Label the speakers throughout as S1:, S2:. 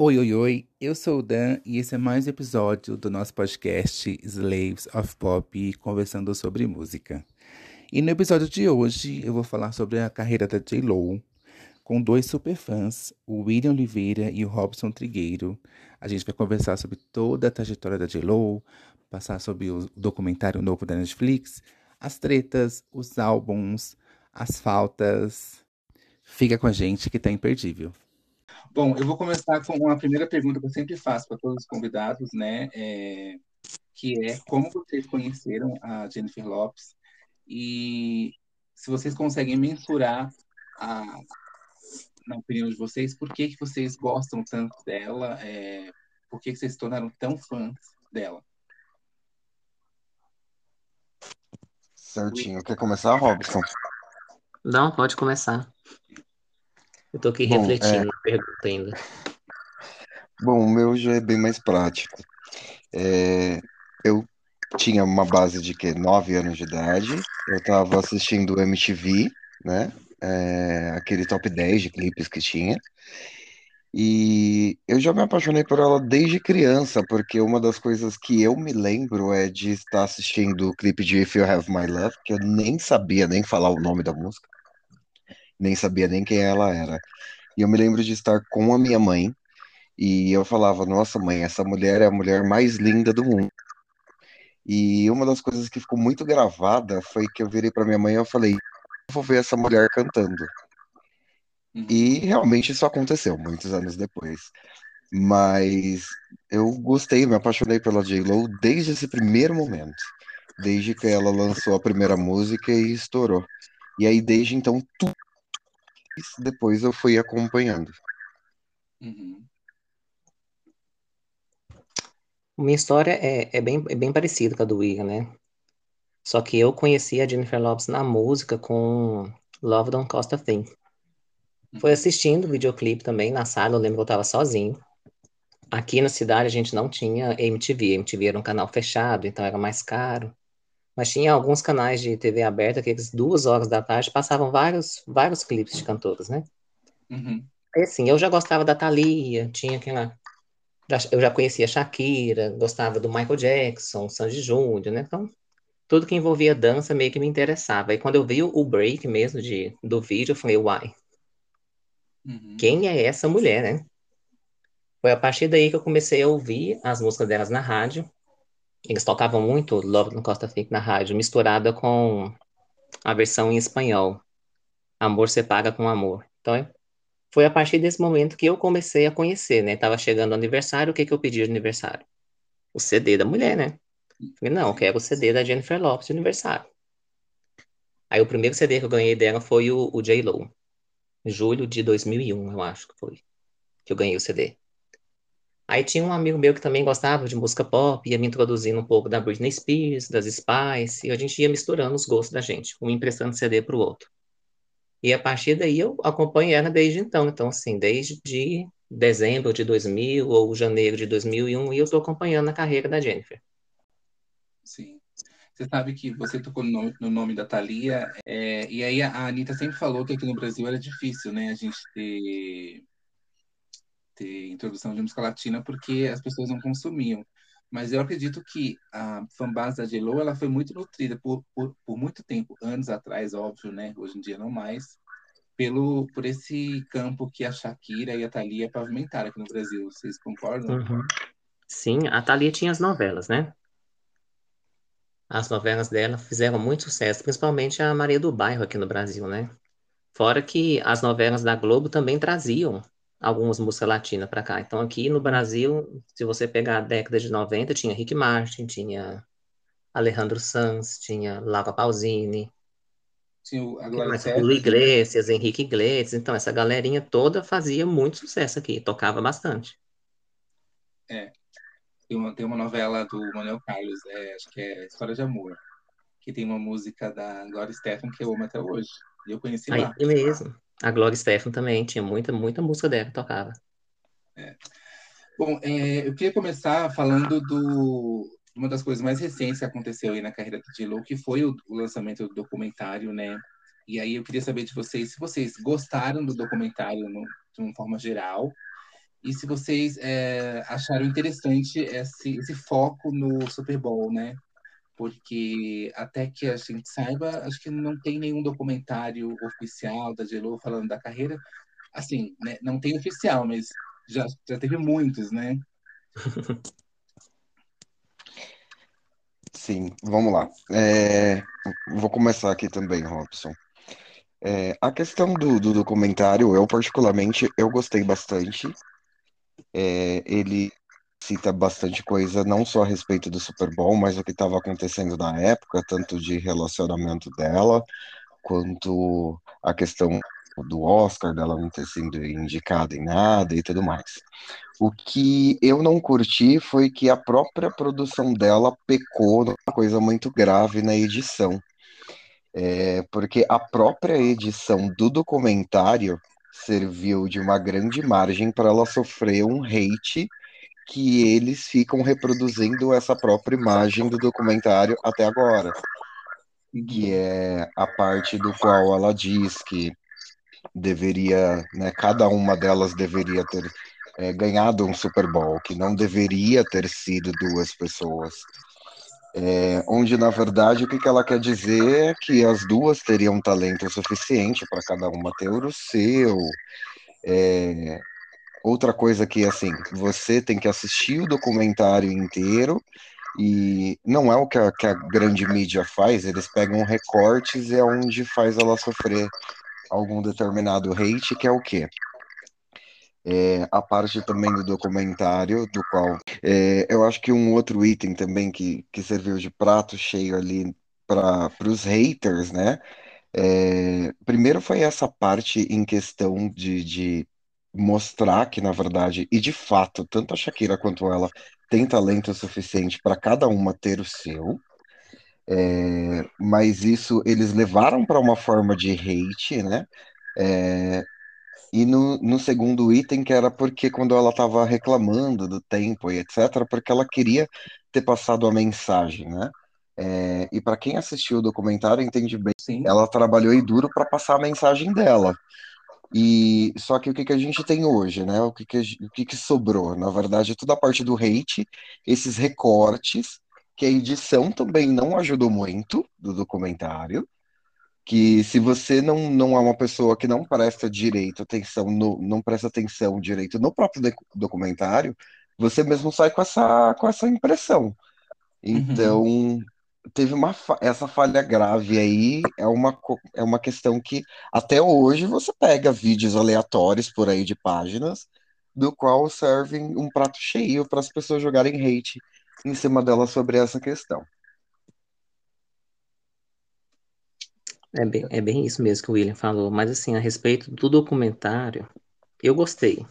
S1: Oi, oi, oi, eu sou o Dan e esse é mais um episódio do nosso podcast Slaves of Pop, conversando sobre música. E no episódio de hoje eu vou falar sobre a carreira da J-Lo, com dois super fãs, o William Oliveira e o Robson Trigueiro. A gente vai conversar sobre toda a trajetória da J-Lo, passar sobre o documentário novo da Netflix, as tretas, os álbuns, as faltas. Fica com a gente que tá imperdível.
S2: Bom, eu vou começar com uma primeira pergunta que eu sempre faço para todos os convidados, né? É, que é como vocês conheceram a Jennifer Lopes e se vocês conseguem mensurar a, na opinião de vocês, por que, que vocês gostam tanto dela, é, por que, que vocês se tornaram tão fãs dela?
S3: Certinho. Quer começar, Robson?
S4: Não, pode começar. Eu tô aqui
S3: Bom,
S4: refletindo
S3: é,
S4: pergunta ainda.
S3: bom, o meu já é bem mais prático. É, eu tinha uma base de que nove anos de idade. Eu estava assistindo o MTV, né? É, aquele top 10 de clipes que tinha. E eu já me apaixonei por ela desde criança, porque uma das coisas que eu me lembro é de estar assistindo o clipe de If You Have My Love, que eu nem sabia nem falar o nome da música, nem sabia nem quem ela era. E eu me lembro de estar com a minha mãe, e eu falava, nossa mãe, essa mulher é a mulher mais linda do mundo. E uma das coisas que ficou muito gravada foi que eu virei para minha mãe e eu falei, eu vou ver essa mulher cantando.
S2: Uhum.
S3: E realmente isso aconteceu muitos anos depois. Mas eu gostei, me apaixonei pela J-Lo desde esse primeiro momento, desde que ela lançou a primeira música e estourou. E aí, desde então, tudo depois eu fui acompanhando.
S2: Uhum.
S4: Minha história é, é bem, é bem parecida com a do William, né? Só que eu conheci a Jennifer Lopez na música com Love Don't Cost a Thing. Foi assistindo o videoclipe também na sala, eu lembro que eu tava sozinho. Aqui na cidade a gente não tinha MTV, MTV era um canal fechado, então era mais caro. Mas tinha alguns canais de TV aberta que às duas horas da tarde passavam vários, vários clipes de cantoras, né?
S2: Uhum.
S4: Assim, eu já gostava da Thalia, tinha aquela... Eu já conhecia Shakira, gostava do Michael Jackson, Sandy Júnior, né? Então, tudo que envolvia dança meio que me interessava. E quando eu vi o o break mesmo de, do vídeo, eu falei, uai,
S2: Uhum.
S4: quem é essa mulher, né? Foi a partir daí que eu comecei a ouvir as músicas delas na rádio. Eles tocavam muito Love no Costa Rica na rádio, misturada com a versão em espanhol, Amor se paga com amor. Então, é- foi a partir desse momento que eu comecei a conhecer, né? Tava chegando o aniversário, o que que eu pedi de aniversário? O CD da mulher, né? Falei, não, eu quero o CD da Jennifer Lopez de aniversário. Aí o primeiro CD que eu ganhei dela foi o, o J-Lo, julho de 2001, eu acho que foi, que eu ganhei o CD. Aí tinha um amigo meu que também gostava de música pop, ia me introduzindo um pouco da Britney Spears, das Spice, e a gente ia misturando os gostos da gente, um emprestando CD pro outro. E a partir daí eu acompanho ela desde então. Então, assim, desde de dezembro de 2000 ou janeiro de 2001, e eu tô acompanhando a carreira da Jennifer.
S2: Sim. Você sabe que você tocou no nome, no nome da Thalia, é, e aí a Anitta sempre falou que aqui no Brasil era difícil, né, a gente ter, ter introdução de música latina porque as pessoas não consumiam. Mas eu acredito que a fanbase da J.Lo, ela foi muito nutrida por, por, por muito tempo, anos atrás, óbvio, né, hoje em dia não mais, pelo, por esse campo que a Shakira e a Thalia pavimentaram aqui no Brasil. Vocês concordam?
S4: Uhum. Sim, a Thalia tinha as novelas, né? As novelas dela fizeram muito sucesso, principalmente a Maria do Bairro aqui no Brasil, né? Fora que as novelas da Globo também traziam algumas músicas latinas para cá. Então, aqui no Brasil, se você pegar a década de 90, tinha Rick Martin, tinha Alejandro Sanz, tinha Laura Pausini,
S2: Tinha o-
S4: Lu? Iglesias, Henrique Iglesias. Então, essa galerinha toda fazia muito sucesso aqui, tocava bastante.
S2: É, tem uma, tem uma novela do Manuel Carlos, é, acho que é História de Amor, que tem uma música da Gloria Estefan que eu amo até hoje. E eu conheci
S4: Aí
S2: lá.
S4: mesmo. A Gloria Estefan também tinha muita, muita música dela que tocava.
S2: Bom, é, eu queria começar falando do uma das coisas mais recentes que aconteceu aí na carreira da J.Lo, que foi o, o lançamento do documentário, né? E aí eu queria saber de vocês se vocês gostaram do documentário no- de uma forma geral e se vocês é, acharam interessante esse, esse foco no Super Bowl, né? Porque até que a gente saiba, acho que não tem nenhum documentário oficial da J.Lo falando da carreira. Assim, né? não tem oficial, mas já, já teve muitos, né?
S3: Sim, vamos lá. É, vou começar aqui também, Robson. É, a questão do, do documentário, eu particularmente, eu gostei bastante. É, ele cita bastante coisa, não só a respeito do Super Bowl, mas o que estava acontecendo na época, tanto de relacionamento dela, quanto a questão do Oscar, dela não ter sido indicada em nada e tudo mais. O que eu não curti foi que a própria produção dela pecou numa coisa muito grave na edição. É, porque a própria edição do documentário serviu de uma grande margem para ela sofrer um hate que eles ficam reproduzindo essa própria imagem do documentário até agora. Que é a parte do qual ela diz que deveria, né, cada uma delas deveria ter é, ganhado um Super Bowl, que não deveria ter sido duas pessoas. É, onde, na verdade, o que, ela quer dizer é que as duas teriam talento suficiente para cada uma ter o seu. É, outra coisa que, assim, você tem que assistir o documentário inteiro e não é o que a, que a grande mídia faz, eles pegam recortes e é onde faz ela sofrer algum determinado hate, que é o quê? É, a parte também do documentário, do qual é, eu acho que um outro item também que, que serviu de prato cheio ali para os haters, né? É, primeiro foi essa parte em questão de, de mostrar que, na verdade, e de fato, tanto a Shakira quanto ela tem talento suficiente para cada uma ter o seu. É, mas isso eles levaram para uma forma de hate, né? É, e no, no segundo item, que era porque quando ela estava reclamando do tempo e etc., porque ela queria ter passado a mensagem, né? É, e para quem assistiu o documentário entende bem,
S2: Sim.
S3: ela trabalhou e duro para passar a mensagem dela. E só que o que, que a gente tem hoje, né? O que, que, o que, que sobrou? Na verdade, toda a parte do hate, esses recortes, que a edição também não ajudou muito do documentário que se você não, não é uma pessoa que não presta direito atenção no, não presta atenção direito no próprio documentário, você mesmo sai com essa, com essa impressão. Então, uhum. Teve uma essa falha grave aí, é uma, é uma questão que até hoje você pega vídeos aleatórios por aí de páginas, do qual servem um prato cheio para as pessoas jogarem hate em cima dela sobre essa questão.
S4: É bem, é bem isso mesmo que o William falou, mas assim, a respeito do documentário, eu gostei.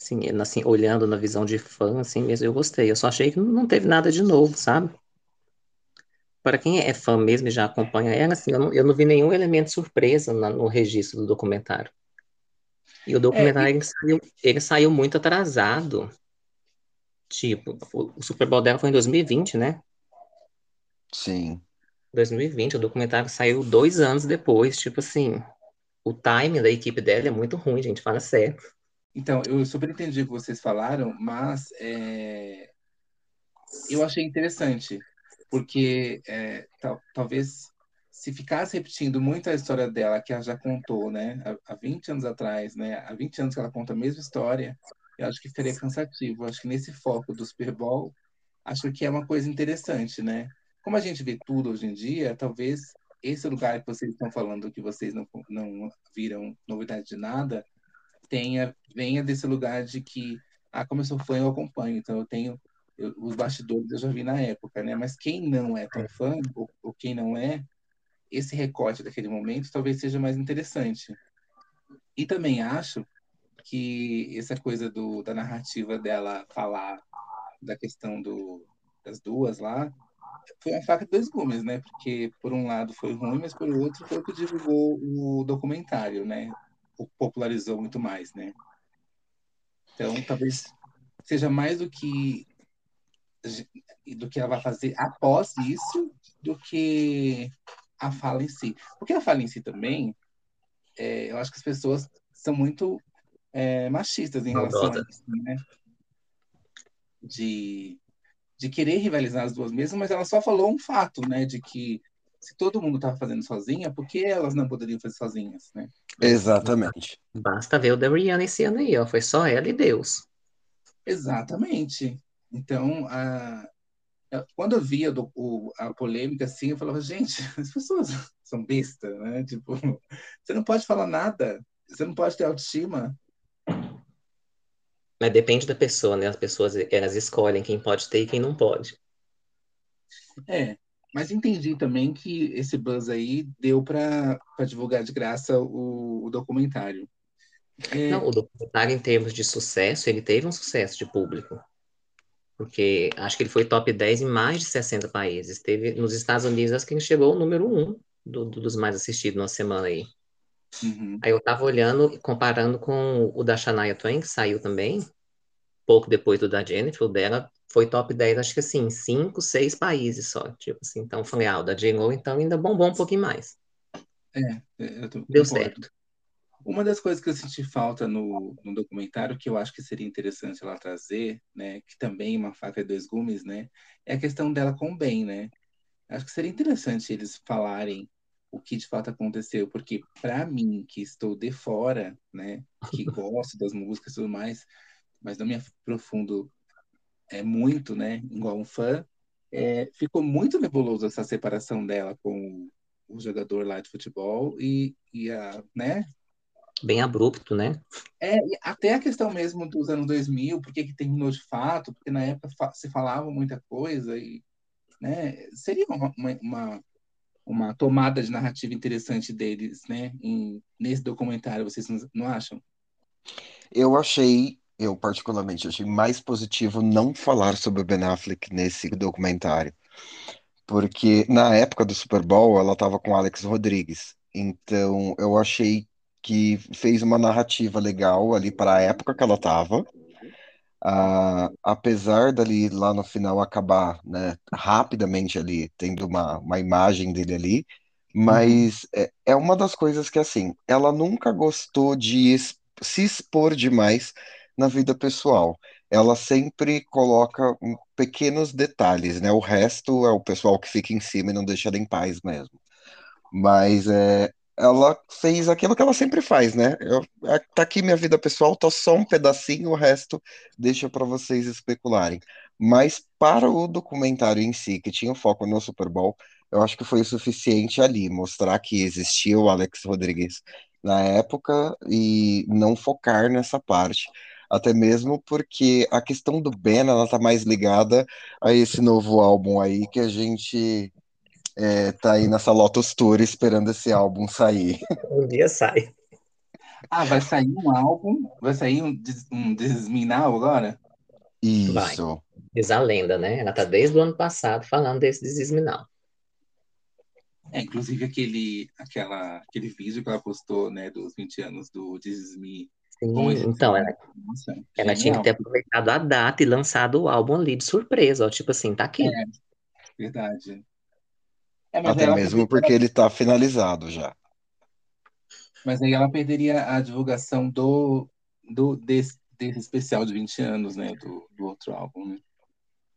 S4: Assim, assim, olhando na visão de fã, assim mesmo, eu gostei. Eu só achei que não teve nada de novo, sabe? Para quem é fã mesmo e já acompanha ela, assim, eu não, eu não vi nenhum elemento surpresa na, no registro do documentário. E o documentário, é, e... Ele, saiu, ele saiu muito atrasado. Tipo, o Super Bowl dela foi em 2020, né?
S3: Sim.
S4: 2020, o documentário saiu dois anos depois, tipo assim, o timing da equipe dela é muito ruim, gente, fala sério.
S2: Então, eu super entendi o que vocês falaram, mas é... eu achei interessante, porque é, tal, talvez se ficasse repetindo muito a história dela, que ela já contou, né, há, há 20 anos atrás, né, há 20 anos que ela conta a mesma história, eu acho que seria cansativo. Eu acho que nesse foco do Super Bowl, acho que é uma coisa interessante, né? Como a gente vê tudo hoje em dia, talvez esse lugar que vocês estão falando que vocês não, não viram novidade de nada, tenha venha desse lugar de que, ah, como eu sou fã, eu acompanho, então eu tenho eu, os bastidores eu já vi na época, né? Mas quem não é tão fã, ou, ou quem não é, esse recorte daquele momento talvez seja mais interessante. E também acho que essa coisa do, da narrativa dela falar da questão do, das duas lá, foi uma faca de dois gumes, né? Porque por um lado foi ruim, mas por outro foi o que divulgou o documentário, né? O popularizou muito mais, né? Então, talvez seja mais do que do que ela vai fazer após isso do que a fala em si. Porque a fala em si também, é, eu acho que as pessoas são muito é, machistas em relação a isso, né? De, de querer rivalizar as duas mesmo, mas ela só falou um fato, né? De que se todo mundo estava fazendo sozinha, por que elas não poderiam fazer sozinhas, né?
S3: Exatamente.
S4: Basta ver o da Rihanna esse ano aí, ó. Foi só ela e Deus.
S2: Exatamente. Então, a, quando eu via do, o, a polêmica assim, eu falava, gente, as pessoas são bestas, né? Tipo, você não pode falar nada, você não pode ter autoestima.
S4: Mas depende da pessoa, né? As pessoas, elas escolhem quem pode ter e quem não pode.
S2: É, mas entendi também que esse buzz aí deu para divulgar de graça o, o documentário.
S4: É... Não, o documentário, em termos de sucesso, ele teve um sucesso de público. Porque acho que ele foi top 10 em mais de 60 países. Teve nos Estados Unidos, acho que ele chegou ao número 1 do, do, dos mais assistidos na semana aí. Uhum. Aí eu tava olhando, comparando com o da Shania Twain, que saiu também, pouco depois do da Jennifer, o dela foi top 10, acho que assim, 5, 6 países só. Tipo assim, então eu falei, ah, o da J-Lo então ainda bombou um pouquinho mais.
S2: É, eu tô,
S4: Deu certo.
S2: Uma das coisas que eu senti falta no, no documentário, que eu acho que seria interessante ela trazer, né, que também é uma faca de dois gumes, né, é a questão dela com o Ben, né. Acho que seria interessante eles falarem o que de fato aconteceu, porque para mim, que estou de fora, né, que gosto das músicas e tudo mais, mas não me aprofundo é, muito, né, igual um fã, é, ficou muito nebuloso essa separação dela com o jogador lá de futebol e, e a, né,
S4: bem abrupto, né?
S2: É, até a questão mesmo dos anos 2000, por que terminou de fato, porque na época se falava muita coisa e, né, seria uma, uma, uma tomada de narrativa interessante deles, né, em, nesse documentário, vocês não acham?
S3: Eu achei, eu particularmente achei mais positivo não falar sobre o Ben Affleck nesse documentário, porque na época do Super Bowl ela estava com Alex Rodrigues, então eu achei que fez uma narrativa legal ali para a época que ela estava. Ah, apesar dali lá no final acabar, né, rapidamente ali tendo uma, uma imagem dele ali, mas é, é uma das coisas que assim, ela nunca gostou de es- se expor demais na vida pessoal. Ela sempre coloca pequenos detalhes, né? O resto é o pessoal que fica em cima e não deixa ela em paz mesmo. Mas é, ela fez aquilo que ela sempre faz, né? Eu, é, tá aqui minha vida pessoal, tá só um pedacinho, o resto deixa para vocês especularem. Mas para o documentário em si, que tinha foco no Super Bowl, eu acho que foi o suficiente ali mostrar que existia o Alex Rodrigues na época e não focar nessa parte. Até mesmo porque a questão do Ben, ela tá mais ligada a esse novo álbum aí que a gente é, tá aí nessa Lotus Tour esperando esse álbum sair.
S4: Um dia sai.
S2: Ah, vai sair um álbum? Vai sair um, um This agora?
S3: Isso.
S4: Vai. Diz a lenda, né? Ela tá desde o ano passado falando desse This
S2: É, inclusive aquele, aquela, aquele vídeo que ela postou, né, dos 20 anos do This
S4: Sim, então, ela, Nossa, ela tinha que ter aproveitado a data e lançado o álbum ali de surpresa, ó, tipo assim, tá aqui.
S2: É, verdade.
S3: É, Até mesmo porque ele está finalizado já.
S2: Mas aí ela perderia a divulgação do, do desse, desse especial de 20 anos, né? Do, do outro álbum, né?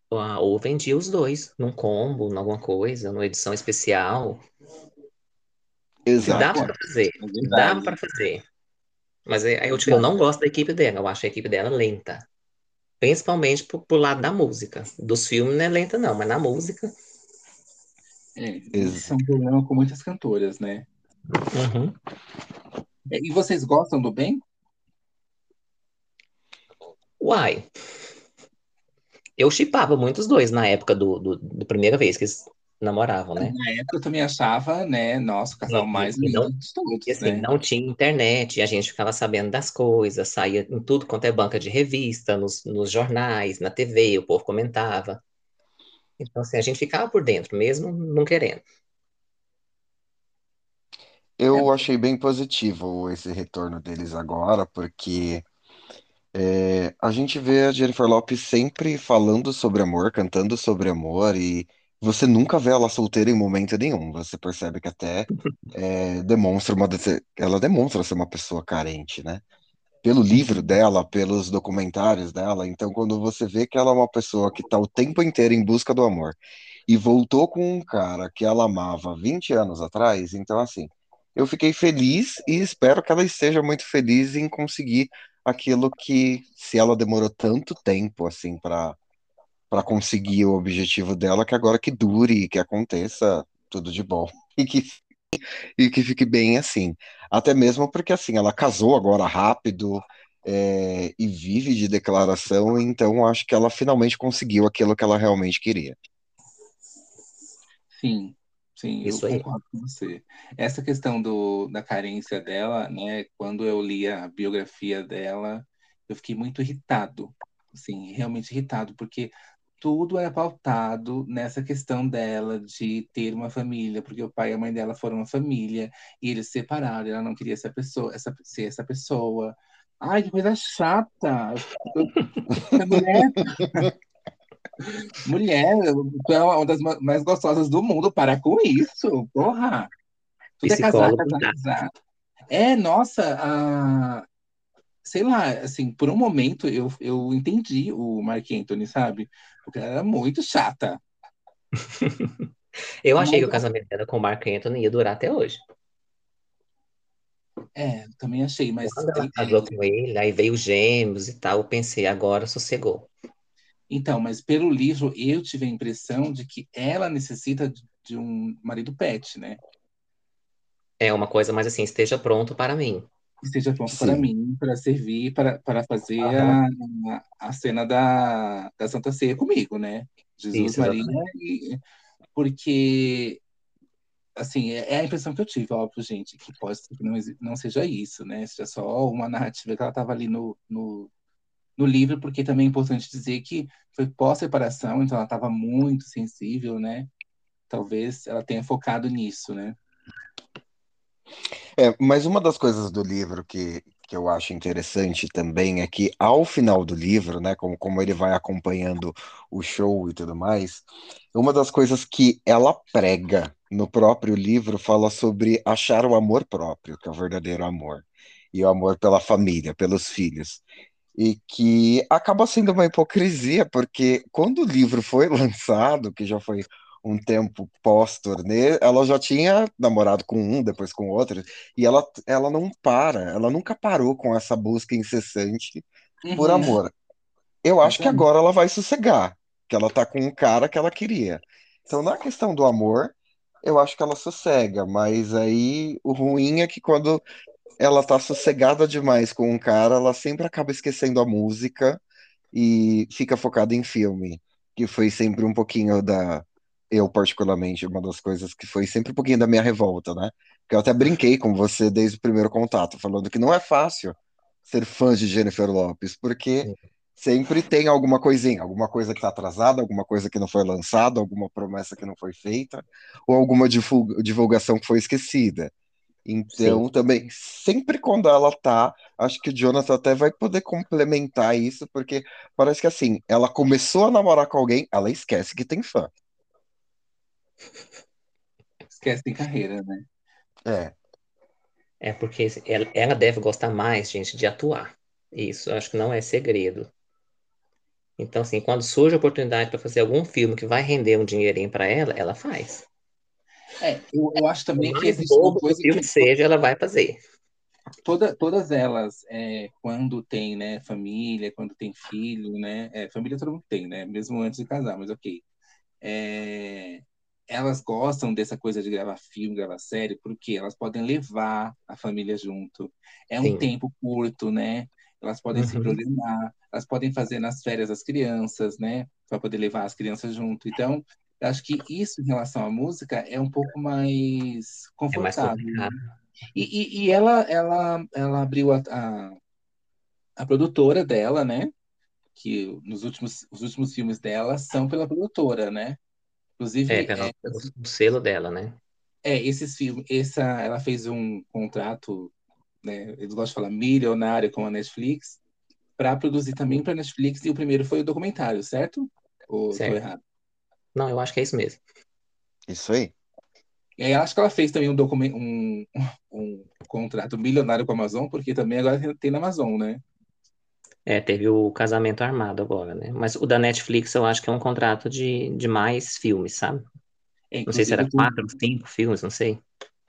S4: Ou vendia os dois, num combo, em alguma coisa, numa edição especial.
S3: Exato.
S4: Dava para fazer. É dava para fazer. Mas aí eu, eu não gosto da equipe dela. Eu acho a equipe dela lenta. Principalmente pro, pro lado da música. Dos filmes não é lenta, não, mas na música.
S2: É, esse é um problema com muitas cantoras, né?
S4: Uhum.
S2: É, e vocês gostam do Ben?
S4: Uai. Eu chipava muito os dois na época do, do, do, primeira vez que eles namoravam, né?
S2: Na época eu também achava, né, nosso casal mais lindo não, de todos,
S4: e assim,
S2: né?
S4: não tinha internet, e a gente ficava sabendo das coisas, saía em tudo quanto é banca de revista, nos, nos jornais, na TV, o povo comentava. Então, assim, a gente ficava por dentro, mesmo não querendo.
S3: Eu achei bem positivo esse retorno deles agora, porque é, a gente vê a Jennifer Lopez sempre falando sobre amor, cantando sobre amor, e você nunca vê ela solteira em momento nenhum. Você percebe que até é, demonstra uma ela demonstra ser uma pessoa carente, né? Pelo livro dela, pelos documentários dela. Então, quando você vê que ela é uma pessoa que está o tempo inteiro em busca do amor e voltou com um cara que ela amava 20 anos atrás, então, assim, eu fiquei feliz e espero que ela esteja muito feliz em conseguir aquilo que, se ela demorou tanto tempo, assim, para para conseguir o objetivo dela, que agora que dure, que aconteça tudo de bom e que e que fique bem assim. Até mesmo porque assim, ela casou agora rápido é, e vive de declaração, então acho que ela finalmente conseguiu aquilo que ela realmente queria.
S2: Sim, sim,
S4: Isso
S2: eu
S4: aí.
S2: concordo com você. Essa questão do, da carência dela, né? Quando eu li a biografia dela, eu fiquei muito irritado, assim, realmente irritado, porque tudo é pautado nessa questão dela de ter uma família, porque o pai e a mãe dela foram uma família e eles se separaram, ela não queria ser, pessoa, essa, ser essa pessoa. Ai, que coisa chata! Mulher, mulher, tu é uma das ma- mais gostosas do mundo, para com isso, porra! Tudo é casar,
S4: Psicólogo
S2: casar,
S4: tá.
S2: casar. É, nossa, a, sei lá, assim, por um momento eu, eu entendi o Mark Anthony, sabe? Porque ela era muito chata.
S4: Eu achei que
S2: Mas
S4: o casamento dela com o Mark Anthony ia durar até hoje.
S2: É, também achei, mas
S4: Quando ela
S2: é,
S4: casou com ele, aí veio os gêmeos e tal, eu pensei, agora sossegou.
S2: então, mas pelo livro eu tive a impressão de que ela necessita de, de um marido pet, né?
S4: É uma coisa mais assim, esteja pronto para mim.
S2: Que esteja pronto para
S3: Sim.
S2: mim, para servir, para, para fazer a, a cena da, da Santa Ceia comigo, né? Jesus,
S4: Isso,
S2: Maria, e, porque, assim, é é a impressão que eu tive, óbvio, gente, que pode ser que não, não seja isso, né? Seja só uma narrativa que ela estava ali no, no, no livro, porque também é importante dizer que foi pós-separação, então ela estava muito sensível, né? Talvez ela tenha focado nisso, né?
S3: É, mas uma das coisas do livro que, que eu acho interessante também é que ao final do livro, né, como, como ele vai acompanhando o show e tudo mais, uma das coisas que ela prega no próprio livro fala sobre achar o amor próprio, que é o verdadeiro amor, e o amor pela família, pelos filhos. E que acaba sendo uma hipocrisia, porque quando o livro foi lançado, que já foi um tempo pós-turnê, ela já tinha namorado com um, depois com outro, e ela, ela não para, ela nunca parou com essa busca incessante por
S2: Uhum,
S3: amor. Eu acho que
S2: exatamente.
S3: agora ela vai sossegar, que ela tá com um cara que ela queria. Então, na questão do amor, eu acho que ela sossega, mas aí o ruim é que quando ela tá sossegada demais com um cara, ela sempre acaba esquecendo a música e fica focada em filme, que foi sempre um pouquinho da. Eu, particularmente, uma das coisas que foi sempre um pouquinho da minha revolta, né? Porque eu até brinquei com você desde o primeiro contato, falando que não é fácil ser fã de Jennifer Lopez, porque sempre tem alguma coisinha, alguma coisa que está atrasada, alguma coisa que não foi lançada, alguma promessa que não foi feita, ou alguma divulga- divulgação que foi esquecida.
S4: Sim.
S3: Então, também, sempre quando ela tá, acho que o Jonathan até vai poder complementar isso, porque parece que assim, ela começou a namorar com alguém, ela esquece que tem fã.
S2: Esquece de carreira, né?
S3: É,
S4: É porque ela, ela deve gostar mais, gente, de atuar. Isso, acho que não é segredo. Então, assim, quando surge a oportunidade para fazer algum filme que vai render um dinheirinho para ela, ela faz.
S2: É, eu, eu acho também que existe uma coisa
S4: filme
S2: que
S4: seja, ela vai fazer.
S2: toda, todas elas, é, quando tem, né, família, quando tem filho, né, é, família todo mundo tem, né, mesmo antes de casar, mas ok. É, elas gostam dessa coisa de gravar filme, gravar série, porque elas podem levar a família junto. É um
S4: Sim.
S2: tempo curto, né? Elas podem se
S4: Uhum.
S2: programar, elas podem fazer nas férias as crianças, né? Para poder levar as crianças junto. Então, acho que isso em relação à música é um pouco mais
S4: É mais
S2: confortável.
S4: complicado.
S2: E, e, e ela, ela, ela abriu a, a, a produtora dela, né? Que nos últimos, os últimos filmes dela são pela produtora, né?
S4: É,
S2: Inclusive, é,
S4: pelo o selo dela, né?
S2: é, esses filmes, essa, ela fez um contrato, né? Eles gostam de falar milionário com a Netflix, para produzir também para a Netflix, e o primeiro foi o documentário, certo? Ou estou
S4: Certo.
S2: errado?
S4: Não, eu acho que é isso mesmo.
S3: isso aí.
S2: E aí acho que ela fez também um, um, um contrato milionário com a Amazon, porque também agora tem na Amazon, né?
S4: É, teve o casamento armado agora, né? Mas o da Netflix eu acho que é um contrato de, de mais filmes, sabe?
S2: É,
S4: Não sei se era
S2: tô-
S4: quatro, cinco filmes, não sei.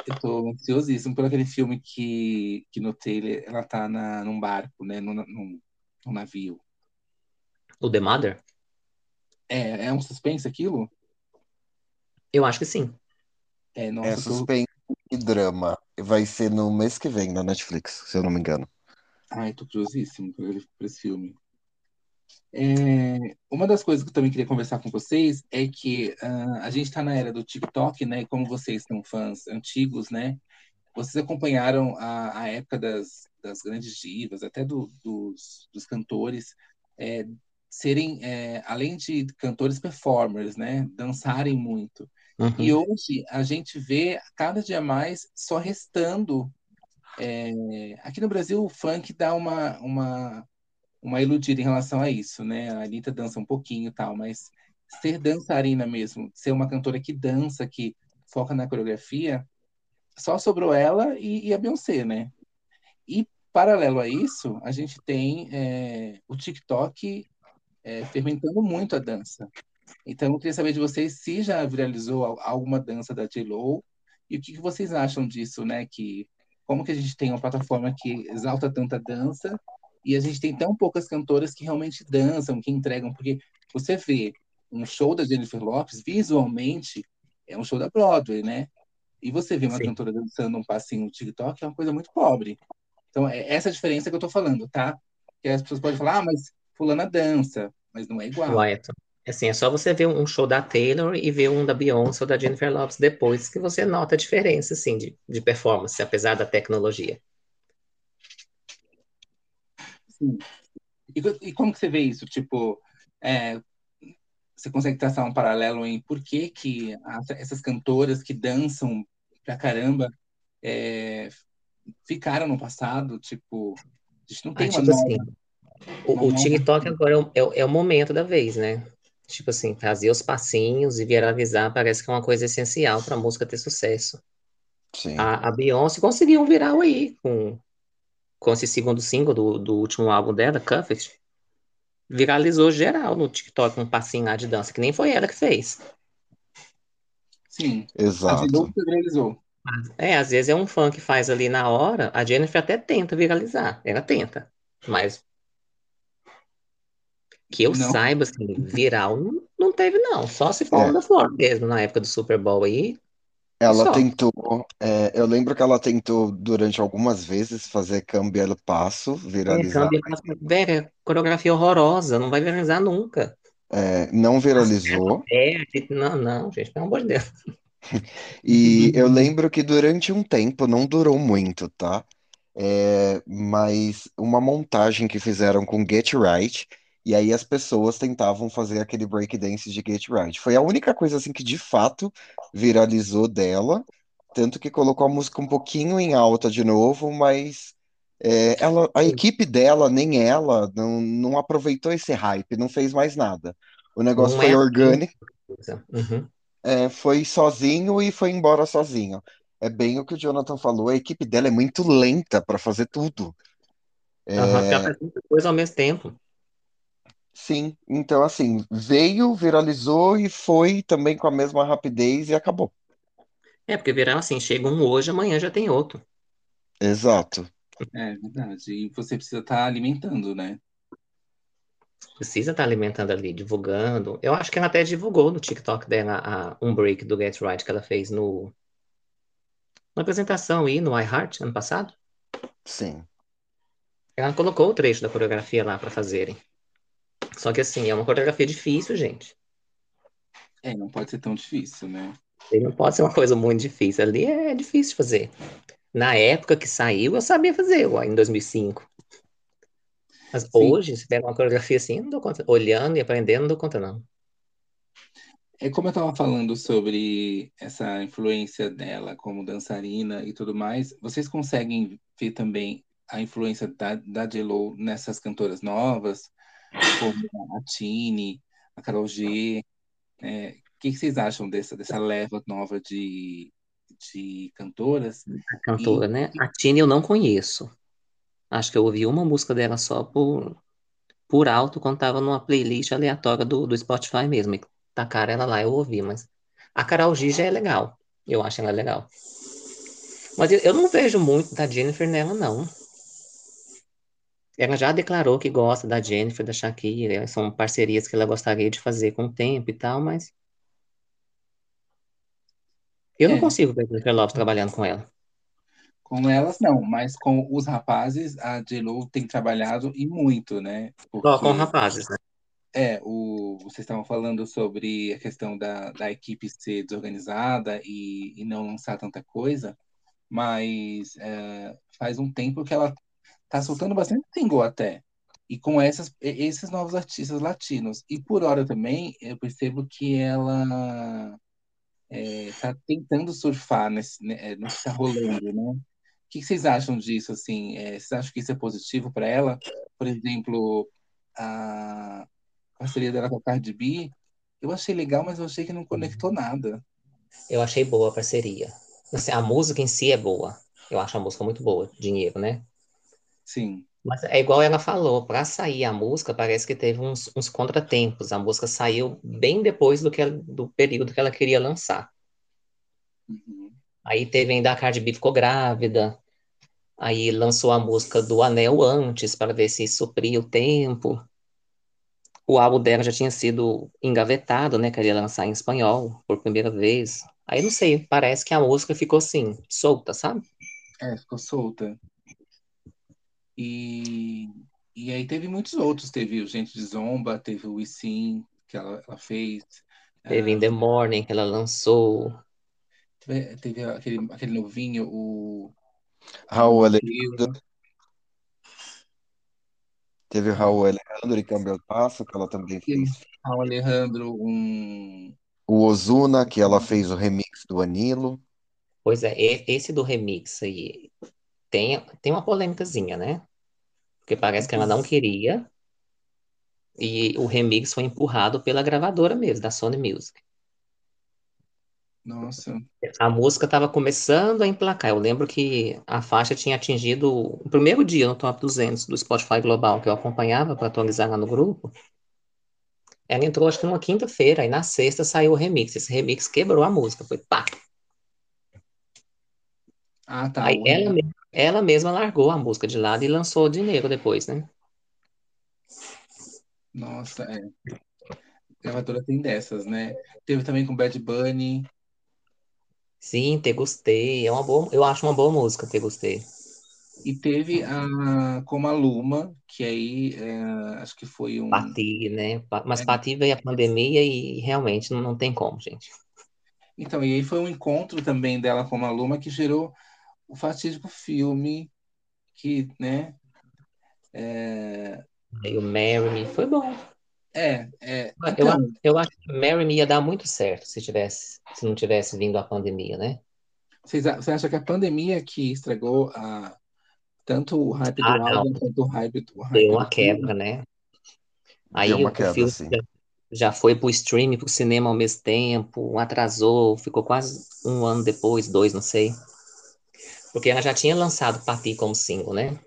S2: Eu tô ansiosíssimo por aquele filme que, que no trailer ela tá na, num barco, né? Num, num, num navio.
S4: O The Mother?
S2: É, é um suspense aquilo?
S4: Eu acho que sim.
S2: É, nossa,
S3: É
S2: eu tô-
S3: suspense e drama. Vai ser no mês que vem na Netflix, se eu não me engano.
S2: Ai, tô curiosíssimo por esse filme. É, uma das coisas que eu também queria conversar com vocês é que ah, a gente está na era do TikTok, né? E como vocês são fãs antigos, né? Vocês acompanharam a, a época das, das grandes divas, até do- dos, dos cantores, é, serem, é, além de cantores performers, né? Dançarem muito. E
S4: Uhum.
S2: hoje a gente vê cada dia mais só restando. É, aqui no Brasil, o funk dá uma, uma, uma iludida em relação a isso, né? A Anitta dança um pouquinho e tal, mas ser dançarina mesmo, ser uma cantora que dança, que foca na coreografia, só sobrou ela e, e a Beyoncé, né? E paralelo a isso, a gente tem é, o TikTok é, fermentando muito a dança. Então, eu queria saber de vocês se já viralizou al- alguma dança da J.Lo e o que que vocês acham disso, né? Que como que a gente tem uma plataforma que exalta tanta dança e a gente tem tão poucas cantoras que realmente dançam, que entregam, porque você vê um show da Jennifer Lopez, visualmente é um show da Broadway, né? E você vê uma
S4: Sim.
S2: cantora dançando um passinho no TikTok, é uma coisa muito pobre. Então, é essa a diferença que eu tô falando, tá? Que as pessoas podem falar, ah, mas fulana dança, mas não é igual.
S4: Wyatt. Assim, é só você ver um show da Taylor e ver um da Beyoncé ou da Jennifer Lopez depois que você nota a diferença, assim, de, de performance, apesar da tecnologia.
S2: Sim. E, e como que você vê isso? Tipo, é, você consegue traçar um paralelo em por que que a- essas cantoras que dançam pra caramba é, ficaram no passado? Tipo, a gente não tem
S4: Ah,
S2: uma
S4: tipo
S2: nova.
S4: assim, o, o
S2: Não.
S4: TikTok agora é o, é o- é o momento da vez, né? Tipo assim, fazer os passinhos e viralizar parece que é uma coisa essencial para a música ter sucesso.
S3: Sim.
S4: A, a Beyoncé conseguiu um viral aí com, com esse segundo single do, do último álbum dela, Cuffed. Viralizou geral no TikTok um passinho lá de dança, que nem foi ela que fez.
S2: Sim, a
S3: Exato.
S2: J.Lo que viralizou.
S4: É, às vezes é um fã que faz ali na hora, a Jennifer até tenta viralizar, ela tenta, mas que eu
S2: Não.
S4: saiba, assim, viral não, teve não, só se for
S3: É.
S4: da Flor mesmo, na época do Super Bowl aí,
S3: Ela
S4: Só.
S3: tentou, é, eu lembro que ela tentou durante algumas vezes fazer Cambiar o Passo,
S4: é,
S3: viralizar.
S4: câmbio, velho, coreografia horrorosa, não vai viralizar nunca.
S3: É, não viralizou.
S4: É, não, não, gente, pelo amor de Deus.
S3: E eu lembro que durante um tempo, não durou muito, tá? É, mas uma montagem que fizeram com Get Right, e aí as pessoas tentavam fazer aquele breakdance de Get Right. Foi a única coisa assim que de fato viralizou dela, tanto que colocou a música um pouquinho em alta de novo, mas é, ela, a equipe dela, nem ela, não, não aproveitou esse hype, não fez mais nada. O negócio
S4: Não
S3: foi
S4: é
S3: orgânico.
S4: Uhum.
S3: É, foi sozinho e foi embora sozinho. É bem o que o Jonathan falou, a equipe dela é muito lenta para fazer tudo.
S4: Porque ela faz muita coisa ao mesmo tempo.
S3: Sim, então assim, veio, viralizou e foi também com a mesma rapidez e acabou.
S4: É, porque virar assim, chega um hoje, amanhã já tem outro.
S3: Exato.
S2: É verdade. E você precisa estar alimentando, né?
S4: Precisa estar alimentando ali, divulgando. Eu acho que ela até divulgou no TikTok dela a- um break do Get Right que ela fez no, na apresentação aí no iHeart ano passado.
S3: Sim.
S4: Ela colocou o trecho da coreografia lá para fazerem. Só que assim, é uma coreografia difícil, gente.
S2: É, não pode ser tão difícil, né?
S4: E não pode ser uma coisa muito difícil. Ali é difícil de fazer. Na época que saiu, eu sabia fazer, em 2005. Mas
S2: Sim.
S4: hoje, se pega uma coreografia assim, não dou conta. Olhando e aprendendo, não dou conta, não.
S2: É como eu estava falando sobre essa influência dela como dançarina e tudo mais, vocês conseguem ver também a influência da, da J.Lo nessas cantoras novas, como a Tini, a Karol G? É, o que, que vocês acham dessa, dessa leva nova de, de cantoras.
S4: A cantora, e... né? A Tina eu não conheço. Acho que eu ouvi uma música dela só por, por alto quando tava numa playlist aleatória do, do Spotify mesmo. E tacaram ela lá, eu ouvi, mas a Carol G já é legal. Eu acho ela legal. Mas eu, eu não vejo muito da Jennifer nela, não. Ela já declarou que gosta da Jennifer, da Shakira, são parcerias que ela gostaria de fazer com o tempo e tal, mas eu não
S2: É,
S4: consigo ver a Jennifer Lopez trabalhando com ela.
S2: com elas não, mas com os rapazes a J.Lo tem trabalhado e muito, né?
S4: Só com
S2: Porque
S4: rapazes, né?
S2: é, o, vocês estavam falando sobre a questão da, da equipe ser desorganizada e, e não lançar tanta coisa, mas é, faz um tempo que ela tá soltando bastante single até. E com essas, esses novos artistas latinos. E por hora também, eu percebo que ela está tentando surfar nesse, né, é, no que está rolando, né? O que vocês acham disso, assim? É, vocês acham que isso é positivo para ela? Por exemplo, a parceria dela com a Cardi B, eu achei legal, mas eu achei que não conectou nada.
S4: Eu achei boa a parceria. Assim, a música em si é boa. Eu acho a música muito boa, dinheiro, né?
S2: Sim.
S4: Mas é igual ela falou, para sair a música parece que teve uns, uns contratempos. A música saiu bem depois do, que ela- do período que ela queria lançar.
S2: Uhum.
S4: Aí teve ainda a Cardi B ficou grávida. Aí lançou a música do Anel antes para ver se supria o tempo. O álbum dela já tinha sido engavetado, né? Queria lançar em espanhol por primeira vez. Aí não sei, parece que a música ficou assim, solta, sabe?
S2: É, ficou solta. E, e aí teve muitos outros. Teve o Gente de Zomba, teve o We Sim, que ela, ela fez.
S4: Teve In
S2: Ah,
S4: The Morning que ela lançou.
S2: teve, teve aquele, aquele novinho, o
S3: Raul Alejandro, teve o Raul Alejandro e Campbell Passo, que ela também fez.
S2: ao Alejandro um.
S3: O Ozuna, que ela fez o remix do Anilo.
S4: Pois é, esse do remix aí tem, tem uma polêmicazinha, né? Porque parece que ela não queria e o remix foi empurrado pela gravadora mesmo, da Sony Music.
S2: Nossa,
S4: A música estava começando a emplacar. Eu lembro que a faixa tinha atingido o primeiro dia no top 200 do Spotify Global que eu acompanhava para atualizar lá no grupo. Ela entrou acho que numa quinta-feira, aí na sexta saiu o remix. Esse remix quebrou a música, foi pá.
S2: ah tá.
S4: Aí ela, ela mesma largou a música de lado e lançou dinheiro depois, né?
S2: Nossa, é. Gravadora tem dessas, né? Teve também com Bad Bunny.
S4: Sim, Te Gostei. É uma boa, eu acho uma boa música, Te Gostei.
S2: E teve a com a Luma, que aí é, acho que foi um.
S4: Pati, né? Mas
S2: é,
S4: Pati veio a pandemia e realmente não, não tem como, gente.
S2: então, e aí foi um encontro também dela com a Luma que gerou o fatídico filme que, né? É,
S4: Aí o Marry Me foi bom.
S2: é, é, então,
S4: eu acho que Marry Me ia dar muito certo se tivesse, se não tivesse vindo a pandemia, né?
S2: vocês, você acha que a pandemia que estragou a, tanto o hype
S4: Ah,
S2: do
S4: não.
S2: álbum quanto o hype, o hype
S4: Deu
S2: do
S4: uma
S2: filme?
S4: quebra, né?
S3: Deu
S4: Aí
S3: uma
S4: o,
S3: queda,
S4: filme
S3: sim.
S4: já, já foi pro streaming, pro cinema ao mesmo tempo, atrasou, ficou quase um ano depois, dois, não sei. Porque ela já tinha lançado Pati como single, né?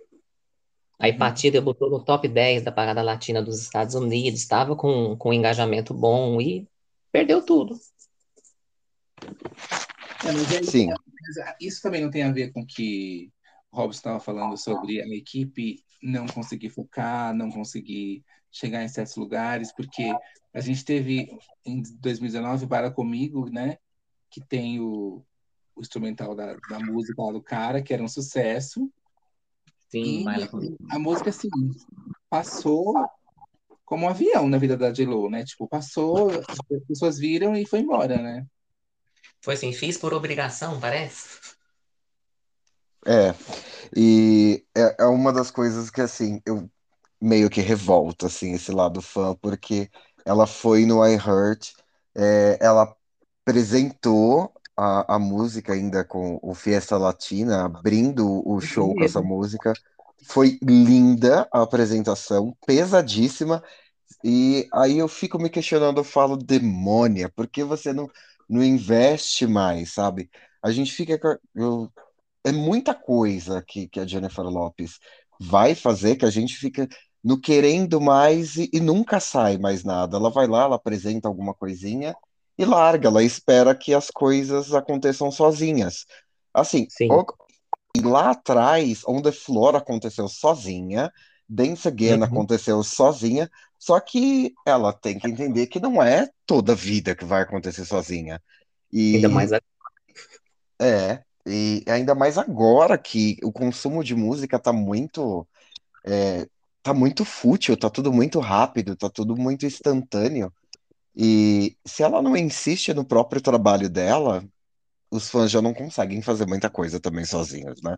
S4: Aí
S2: Uhum.
S4: Pati debutou no top 10 da parada latina dos Estados Unidos, estava com, com um engajamento bom e perdeu tudo.
S2: É, mas aí,
S3: Sim,
S2: mas isso também não tem a ver com que o Robson estava falando sobre a equipe não conseguir focar, não conseguir chegar em certos lugares, porque a gente teve em 2019 Para Comigo, né? Que tem o, o instrumental da, da música lá do cara, que era um sucesso,
S4: Sim,
S2: e a música, assim, passou como um avião na vida da J.Lo, né? Tipo, passou, as pessoas viram e foi embora, né?
S4: Foi assim, fiz por obrigação, parece.
S3: é. E é, é uma das coisas que, assim, eu meio que revolto, assim, esse lado fã, porque ela foi no iHeart, é, ela apresentou a, a música ainda com o Fiesta Latina, abrindo o show com essa música. Foi linda a apresentação, pesadíssima. E aí eu fico me questionando, eu falo, demônia, por que você não, não investe mais, sabe? a gente fica. Eu, é muita coisa que, que a Jennifer Lopes vai fazer que a gente fica no querendo mais e, e nunca sai mais nada. Ela vai lá, ela apresenta alguma coisinha e larga, ela espera que as coisas aconteçam sozinhas. Assim,
S4: Sim.
S3: o- lá atrás, On the Floor aconteceu sozinha, Dance Again
S4: Uhum.
S3: aconteceu sozinha, só que ela tem que entender que não é toda vida que vai acontecer sozinha. E
S4: Ainda mais a-
S3: é, e ainda mais agora que o consumo de música tá muito, é, tá muito fútil, tá tudo muito rápido, tá tudo muito instantâneo. E se ela não insiste no próprio trabalho dela, os fãs já não conseguem fazer muita coisa também sozinhos, né?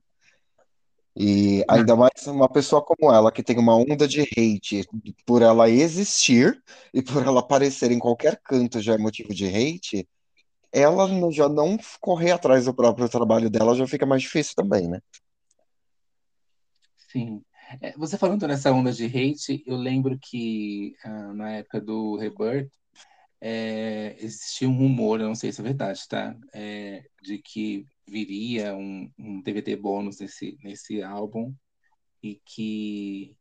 S3: E ainda mais uma pessoa como ela, que tem uma onda de hate por ela existir e por ela aparecer em qualquer canto já é motivo de hate, ela já não correr atrás do próprio trabalho dela já fica mais difícil também, né?
S2: Sim. É, você falando nessa onda de hate, eu lembro que ah, na época do Rebirth, é, existia um rumor, eu não sei se é verdade, tá? É, de que viria um, um DVD bônus nesse, nesse álbum e que,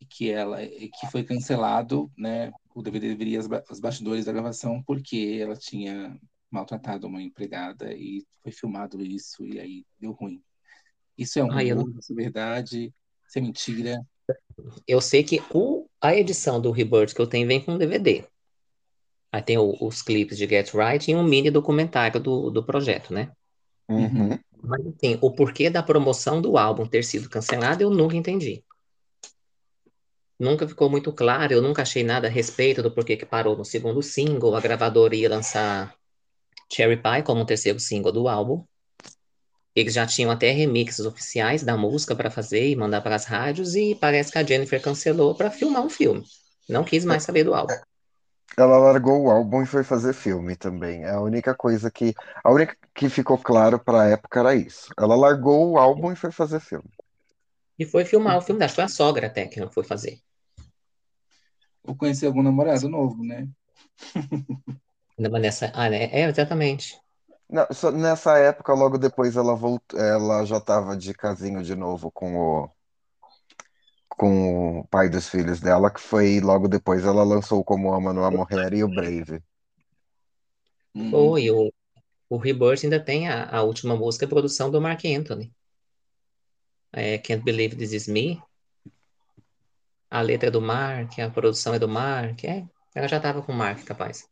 S2: e que ela e que foi cancelado, né? O DVD deveria os, ba- os bastidores da gravação porque ela tinha maltratado uma empregada e foi filmado isso e aí deu ruim. Isso é um
S4: Ai, eu
S2: rumor,
S4: não-
S2: isso é verdade, isso é mentira.
S4: Eu sei que o, a edição do Rebirth que eu tenho vem com DVD. Aí tem o- os clipes de Get Right e um mini documentário do, do projeto, né?
S3: Uhum.
S4: Mas assim, o porquê da promoção do álbum ter sido cancelado eu nunca entendi. Nunca ficou muito claro, eu nunca achei nada a respeito do porquê que parou no segundo single. A gravadora ia lançar Cherry Pie como o terceiro single do álbum. Eles já tinham até remixes oficiais da música para fazer e mandar para as rádios, e parece que a Jennifer cancelou para filmar um filme. Não quis mais saber do álbum.
S3: Ela largou o álbum e foi fazer filme também. É a única coisa que. A única que ficou claro pra época era isso. Ela largou o álbum e foi fazer filme.
S4: E foi filmar o filme dela. Acho que foi a sogra até que não foi fazer.
S2: Ou conhecer algum namorado novo, né?
S4: Nessa. Ah, né? É, exatamente.
S3: Não, só nessa época, logo depois, ela voltou. Ela já tava de casinho de novo com o. Com o pai dos filhos dela, que foi logo depois ela lançou Como Ama Não Há Morrer e o Brave.
S2: Uhum.
S4: Foi. O, o Rebirth ainda tem a, a última música, a produção do Mark Anthony. É, Can't Believe This Is Me. A letra é do Mark, a produção é do Mark. É, ela já tava com o Mark, capaz.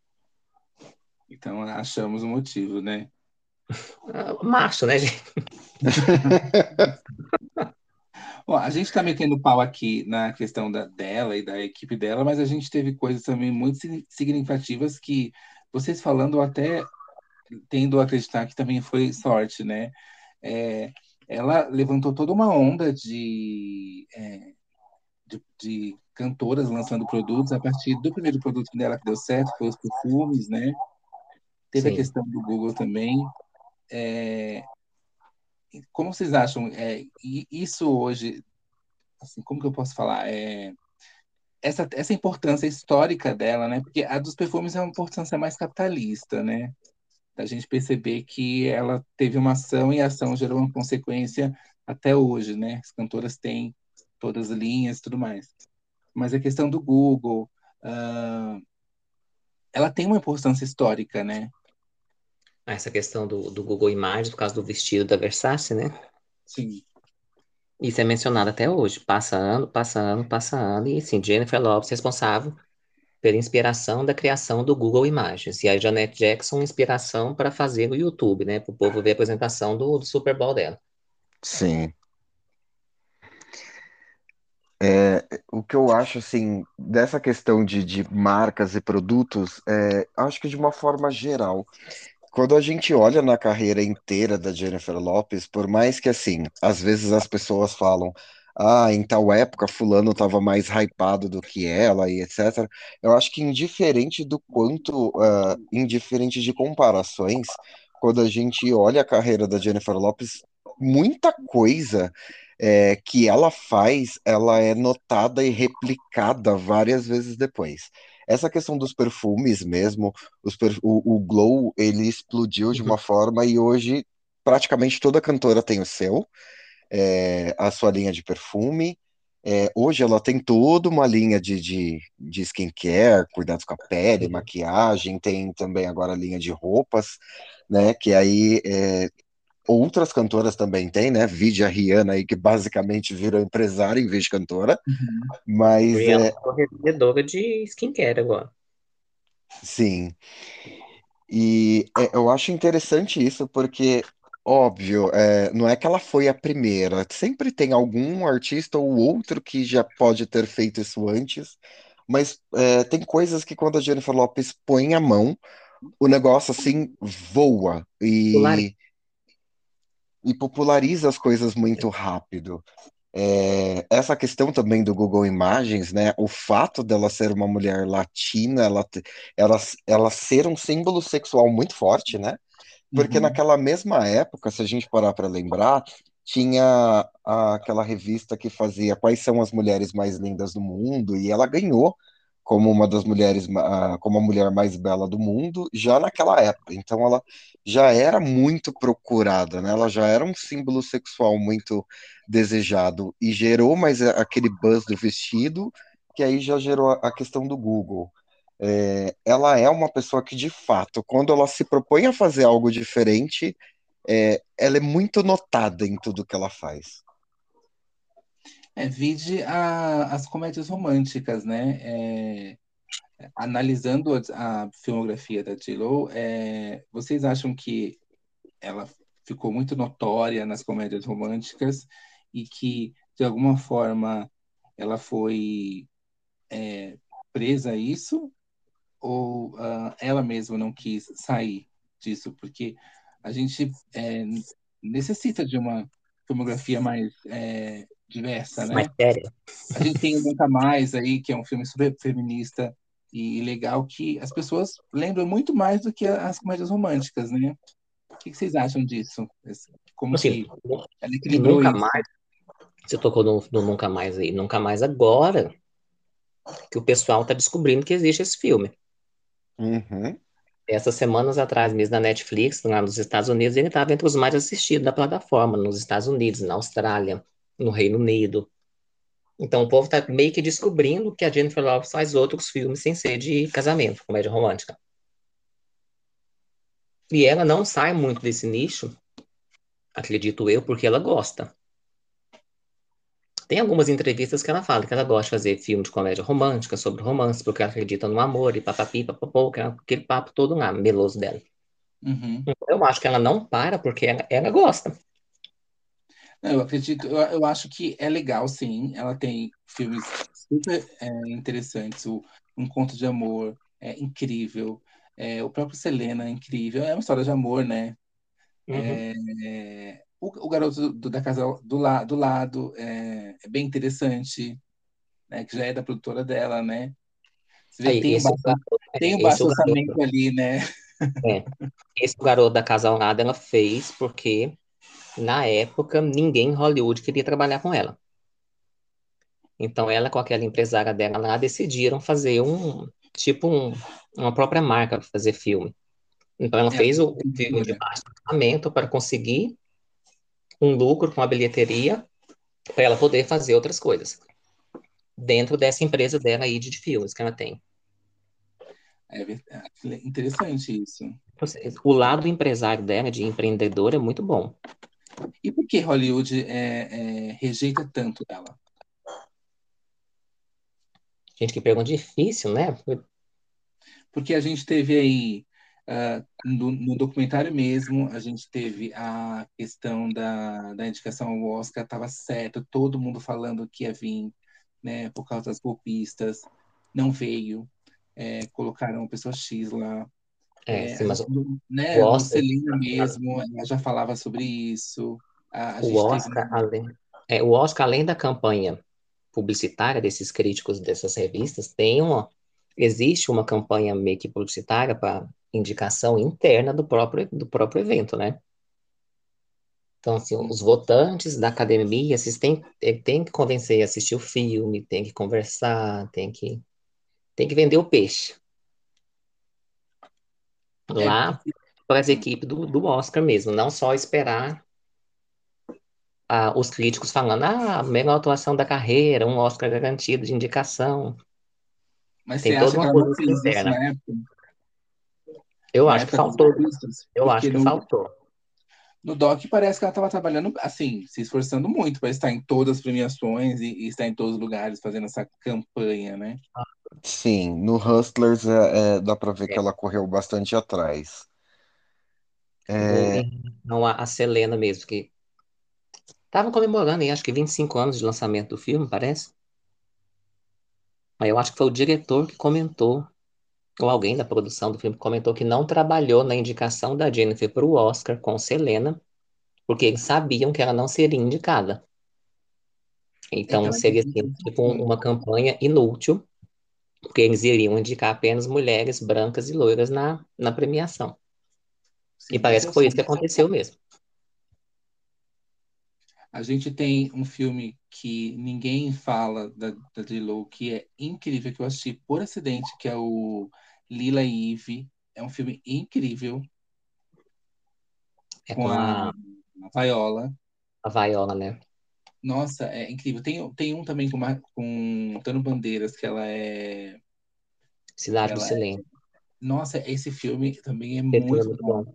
S2: Então achamos o motivo, né?
S4: Ah, macho, né, gente?
S2: Bom, a gente está metendo pau aqui na questão da, dela e da equipe dela, mas a gente teve coisas também muito signi- significativas que vocês falando até tendo a acreditar que também foi sorte, né? É, ela levantou toda uma onda de, é, de, de cantoras lançando produtos a partir do primeiro produto dela que deu certo, foi os perfumes, né? Teve a
S4: Sim.
S2: questão do Google também. É, como vocês acham? É, isso hoje, assim, como que eu posso falar? É, essa, essa importância histórica dela, né? Porque a dos perfumes é uma importância mais capitalista, né? Da gente perceber que ela teve uma ação e a ação gerou uma consequência até hoje, né? As cantoras têm todas as linhas e tudo mais. Mas a questão do Google, ah, ela tem uma importância histórica, né?
S4: Essa questão do, do Google Imagens, por causa do vestido da Versace, né?
S2: Sim.
S4: Isso é mencionado até hoje. Passa ano, passa ano, passa ano. E, sim, Jennifer Lopez responsável pela inspiração da criação do Google Imagens. E a Janet Jackson, inspiração para fazer o YouTube, né? Para o povo ver a apresentação do, do Super Bowl dela.
S3: Sim. É, o que eu acho, assim, dessa questão de, de marcas e produtos, é, acho que de uma forma geral, quando a gente olha na carreira inteira da Jennifer Lopez, por mais que, assim, às vezes as pessoas falam, ah, em tal época fulano estava mais hypado do que ela e etc., eu acho que indiferente do quanto, ah, indiferente de comparações, quando a gente olha a carreira da Jennifer Lopez, muita coisa é, que ela faz, ela é notada e replicada várias vezes depois. Essa questão dos perfumes mesmo, os per- o, o Glow, ele explodiu de uma forma e hoje praticamente toda cantora tem o seu, é, a sua linha de perfume. É, hoje ela tem toda uma linha de, de, de skincare, cuidados com a pele, maquiagem, tem também agora a linha de roupas, né? Que aí é, outras cantoras também têm, né? Vide a Rihanna aí, que basicamente virou empresária em vez de cantora,
S2: Uhum.
S3: mas
S4: Rihanna
S3: é,
S4: é revendedora de skincare agora.
S3: sim. E é, eu acho interessante isso porque, óbvio, é, não é que ela foi a primeira, sempre tem algum artista ou outro que já pode ter feito isso antes, mas é, tem coisas que quando a Jennifer Lopez põe a mão, o negócio assim voa e, e populariza as coisas muito rápido. É, essa questão também do Google Imagens, né? O fato dela ser uma mulher latina, ela, ela, ela ser um símbolo sexual muito forte, né? Porque
S2: Uhum.
S3: naquela mesma época, se a gente parar para lembrar, tinha aquela revista que fazia quais são as mulheres mais lindas do mundo, e ela ganhou como uma das mulheres, como a mulher mais bela do mundo já naquela época. Então ela já era muito procurada, né? Ela já era um símbolo sexual muito desejado e gerou mais aquele buzz do vestido, que aí já gerou a a questão do Google. É, ela é uma pessoa que, de fato, quando ela se propõe a fazer algo diferente, é, ela é muito notada em tudo que ela faz.
S2: É, vide a- as comédias românticas, né? É, analisando a, a filmografia da J.Lo, é, vocês acham que ela ficou muito notória nas comédias românticas e que, de alguma forma, ela foi é, presa a isso? Ou ah, ela mesma não quis sair disso? Porque a gente é, necessita de uma filmografia mais é, diversa,
S4: mais
S2: né?
S4: séria.
S2: A gente tem o Nunca Mais aí, que é um filme super feminista e legal, que as pessoas lembram muito mais do que as comédias românticas, né? O que vocês acham disso? Como
S4: Assim,
S2: que ela equilibrou
S4: nunca
S2: isso?
S4: mais, você tocou no, no Nunca Mais aí, Nunca Mais agora, que o pessoal tá descobrindo que existe esse filme.
S3: Uhum.
S4: Essas semanas atrás, mesmo na Netflix, lá nos Estados Unidos, ele estava entre os mais assistidos da plataforma, nos Estados Unidos, na Austrália, no Reino Unido. Então o povo tá meio que descobrindo que a Jennifer Lopez faz outros filmes sem ser de casamento, comédia romântica. E ela não sai muito desse nicho, acredito eu, porque ela gosta. Tem algumas entrevistas que ela fala que ela gosta de fazer filme de comédia romântica, sobre romance, porque ela acredita no amor e papapi, papapô, é aquele papo todo lá, meloso dela.
S2: Uhum.
S4: Então, eu acho que ela não para porque ela, ela gosta.
S2: Eu acredito, eu, eu acho que é legal, sim. Ela tem filmes super é, interessantes. O Um Conto de Amor é incrível. É, o próprio Selena é incrível. É uma história de amor, né?
S4: Uhum.
S2: É, o, o Garoto do, da Casa do, la, do Lado é, é bem interessante, né? Que já é da produtora dela, né? Você vê
S4: Aí,
S2: tem um
S4: é
S2: tem um baixo orçamento ali, né?
S4: é, esse garoto da Casa ao Lado ela fez porque na época ninguém em Hollywood queria trabalhar com ela. Então ela com aquela empresária dela lá decidiram fazer um tipo um, uma própria marca para fazer filme. Então ela
S2: É,
S4: fez o filme de baixo orçamento para conseguir um lucro com a bilheteria para ela poder fazer outras coisas dentro dessa empresa dela aí de filmes que ela tem.
S2: É interessante isso.
S4: O lado empresário dela, de empreendedor, é muito bom.
S2: E por que Hollywood é, é, rejeita tanto ela?
S4: Gente, que pergunta difícil, né?
S2: Porque a gente teve aí, ah, no, no documentário mesmo, a gente teve a questão da, da indicação ao Oscar, estava certo, todo mundo falando que ia vir, né, por causa das golpistas, não veio, é, colocaram pessoa X lá.
S4: É,
S2: É,
S4: sim, mas
S2: né,
S4: o Oscar,
S2: Celina mesmo, ela já falava sobre isso. A,
S4: o
S2: gente teve
S4: Oscar, além, é, o Oscar, além da campanha publicitária desses críticos dessas revistas, tem uma, existe uma campanha meio que publicitária para indicação interna do próprio, do próprio evento, né? Então, assim, os votantes da academia, vocês têm, eh, têm que convencer a assistir o filme, tem que conversar, tem que Tem que vender o peixe. Lá para as equipes do, do Oscar mesmo, não só esperar ah, os críticos falando, ah, melhor atuação da carreira, um Oscar garantido de indicação.
S2: Mas
S4: Tem toda uma coisa sincera. Eu acho que faltou. Eu acho que
S2: no,
S4: faltou.
S2: no Doc parece que ela estava trabalhando, assim, se esforçando muito para estar em todas as premiações e, e estar em todos os lugares fazendo essa campanha, né?
S3: Sim, no Hustlers é, é, dá pra ver que
S4: É,
S3: ela correu bastante atrás. É,
S4: em relação a, a Selena mesmo, que estavam comemorando, acho que 25 anos de lançamento do filme, parece. Mas eu acho que foi o diretor que comentou, ou alguém da produção do filme que comentou que não trabalhou na indicação da Jennifer para o Oscar com Selena, porque eles sabiam que ela não seria indicada. Então
S2: Então,
S4: seria assim, tipo um- uma campanha inútil, porque eles iriam indicar apenas mulheres brancas e loiras na, na premiação. E
S2: sim, esse
S4: parece que foi isso que aconteceu mesmo.
S2: A gente tem um filme que ninguém fala da, da J.Lo, que é incrível, que eu assisti por acidente, que é o Lila e Eve. É um filme incrível,
S4: É
S2: com
S4: com
S2: a,
S4: a,
S2: a Viola.
S4: a Viola, né?
S2: Nossa, é incrível. Tem, tem um também com, uma, com Antônio Bandeiras, que ela é,
S4: Cidade do
S2: é.
S4: Silêncio.
S2: Nossa, esse filme também é
S4: é
S2: muito
S4: muito
S2: bom.
S4: bom.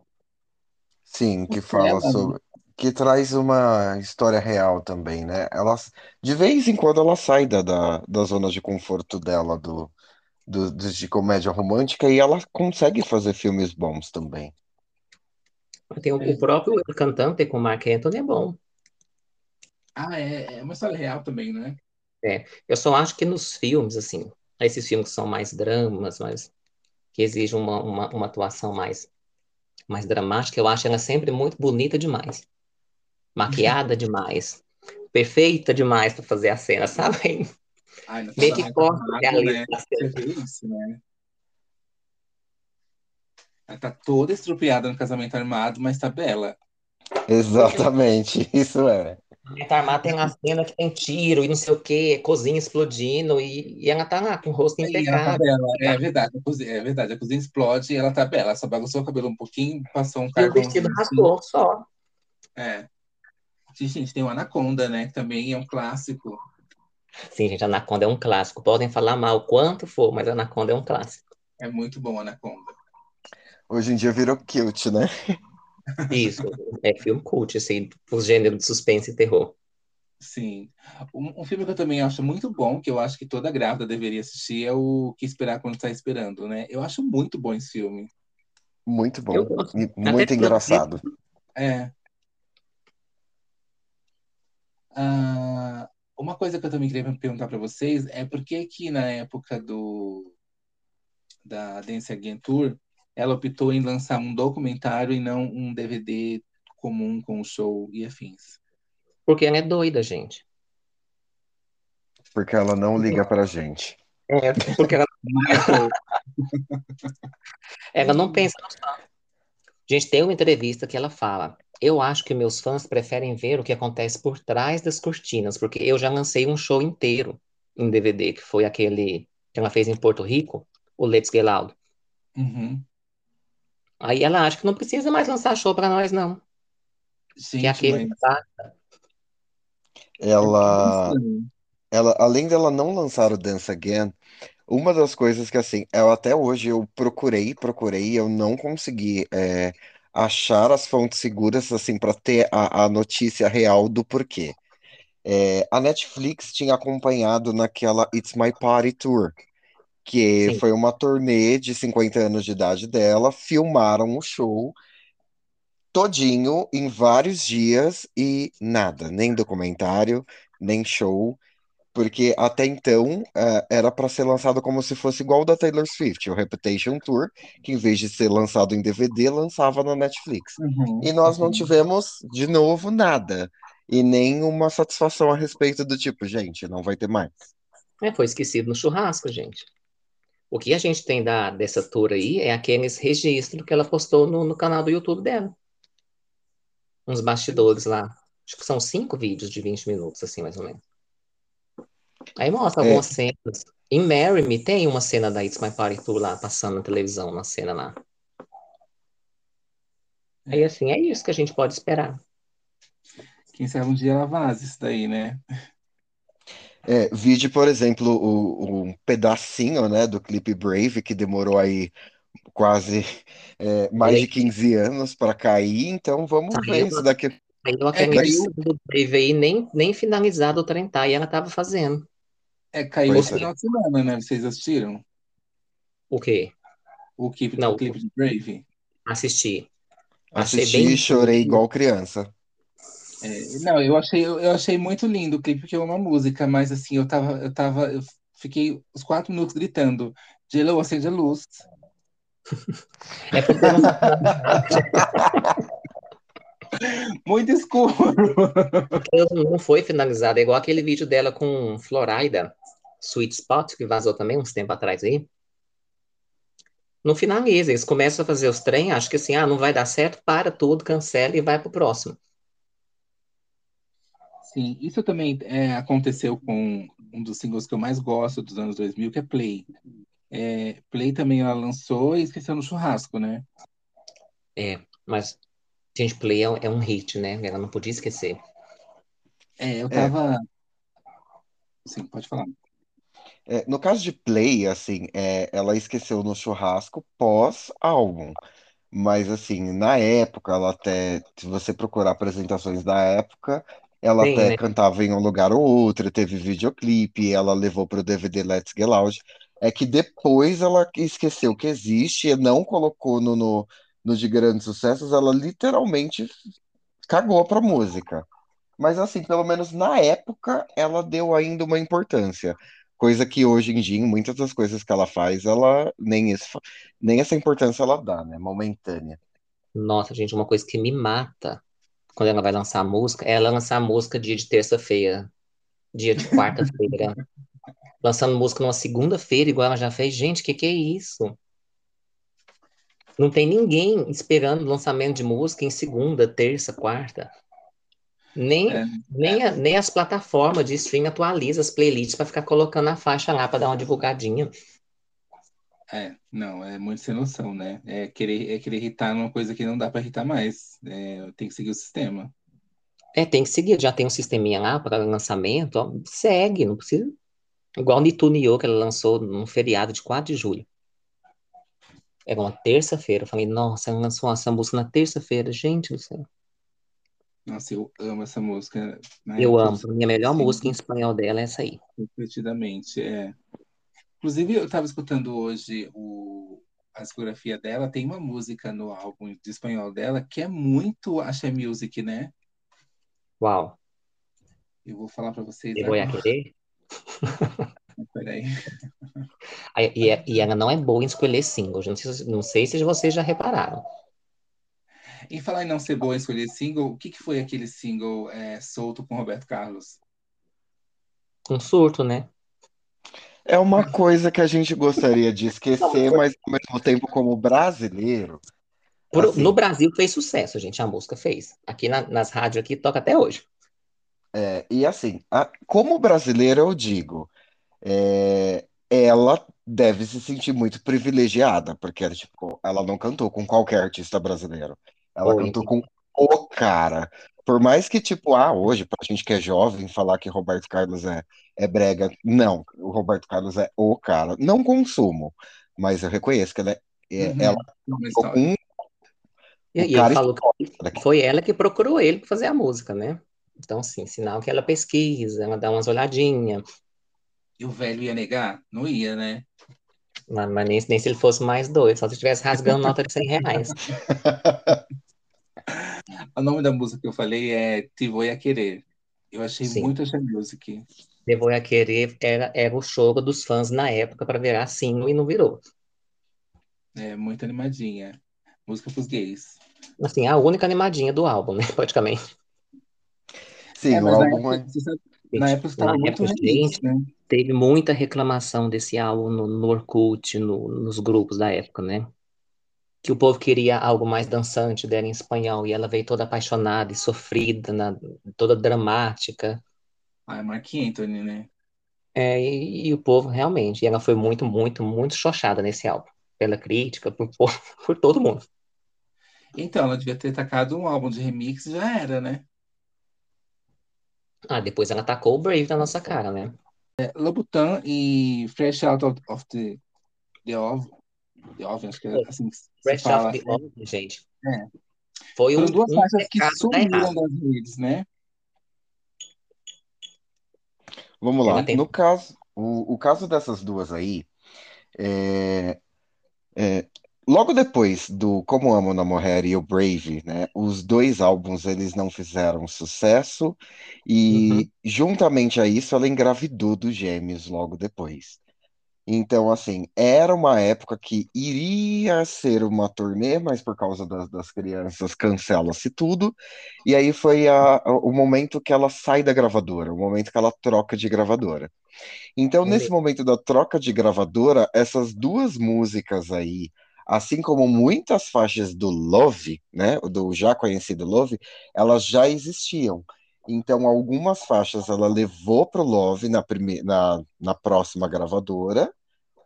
S3: sim, que fala sobre, que traz uma história real também, né? Ela, de vez em quando ela sai da, da, da zona de conforto dela, do, do, dos de comédia romântica, e ela consegue fazer filmes bons também.
S4: Tem o, o próprio Cantante com o Mark Anthony é bom.
S2: Ah, é, é uma história real também, né?
S4: É, eu só acho que nos filmes, assim, esses filmes que são mais dramas, mas que exigem uma, uma, uma atuação mais, mais dramática, eu acho ela sempre muito bonita demais, maquiada demais, perfeita demais para fazer a cena, sabe?
S2: Ai,
S4: Meio que
S2: casamento
S4: corta
S2: né?
S4: da
S2: Você
S4: cena.
S2: isso, né? Ela tá toda estrupiada no casamento armado, mas tá bela.
S3: Exatamente, isso é.
S4: Casamento Armado tem uma cena que tem tiro e não sei o quê, cozinha explodindo, e, e ela tá lá com o rosto
S2: ela tá
S4: impecável.
S2: bela, é verdade, a cozinha, é verdade, a cozinha explode e ela tá bela. Ela só bagunçou o cabelo um pouquinho, passou um
S4: E o vestido
S2: assim.
S4: rasgou só.
S2: É. Gente, gente, tem o Anaconda, né? Que também é um clássico.
S4: Sim, gente, Anaconda é um clássico. Podem falar mal o quanto for, mas Anaconda é um clássico.
S2: É muito bom, Anaconda.
S3: Hoje em dia virou cute, né?
S4: Isso, é filme cult, assim, os gêneros de suspense e terror.
S2: Sim. Um, um filme que eu também acho muito bom, que eu acho que toda grávida deveria assistir, é o Que Esperar Quando Está Esperando, né? Eu acho muito bom esse filme.
S3: Muito
S4: Eu
S3: bom. E
S4: Até
S3: muito engraçado.
S2: É. Ah, uma coisa que eu também queria perguntar para vocês é por que que na época do da Dance Again Tour ela optou em lançar um documentário e não um DVD comum com o show e afins.
S4: Porque ela é doida, gente.
S3: Porque ela não liga pra gente.
S4: É, porque ela,
S2: Michael,
S4: ela não pensa nos fãs. Gente, tem uma entrevista que ela fala: Eu acho que meus fãs preferem ver o que acontece por trás das cortinas, porque eu já lancei um show inteiro em DVD, que foi aquele que ela fez em Porto Rico, o Let's Get Loud.
S2: Uhum.
S4: Aí ela acha que não precisa mais lançar show pra nós, não. Que é
S2: Gente,
S4: aquele
S2: mas
S4: tá?
S3: Ela,
S2: Pensando.
S3: ela, além dela não lançar o Dance Again, uma das coisas que assim, eu até hoje eu procurei, procurei, eu não consegui é, achar as fontes seguras assim para ter a, a notícia real do porquê. É, a Netflix tinha acompanhado naquela It's My Party Tour, que
S4: Sim.
S3: foi uma turnê de 50 anos de idade dela, filmaram o show todinho em vários dias e nada, nem documentário, nem show, porque até então eh, era para ser lançado como se fosse igual o da Taylor Swift, o Reputation Tour, que em vez de ser lançado em DVD, lançava na Netflix.
S2: Uhum,
S3: E nós não
S2: uhum.
S3: tivemos, de novo, nada. E nem uma satisfação a respeito do tipo, gente, não vai ter mais.
S4: É, foi esquecido no churrasco, gente. O que a gente tem da, dessa tour aí é aqueles registros que ela postou no, no canal do YouTube dela. Uns bastidores lá. Acho que são cinco vídeos de 20 minutos, assim, mais ou menos. Aí mostra
S3: É.
S4: algumas cenas. Em Marry Me tem uma cena da It's My Party Tour lá, passando na televisão, uma cena lá. Aí assim, é isso que a gente pode esperar.
S2: Quem sabe um dia ela vaza isso daí, né?
S3: É, vide, por exemplo, o, um pedacinho, né, do clipe Brave, que demorou aí quase é, mais de 15 anos para cair, então vamos
S4: Saiu
S3: ver isso daqui.
S4: Aquela
S2: É,
S4: edição do Brave aí nem, nem finalizado o trem tá, e ela tava fazendo.
S2: É, caiu
S3: Pois
S2: esse
S3: é.
S2: final de semana, né? Vocês assistiram?
S4: O quê?
S2: O clipe,
S4: Não.
S2: o clipe de Brave?
S4: Assistir. Achei
S3: Assisti
S4: bem-
S3: e chorei igual criança.
S2: É, não, eu achei, eu, achei muito lindo o clipe, porque é uma música, mas assim, eu tava, eu tava, eu fiquei os quatro minutos gritando, J-Lo, acende a luz.
S4: É porque
S2: Muito escuro.
S4: não foi finalizado. É igual aquele vídeo dela com Florida, Sweet Spot, que vazou também uns tempos atrás aí. Não finaliza, eles começam a fazer os trem, acho que assim, ah, não vai dar certo, para tudo, cancela e vai pro próximo.
S2: Sim, isso também é, aconteceu com um dos singles que eu mais gosto dos anos 2000, que é Play. É, Play também ela lançou e esqueceu no churrasco, né?
S4: Mas, gente, Play é, um- é um hit, né? Ela não podia esquecer.
S2: É, eu tava. Sim, pode falar.
S3: É, no caso de Play, assim, é, ela esqueceu no churrasco pós-álbum. Mas, assim, na época, ela até, se você procurar apresentações da época, ela
S4: Tem,
S3: até
S4: né?
S3: cantava em um lugar ou outro, teve videoclipe, ela levou pro DVD Let's Get Loud. É que depois ela esqueceu que existe e não colocou no, no, no de grandes sucessos, ela literalmente cagou pra música. Mas, assim, pelo menos na época, ela deu ainda uma importância. Coisa que hoje em dia, em muitas das coisas que ela faz, ela nem, isso, nem essa importância ela dá, né? Momentânea.
S4: Nossa, gente, uma coisa que me mata quando ela vai lançar a música é ela lançar a música dia de terça-feira, dia de quarta-feira. Lançando música numa segunda-feira, igual ela já fez. Gente, que que é isso? Não tem ninguém esperando o lançamento de música em segunda, terça, quarta. Nem,
S2: É,
S4: nem, a- nem as plataformas de streaming atualizam as playlists para ficar colocando a faixa lá para dar uma divulgadinha.
S2: É, não, é muito sem noção, né? É querer, é querer irritar numa coisa que não dá pra irritar mais. É, tem que seguir o sistema.
S4: É, tem que seguir, já tem um sisteminha lá para lançamento, ó, segue, não precisa. Igual Nitu Nio, que ela lançou num feriado de 4 de julho. Era uma terça-feira. Eu falei, nossa, ela lançou essa música na terça-feira. Gente do céu.
S2: Nossa, eu amo essa música. né?
S4: Eu amo. A minha melhor
S2: Sim.
S4: música em espanhol dela é essa aí.
S2: Repetidamente, é. Inclusive, eu estava escutando hoje o, a discografia dela. Tem uma música no álbum de espanhol dela que é muito Axé Music, né?
S4: Uau.
S2: Eu vou falar para vocês
S4: Eu vou querer.
S2: Peraí.
S4: Aí, E, é- e ela não é boa em escolher singles. Não sei, se- não sei se vocês já repararam.
S2: Em falar em não ser boa em escolher single, o que, que foi aquele single é, solto com Roberto Carlos?
S4: Um surto, né?
S3: É uma coisa que a gente gostaria de esquecer, mas ao mesmo tempo, como brasileiro,
S4: Por-
S3: Assim.
S4: no Brasil fez sucesso, gente. A música fez. Aqui na- nas rádios aqui toca até hoje.
S3: é, e assim, a- como brasileiro eu digo, é, ela deve se sentir muito privilegiada, porque tipo, ela não cantou com qualquer artista brasileiro. Ela
S4: Foi.
S3: cantou com o cara. Por mais que, tipo, ah, hoje, pra gente que é jovem, falar que Roberto Carlos é, é brega, não, o Roberto Carlos é o cara. Não consumo, mas eu reconheço que ela, é, é-
S2: Uhum.
S3: ela
S2: história.
S3: com
S4: E, e ele falou que
S3: daqui.
S4: foi ela que procurou ele para fazer a música, né? Então, assim, sinal que ela pesquisa, ela dá umas olhadinhas.
S2: E o velho ia negar? Não ia, né?
S4: Mas, mas nem, nem se ele fosse mais doido, só se estivesse rasgando nota de 100 reais.
S2: O nome da música que eu falei é Te Vou a Querer. Eu achei
S4: Sim.
S2: muito Axé
S4: Levou a querer, era, era o choro dos fãs na época para virar single e não virou.
S2: É muito animadinha. Música pros gays.
S4: Assim, a única animadinha do álbum, né? Praticamente.
S3: Sim,
S2: É,
S3: o álbum é-
S2: na época estava muito
S4: época,
S2: remix,
S4: gente,
S2: né?
S4: teve muita reclamação desse álbum no, no Orkut, no- nos grupos da época, né? Que o povo queria algo mais dançante dela em espanhol, e ela veio toda apaixonada e sofrida, na- toda dramática.
S2: Ah, é Mark Anthony, né?
S4: É, e, e o povo realmente, e ela foi muito, muito, muito chochada nesse álbum, pela crítica, por, por, todo mundo.
S2: Então, ela devia ter tacado um álbum de remix, já era, né?
S4: Ah, depois ela tacou o Brave na nossa cara, né?
S2: É, Lobutan e Fresh Out of, of the, the Oven, the Oven, acho que é assim que se
S4: Fresh
S2: fala.
S4: Off the Oven, gente.
S2: É.
S4: Foi
S2: Foram
S4: um,
S2: duas
S4: um
S2: faixas que sumiram das redes, né?
S3: Vamos lá. No caso, o, o caso dessas duas aí, é, é, logo depois do Como Amo na Mulher e o Brave, né, os dois álbuns eles não fizeram sucesso e juntamente a isso ela engravidou dos gêmeos logo depois. Então, assim, era uma época que iria ser uma turnê, mas por causa das, das crianças cancela-se tudo. E aí foi a- a- o momento que ela sai da gravadora, o momento que ela troca de gravadora. Então, nesse momento da troca de gravadora, essas duas músicas aí, assim como muitas faixas do Love, né, do já conhecido Love, elas já existiam. Então, algumas faixas ela levou pro Love na, prime... na, na próxima gravadora,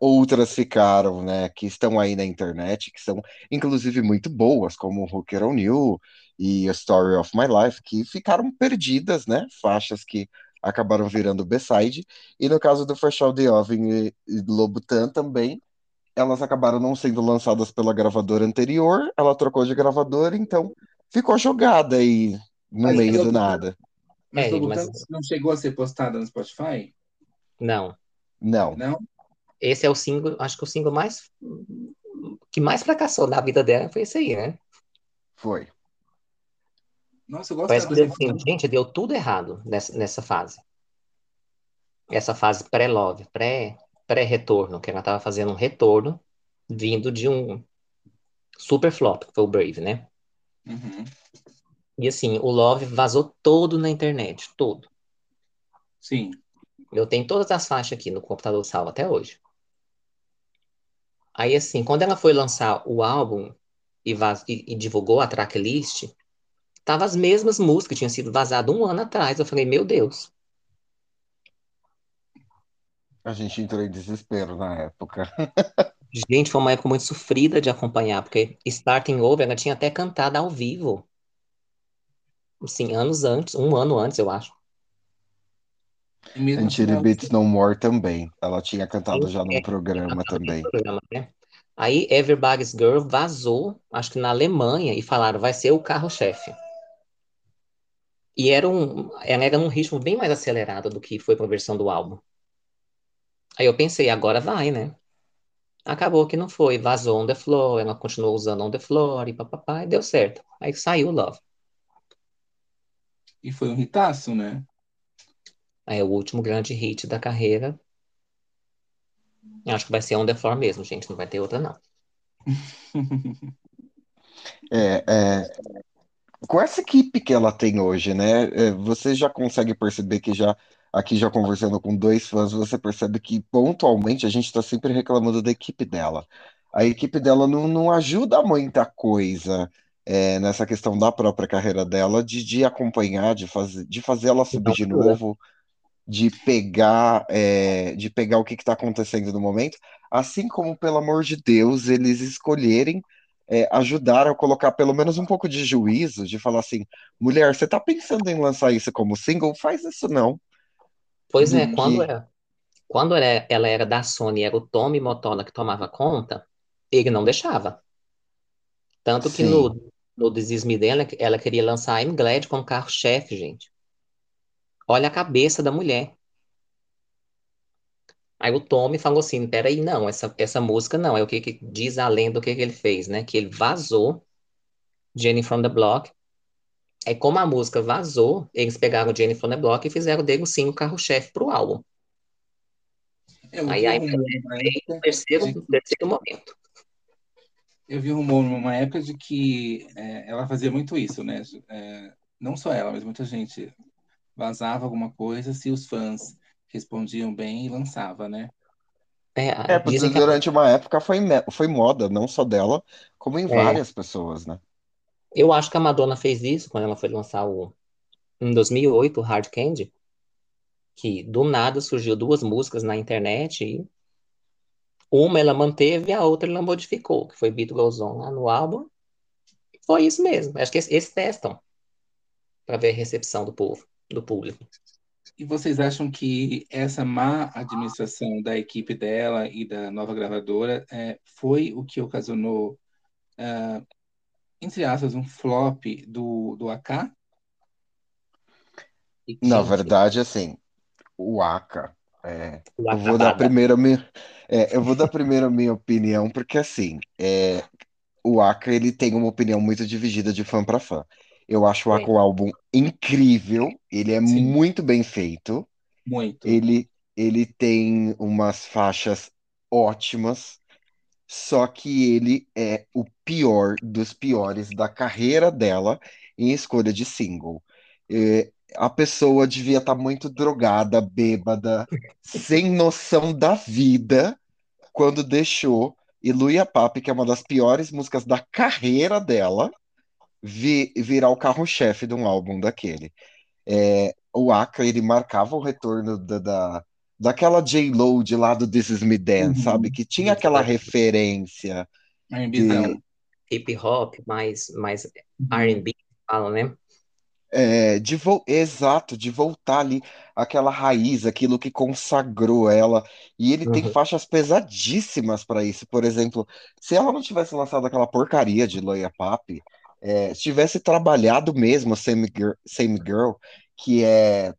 S3: outras ficaram, né, que estão aí na internet, que são inclusive muito boas, como Hooker on You e A Story of My Life, que ficaram perdidas, né, faixas que acabaram virando B-side. E no caso do Fresh Out the Oven e, e Lobutan também, elas acabaram não sendo lançadas pela gravadora anterior, ela trocou de gravadora, então ficou jogada aí no
S2: Mas
S3: meio do nada.
S2: Mas
S4: É, mas-
S2: não chegou a ser postada no Spotify?
S4: Não.
S3: Não,
S2: Não?
S4: Esse é o single, acho que o single mais que mais fracassou na vida dela foi esse aí, né?
S3: foi.
S2: Nossa, eu gosto
S4: Parece que deu, assim, gente, deu tudo errado nessa, nessa fase. Essa fase pré-love, pré, pré-retorno, que ela tava fazendo um retorno vindo de um super flop, que foi o Brave, né?
S2: Uhum.
S4: E assim, o Love vazou todo na internet, todo.
S2: Sim.
S4: Eu tenho todas as faixas aqui no computador salvo até hoje. Aí, assim, quando ela foi lançar o álbum e, vaz- e- divulgou a tracklist, tava as mesmas músicas que tinham sido vazadas um ano atrás. Eu falei, meu Deus.
S3: A gente entrou em desespero na época.
S4: Gente, foi uma época muito sofrida de acompanhar, porque Starting Over, ela tinha até cantado ao vivo. Assim, anos antes, um ano antes, eu acho.
S2: Mesmo
S3: Until Beats No More também. Ela tinha cantado já num
S4: É,
S3: programa também.
S4: no programa, né? Aí Everybody's Girl vazou, acho que na Alemanha, e falaram, vai ser o carro-chefe. E era um, ela era num ritmo bem mais acelerado do que foi para a versão do álbum. Aí eu pensei, agora vai, né? Acabou que não foi, vazou On The Floor, ela continuou usando On The Floor e papapá, e deu certo. Aí saiu Love.
S2: E foi um hitaço, né?
S4: É o último grande hit da carreira. Eu Acho que vai ser On The Floor mesmo, gente, não vai ter outra não.
S3: É, é, com essa equipe que ela tem hoje, né? é, você já consegue perceber que já aqui já conversando com dois fãs, você percebe que pontualmente a gente está sempre reclamando da equipe dela. A equipe dela não, não ajuda muita coisa é, nessa questão da própria carreira dela, de, de acompanhar, de fazer, de fazer ela subir de novo, de pegar, é, de pegar o que está acontecendo no momento, assim como, pelo amor de Deus, eles escolherem é, ajudar a colocar pelo menos um pouco de juízo, de falar assim, mulher, você tá pensando em lançar isso como single? Faz isso não.
S4: Pois é, quando era, quando era- ela era da Sony, era o Tommy Motola que tomava conta, ele não deixava. Tanto que
S3: Sim.
S4: no, no This Is Me dela, ela queria lançar I'm Glad como carro-chefe, gente. Olha a cabeça da mulher. Aí o Tommy falou assim, peraí, não, essa, essa música não, é o que, que diz a lenda, o que, que ele fez, né? Que ele vazou Jenny from the Block. Aí como a música vazou, eles pegaram Jenny from the Block e fizeram dele sim o carro-chefe pro álbum.
S2: Eu
S4: Aí a
S2: numa
S4: Veio
S2: época
S4: o terceiro, terceiro momento.
S2: Eu vi um rumor numa época de que é, ela fazia muito isso, né? É, não só ela, mas muita gente vazava alguma coisa se os fãs respondiam bem e lançava, né?
S4: É,
S3: É, porque
S4: que
S3: durante uma época foi, foi moda, não só dela, como em
S4: É.
S3: várias pessoas, né?
S4: eu acho que a Madonna fez isso quando ela foi lançar o em 2008, o Hard Candy, que do nada surgiu duas músicas na internet e uma ela manteve e a outra ela modificou, que foi Beat Goes On lá no álbum. Foi isso mesmo. Acho que eles testam para ver a recepção do povo, do público.
S2: E vocês acham que essa má administração da equipe dela e da nova gravadora é, foi o que ocasionou, uh, entre aspas, um flop do, do AK?
S3: Na verdade, assim, o AK, é, eu vou dar primeiro minha, é, eu vou dar primeiro a minha opinião, porque assim, é, o Aka ele tem uma opinião muito dividida de fã para fã. Eu acho o Aka um álbum incrível, ele é Sim. muito bem feito.
S2: Muito.
S3: Ele, ele tem umas faixas ótimas, só que ele é o pior dos piores da carreira dela em escolha de single. É, a pessoa devia estar tá muito drogada, bêbada, sem noção da vida, quando deixou Iluia Papi, que é uma das piores músicas da carreira dela, vi, virar o carro-chefe de um álbum daquele. É, o Aka, ele marcava o retorno da, da, daquela J-Lo de lá do This Is Me Dance, uhum. sabe? Que tinha aquela referência.
S4: De... Hip hop, mais, mais uhum. R&B, fala, né?
S3: É, de vo... Exato, de voltar ali aquela raiz, aquilo que consagrou ela. E ele tem
S4: Uhum.
S3: faixas pesadíssimas para isso. Por exemplo, se ela não tivesse lançado aquela porcaria de Loya Papi, é, se tivesse trabalhado mesmo Same Girl, Same Girl, que é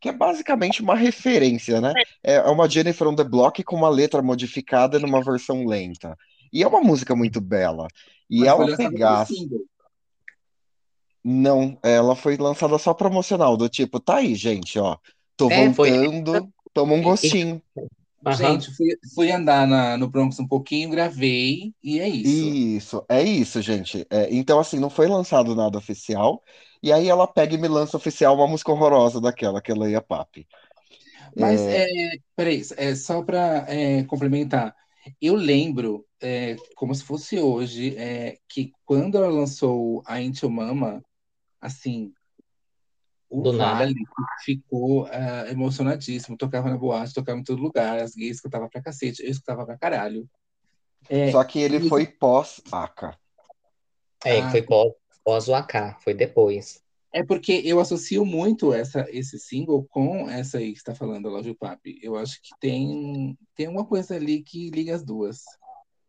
S3: que é basicamente uma referência, né? É é uma Jennifer on the Block com uma letra modificada numa versão lenta. E é uma música muito bela. E
S2: Mas
S3: ela
S2: como
S3: pegasse. Não, ela foi lançada só promocional, do tipo, tá aí, gente, ó. Tô
S4: É, foi.
S3: voltando, toma um gostinho.
S4: Aham.
S2: Gente, fui, fui andar na- no Bronx um pouquinho, gravei, e é isso.
S3: Isso, é isso, gente. É, então, assim, não foi lançado nada oficial. E aí ela pega e me lança oficial uma música horrorosa daquela, que ela ia papi.
S2: Mas,
S3: É,
S2: é, peraí, é, só para complementar, eu lembro, é, como se fosse hoje, é, que quando ela lançou a Into Mama, assim, o
S4: Do nada.
S2: Vale ficou ah, emocionadíssimo, tocava na boate, tocava em todo lugar, as gays escutavam pra cacete, eu escutava pra caralho. É,
S3: só que ele
S2: e-
S3: foi pós-Aka.
S4: É,
S2: Ah.
S4: foi pós, pós o AK, foi depois.
S2: É porque eu associo muito essa, esse single com essa aí que está falando, a Love You Papi. Eu acho que tem, tem uma coisa ali que liga as duas.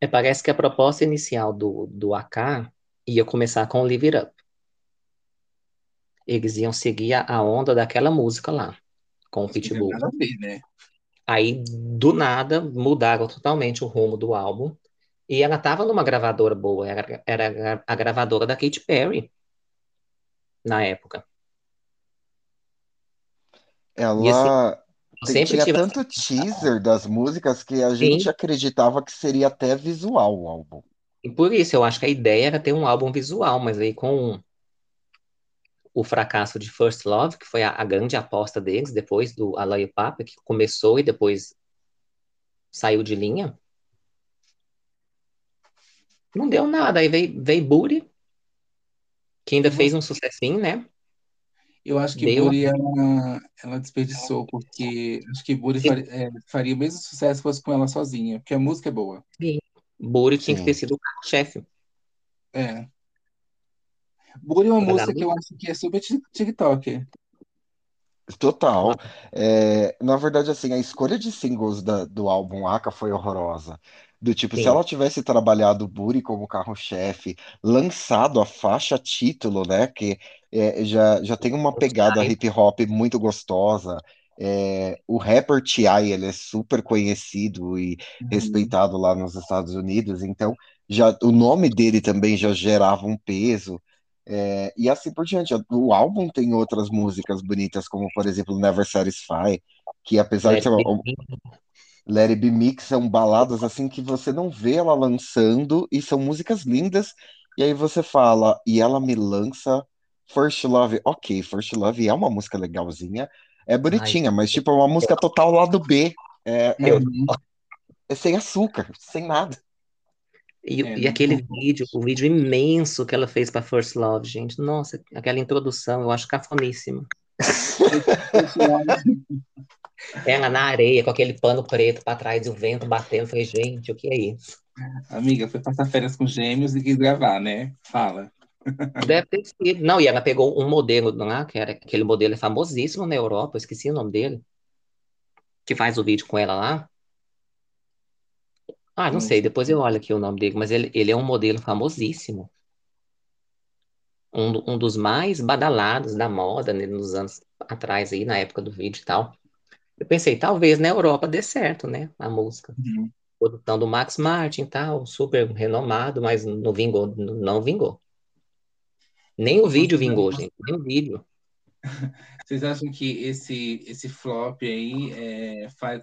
S4: É, parece que a proposta inicial do, do AK ia começar com Live It Up. Eles iam seguir a, onda daquela música lá, com o Pitbull.
S2: ver, né?
S4: Aí, do nada, mudaram totalmente o rumo do álbum. E ela tava numa gravadora boa, era, era a gravadora da Katy Perry, na época.
S3: Ela
S4: Eu
S3: tem-
S4: sempre
S3: tinha
S4: tive
S3: tanto teaser das músicas que a gente
S4: Sim.
S3: acreditava que seria até visual o álbum.
S4: E por isso, eu acho que a ideia era ter um álbum visual, mas aí com o fracasso de First Love, que foi a, a grande aposta deles, depois do Aloy Papa, que começou e depois saiu de linha, não deu nada. Aí veio, veio Booty, que ainda fez um sucessinho, né?
S2: Eu acho que
S4: Deu.
S2: Buri ela, ela desperdiçou, porque acho que Buri
S4: Sim.
S2: faria, é, faria o mesmo sucesso se fosse com ela sozinha, porque a música é boa.
S4: Booty tinha que
S3: Sim.
S4: ter sido o carro-chefe.
S2: É. Buri é uma música que eu acho que é super tik- TikTok.
S3: Total. É, na verdade, assim, a escolha de singles da- do álbum Aka foi horrorosa. Do tipo, se
S4: Sim.
S3: ela tivesse trabalhado o Buri como carro-chefe, lançado a faixa título, né? Que é, já, já tem uma pegada hip hop muito gostosa. É, o rapper T.I., ele é super conhecido e
S2: Uhum.
S3: respeitado lá nos Estados Unidos, então já o nome dele também já gerava um peso. É, e assim por diante. O álbum tem outras músicas bonitas, como por exemplo Never Satisfy, que apesar de ser
S4: Let
S3: uma. Let It Be Mix, são baladas assim que você não vê ela lançando e são músicas lindas. E aí você fala, e ela me lança First Love. Ok, First Love é uma música legalzinha, é bonitinha, mas tipo é uma música total lado B. É, é, é sem açúcar, sem nada.
S4: E,
S2: É,
S4: e aquele vídeo, o vídeo imenso que ela fez para First Love, gente. Nossa, aquela introdução eu acho cafoníssima. Ela na areia, com aquele pano preto pra trás e o vento batendo. Falei, gente, o que é isso?
S2: Amiga, foi passar férias com gêmeos e quis gravar, né? Fala.
S4: Deve ter sido. Não, e ela pegou um modelo lá, que era aquele modelo é famosíssimo na Europa, eu esqueci o nome dele, que faz o vídeo com ela lá. Ah, não sei, depois eu olho aqui o nome dele, mas ele, ele é um modelo famosíssimo. Um, um dos mais badalados da moda, né, nos anos atrás aí, na época do vídeo e tal. Eu pensei, talvez na Europa dê certo, né, a música.
S2: Uhum.
S4: Produção do Max Martin e tal, super renomado, mas não vingou, não vingou. Nem o vídeo vingou, gente, nem o vídeo.
S2: Vocês acham que esse, esse flop aí é, faz,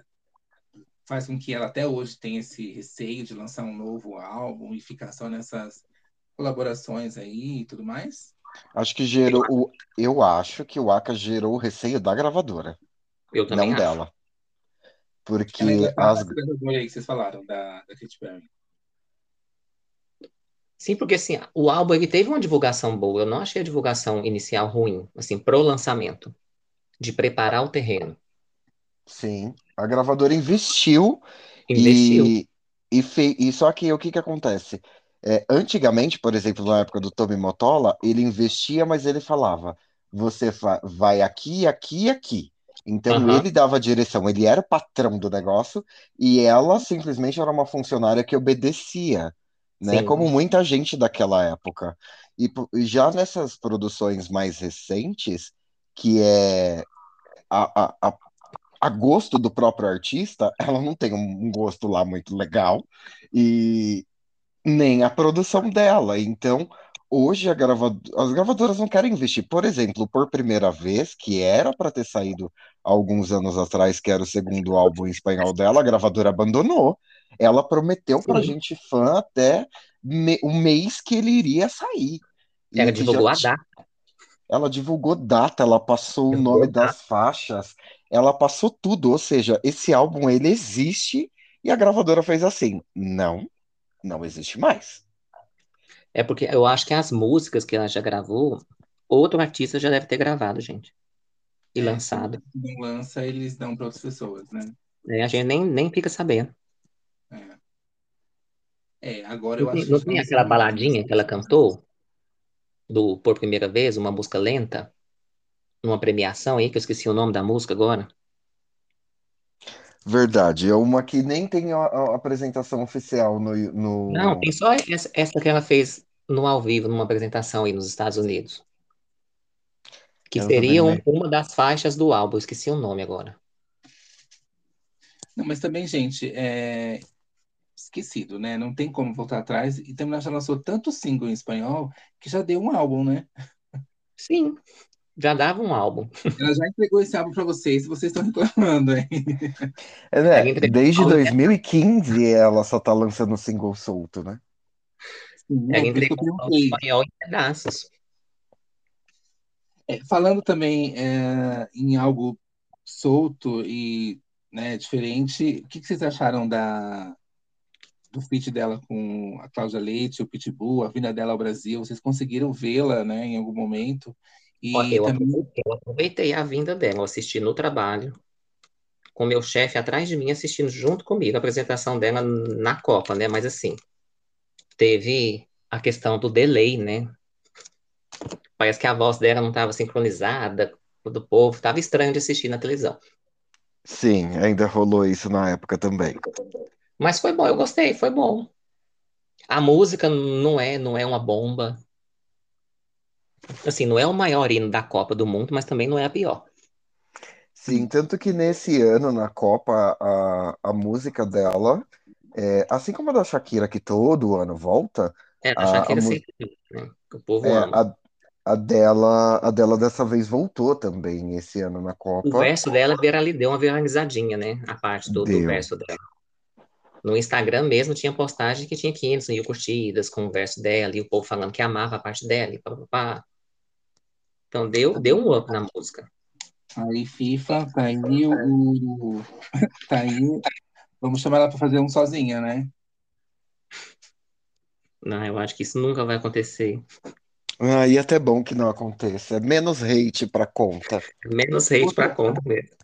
S2: faz com que ela até hoje tenha esse receio de lançar um novo álbum e ficar só nessas colaborações aí e tudo mais?
S3: Acho que gerou o. Eu acho que o Aka gerou o receio da gravadora,
S4: Eu também
S3: não
S4: acho.
S3: dela.
S2: Ela
S3: Porque
S2: ainda tá
S3: as.
S2: gravadora aí que vocês falaram, da, da Katy Perry.
S4: Sim, porque assim, o álbum ele teve uma divulgação boa. Eu não achei a divulgação inicial ruim, assim, pro lançamento, de preparar o terreno.
S3: Sim, a gravadora investiu
S4: Investiu.
S3: e, e, fe... e só que o que que acontece? É, antigamente, por exemplo, na época do Tommy Mottola, ele investia, mas ele falava: você fa- vai aqui, aqui e aqui. Então
S4: Aham.
S3: ele dava a direção, ele era o patrão do negócio e ela simplesmente era uma funcionária que obedecia, né?
S4: Sim.
S3: Como muita gente daquela época. E po- e já nessas produções mais recentes, que é a, a, a a gosto do próprio artista, ela não tem um gosto lá muito legal e nem a produção dela. Então, hoje gravado- as gravadoras não querem investir. Por exemplo, por primeira vez, que era para ter saído alguns anos atrás, que era o segundo álbum em espanhol dela, a gravadora abandonou. Ela prometeu para gente fã até me- o mês que ele iria sair.
S4: Ela
S3: já
S4: divulgou a data.
S3: Ela divulgou data, ela passou o
S4: Divulgou
S3: nome
S4: data.
S3: das faixas, ela passou tudo, ou seja, esse álbum ele existe e a gravadora fez assim, não, não existe mais.
S4: É porque eu acho que as músicas que ela já gravou, outro artista já deve ter gravado, gente. E
S2: É,
S4: lançado.
S2: não lança, eles dão para outras pessoas, né?
S4: né? A gente nem, nem fica sabendo.
S2: É. É, agora
S4: Não
S2: eu
S4: tem,
S2: acho que
S4: não tem
S2: não
S4: aquela baladinha que ela cantou do Por Primeira Vez, uma música lenta, numa premiação aí, que eu esqueci o nome da música agora.
S3: Verdade, é uma que nem tem a, a apresentação oficial no,
S4: Não,
S3: no...
S4: tem só essa, essa que ela fez no ao vivo, numa apresentação aí nos Estados Unidos. Que
S3: Eu também
S4: seria
S3: não
S4: um- uma das faixas do álbum, eu esqueci o nome agora.
S2: Não, mas também, gente, é esquecido, né? Não tem como voltar atrás. E também ela já lançou tanto single em espanhol que já deu um álbum, né?
S4: Sim, já dava um álbum.
S2: Ela já entregou esse álbum para vocês, se vocês estão reclamando, hein?
S3: É, né, desde
S4: o álbum,
S3: 2015 ela só tá lançando single solto, né?
S2: Sim,
S4: ela entregou espanhol em pedaços.
S2: É, falando também é, em algo solto e né, diferente, o que, que vocês acharam da, do feat dela com a Cláudia Leite, o Pitbull, a vinda dela ao Brasil? Vocês conseguiram vê-la, né, em algum momento? E
S4: Eu
S2: também,
S4: aproveitei, eu aproveitei a vinda dela, eu assisti no trabalho, com meu chefe atrás de mim assistindo junto comigo a apresentação dela na Copa, né? Mas assim, teve a questão do delay, né? Parece que a voz dela não estava sincronizada com a do povo, estava estranho de assistir na televisão.
S3: Sim, ainda rolou isso na época também.
S4: Mas foi bom, eu gostei, foi bom. A música não é, não é uma bomba. Assim, não é o maior hino da Copa do Mundo, mas também não é a pior.
S3: Sim, tanto que nesse ano na Copa a, a música dela, é, assim como a da Shakira que todo ano volta,
S4: É, a
S3: a, a,
S4: Shakira
S3: mu-
S4: sempre, né? o povo
S3: é,
S4: ama.
S3: a, a dela a dela dessa vez voltou também esse ano na
S4: O
S3: Copa.
S4: verso dela deu uma viralizadinha, né? A parte do, do verso dela. No Instagram mesmo tinha postagem que tinha 500 mil curtidas com o verso dela e o povo falando que amava a parte dela e pá, pá, pá. Então deu, deu um up na música.
S2: aí FIFA, tá aí o... Tá aí... Vamos chamar ela para fazer um sozinha, né?
S4: Não, eu acho que isso nunca vai acontecer.
S3: Ah, e até bom que não aconteça. É menos hate pra conta.
S4: Menos hate pra conta mesmo.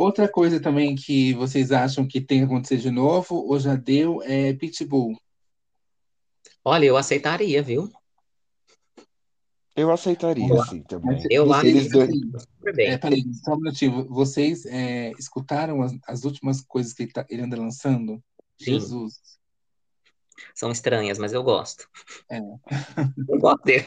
S2: Outra coisa também que vocês acham que tem que acontecer de novo, ou já deu, é Pitbull.
S4: Olha, eu aceitaria, viu?
S3: Eu aceitaria,
S2: Olá.
S3: sim, também.
S4: Eu
S2: Vocês,
S4: acho
S3: Eles dois-
S2: é, peraí, só um minutinho. Vocês é, escutaram as, as últimas coisas que ele, tá- ele anda lançando?
S4: Sim.
S2: Jesus.
S4: São estranhas, mas eu gosto.
S2: É.
S4: Eu gosto dele.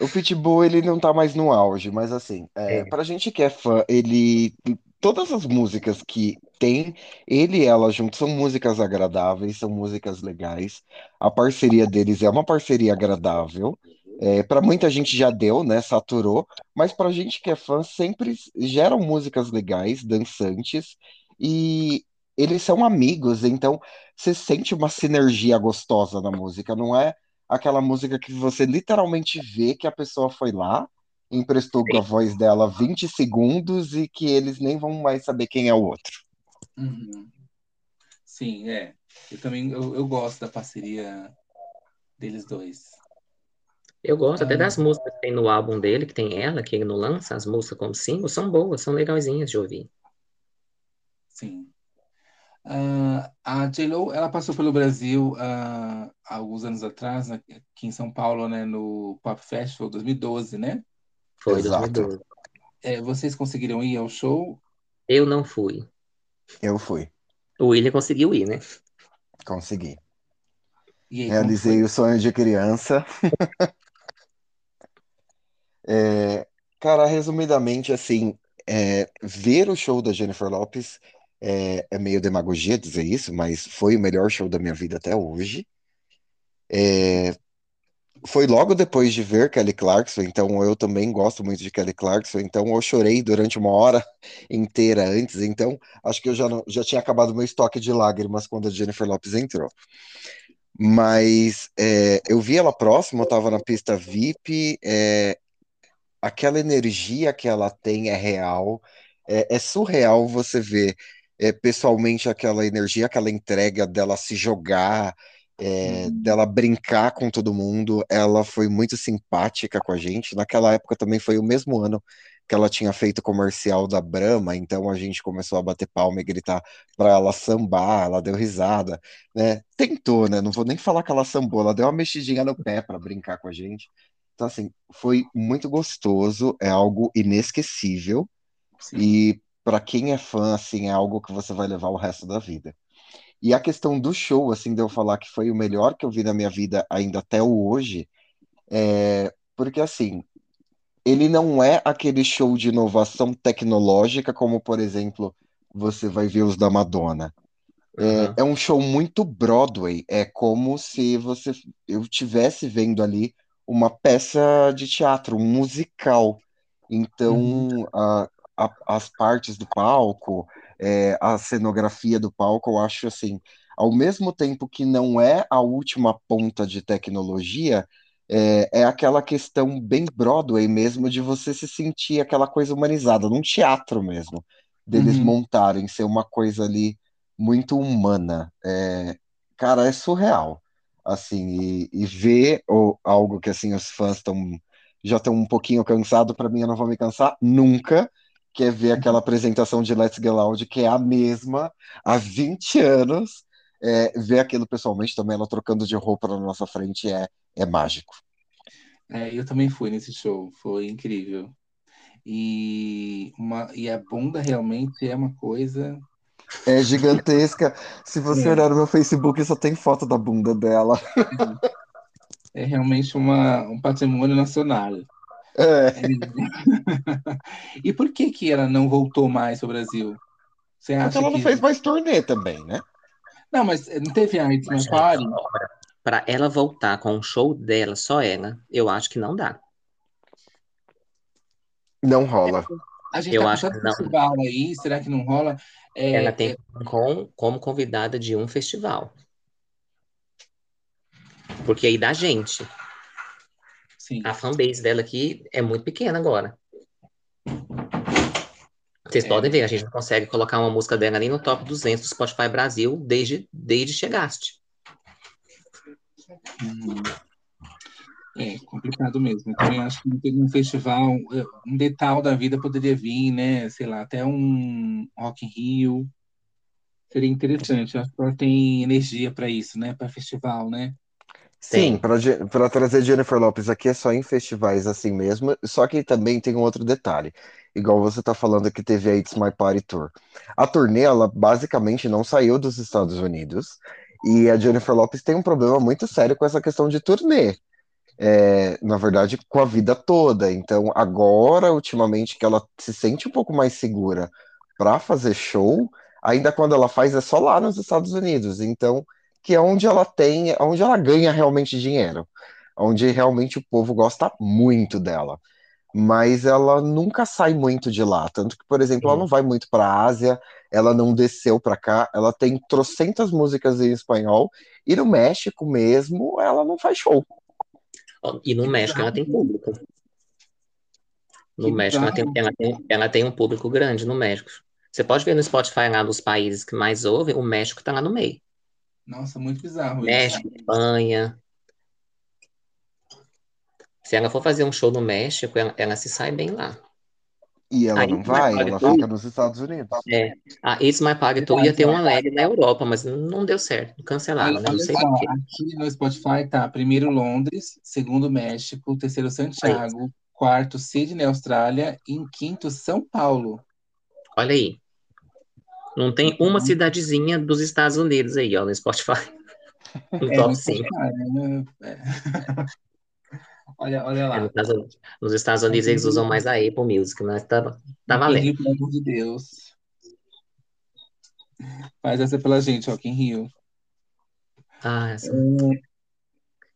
S3: O Pitbull, ele não tá mais no auge, mas assim, é,
S4: É.
S3: pra gente que é fã, ele. Todas as músicas que tem, ele e ela juntos, são músicas agradáveis, são músicas legais. A parceria deles é uma parceria agradável. É, para muita gente já deu, né? Saturou, mas pra gente que é fã, sempre geram músicas legais, dançantes, e eles são amigos, então você sente uma sinergia gostosa na música, não é? aquela música que você literalmente vê que a pessoa foi lá, emprestou a voz dela 20 segundos e que eles nem vão mais saber quem é o outro.
S2: Uhum. Sim, é. Eu também eu, eu gosto da parceria deles dois.
S4: Eu gosto até
S2: Ah.
S4: das músicas que tem no álbum dele, que tem ela, que ele não lança, as músicas como single, são boas, são legalzinhas de ouvir.
S2: Sim. Ah, a J.Lo, ela passou pelo Brasil há alguns anos atrás, né, aqui em São Paulo, né, no Pop Festival 2012, né?
S4: Foi
S3: Exato.
S4: 2012.
S2: É, vocês conseguiram ir ao show?
S4: Eu não fui.
S3: Eu fui,
S4: O William conseguiu ir, né?
S3: consegui.
S2: E aí,
S3: Realizei o sonho de criança. É, cara, resumidamente, assim, é, ver o show da Jennifer Lopez é, é meio demagogia dizer isso, mas foi o melhor show da minha vida até hoje. Foi logo depois de ver Kelly Clarkson, então eu também gosto muito de Kelly Clarkson, então eu chorei durante uma hora inteira antes, então acho que eu já, não- já tinha acabado meu estoque de lágrimas quando a Jennifer Lopez entrou. Mas é, eu vi ela próxima, eu tava na pista VIP, é, aquela energia que ela tem é real, é, é surreal você ver é, pessoalmente aquela energia, aquela entrega dela se jogar, é,
S2: Uhum.
S3: dela brincar com todo mundo. Ela foi muito simpática com a gente. Naquela época também foi o mesmo ano que ela tinha feito o comercial da Brahma, então a gente começou a bater palma e gritar para ela sambar, ela deu risada, né? Tentou, né? Não vou nem falar que ela sambou, ela deu uma mexidinha no pé para brincar com a gente. Então, assim, foi muito gostoso, é algo inesquecível
S2: Sim.
S3: e para quem é fã, assim, é algo que você vai levar o resto da vida. E a questão do show, assim, de eu falar que foi o melhor que eu vi na minha vida ainda até hoje, é porque, assim, ele não é aquele show de inovação tecnológica como, por exemplo, você vai ver os da Madonna. É,
S4: Aham.
S3: é um show muito Broadway. É como se você eu tivesse vendo ali uma peça de teatro, um musical. Então, a- a- as partes do palco, é, a cenografia do palco, eu acho assim, ao mesmo tempo que não é a última ponta de tecnologia, é, é aquela questão bem Broadway mesmo de você se sentir aquela coisa humanizada, num teatro mesmo, deles
S2: Uhum.
S3: montarem, ser uma coisa ali muito humana. É, cara, é surreal. Assim, e, e ver o- algo que assim os fãs estão já estão um pouquinho cansados, para mim eu não vou me cansar nunca, que é ver aquela apresentação de Let's Get Loud, que é a mesma há 20 anos. É, ver aquilo pessoalmente também, ela trocando de roupa na nossa frente é, é mágico.
S2: É, eu também fui nesse show, foi incrível. E, uma, e a bunda realmente é uma coisa.
S3: É gigantesca. Se você olhar no meu Facebook, só tem foto da bunda dela.
S2: É realmente uma, um patrimônio nacional.
S3: É.
S2: E por que que ela não voltou mais para o Brasil? Você
S3: Porque
S2: acha
S3: ela não
S2: que.
S3: fez mais turnê também, né?
S2: Não, mas não teve a It's My Party?
S4: Pra ela voltar com um show dela, só ela, eu acho que não dá.
S3: Não rola.
S2: A gente
S4: Eu
S2: tá
S4: acho que não.
S2: festival aí, será que não rola? É,
S4: Ela tem
S2: é,
S4: com, como convidada de um festival. Porque aí dá gente.
S2: Sim.
S4: A fanbase dela aqui é muito pequena agora. Vocês
S2: É.
S4: podem ver, a gente não consegue colocar uma música dela nem no top 200 do Spotify Brasil desde, desde chegaste.
S2: Uhum. É complicado mesmo. Então, eu acho que um festival, um detal da vida poderia vir, né? Sei lá, até um Rock in Rio. Seria interessante. acho que ela tem energia para isso, né? Para festival, né?
S3: Sim, para trazer Jennifer Lopes aqui é só em festivais assim mesmo. Só que também tem um outro detalhe. Igual você tá falando que teve a It's My Party Tour. A turnê, ela basicamente não saiu dos Estados Unidos. E a Jennifer Lopes tem um problema muito sério com essa questão de turnê é, na verdade, com a vida toda. Então, agora, ultimamente, que ela se sente um pouco mais segura para fazer show, ainda quando ela faz é só lá nos Estados Unidos. Então, que é onde ela tem, onde ela ganha realmente dinheiro, onde realmente o povo gosta muito dela. Mas ela nunca sai muito de lá, tanto que, por exemplo, ela não vai muito para a Ásia, ela não desceu para cá, ela tem trocentas músicas em espanhol, e no México mesmo, ela não faz show.
S4: E no México ela tem público. No que México ela tem, ela, tem, ela tem um público grande no México. Você pode ver no Spotify lá dos países que mais ouvem, o México está lá no meio.
S2: Nossa, muito bizarro
S4: México, isso. Espanha. Se ela for fazer um show no México, ela, ela se sai bem lá.
S3: E ela Aí, não vai, ela fica nos Estados Unidos.
S4: É. A It's My Party Tour ia ter uma leg na Europa, mas não deu certo, cancelaram, né? Não sei
S2: aqui no Spotify tá primeiro Londres, segundo México, terceiro Santiago, aí. quarto Sydney, Austrália e em quinto São Paulo.
S4: Olha aí. Não tem uma uhum. cidadezinha dos Estados Unidos aí, ó, no Spotify. No é, top 5. É.
S2: Olha, olha lá. É,
S4: nos Estados Unidos eles usam mais a Apple Music, mas tá, tá valendo.
S2: pelo amor de Deus. Faz essa pela gente, ó, aqui em Rio.
S4: Ah, essa. É...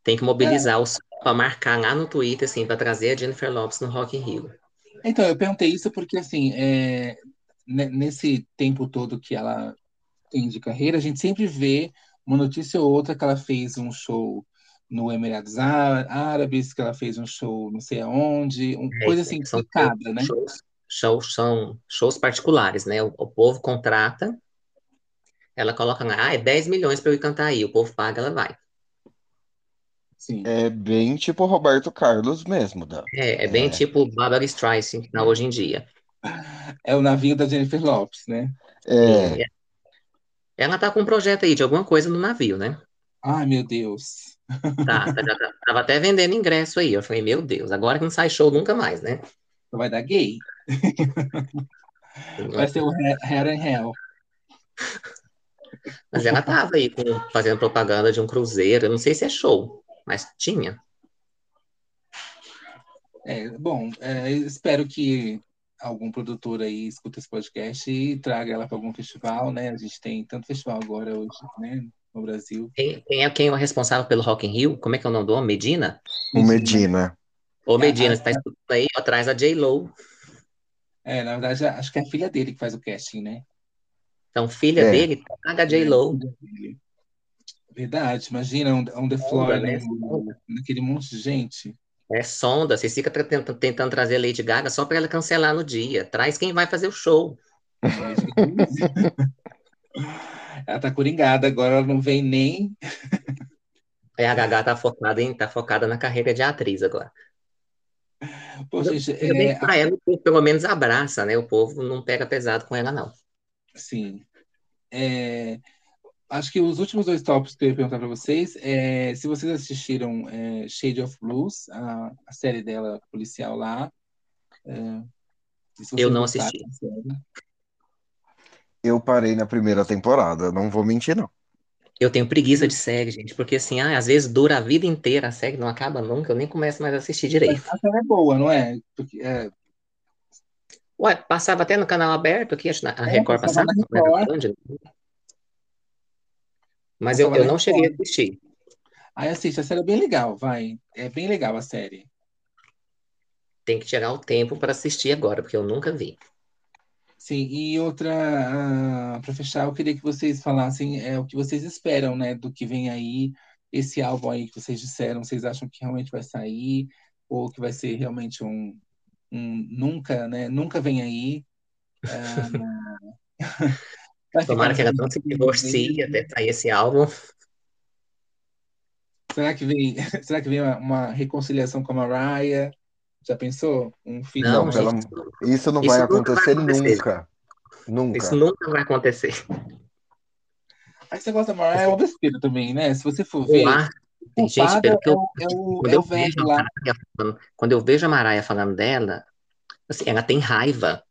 S4: Tem que mobilizar é... os para marcar lá no Twitter, assim, para trazer a Jennifer Lopes no Rock in Rio.
S2: Então, eu perguntei isso porque, assim, é... nesse tempo todo que ela tem de carreira, a gente sempre vê uma notícia ou outra que ela fez um show no Emirados Árabes, que ela fez um show não sei aonde, uma é, coisa assim complicada, né?
S4: Shows, shows, são shows particulares, né? O, o, povo contrata, ela coloca lá, ah, é 10 milhões para eu ir cantar aí, o povo paga, ela vai.
S3: Sim. É bem tipo Roberto Carlos mesmo. Da...
S4: É, é bem é. tipo Barbara Streisand tá hoje em dia.
S2: É o navio da Jennifer Lopes, né?
S3: É.
S4: Ela tá com um projeto aí de alguma coisa no navio, né?
S2: Ai, meu Deus.
S4: Tá, tá, já tá, tava até vendendo ingresso aí. Eu falei, meu Deus, agora que não sai show nunca mais, né?
S2: Vai dar gay. Vai ser o Hair and Hell.
S4: Mas ela tava aí com, fazendo propaganda de um cruzeiro. Eu não sei se é show, mas tinha.
S2: É, bom, é, espero que algum produtor aí escuta esse podcast e traga ela para algum festival, né? A gente tem tanto festival agora hoje, né? no Brasil.
S4: Quem, quem, é, quem é o responsável pelo Rock in Rio? Como é que é o nome do homem? Medina?
S3: O Medina.
S4: Ô, Medina, é, você tá escutando aí? Atrás da J-Lo.
S2: É, na verdade, acho que é a filha dele que faz o casting, né?
S4: Então, filha é. dele paga a J-Lo.
S2: Verdade, imagina, on, on the floor, né? naquele monte de gente.
S4: É sonda, você fica tentando, tentando trazer a Lady Gaga só para ela cancelar no dia. Traz quem vai fazer o show.
S2: Ela tá coringada, agora ela não vem nem.
S4: É, a Gaga tá focada, em, tá focada na carreira de atriz agora.
S2: Pô, gente, é...
S4: Pra ela, pelo menos abraça, né? O povo não pega pesado com ela, não.
S2: Sim. É... Acho que os últimos dois tópicos que eu ia perguntar para vocês é se vocês assistiram é, Shade of Blues, a, a, série dela policial lá. É,
S4: eu não assisti.
S3: Eu parei na primeira temporada, não vou mentir, não.
S4: Eu tenho preguiça de série, gente, porque assim, ah, às vezes dura a vida inteira, a série não acaba nunca, eu nem começo mais a assistir direito.
S2: A série é boa, não é? Porque, é...
S4: Ué, passava até no canal aberto aqui, acho que a é, Record passava. Record. Mas eu, eu não cheguei a assistir.
S2: Aí assiste, a série é bem legal, vai. É bem legal a série.
S4: Tem que tirar o tempo para assistir agora, porque eu nunca vi.
S2: Sim, e outra, uh, ah, para fechar, eu queria que vocês falassem é, o que vocês esperam, né, do que vem aí, esse álbum aí que vocês disseram, vocês acham que realmente vai sair, ou que vai ser realmente um, um nunca, né, nunca vem aí. Uh,
S4: Tomara que ela não se divorcie até sair esse álbum.
S2: Será que vem, será que vem uma, uma reconciliação com a Mariah? Já pensou? Um filho
S4: Não, gente,
S3: isso não
S4: isso
S3: vai
S4: nunca vai
S3: acontecer
S4: acontecer.
S3: nunca. Nunca.
S4: Isso nunca vai acontecer.
S2: Aí você gosta da Mariah é uma besteira também, né? Se você for ver, o
S4: gente, pelo que
S2: é
S4: eu,
S2: o, é o, é o velho
S4: a
S2: lá.
S4: Falando, quando eu vejo a Mariah falando dela, assim, ela tem raiva.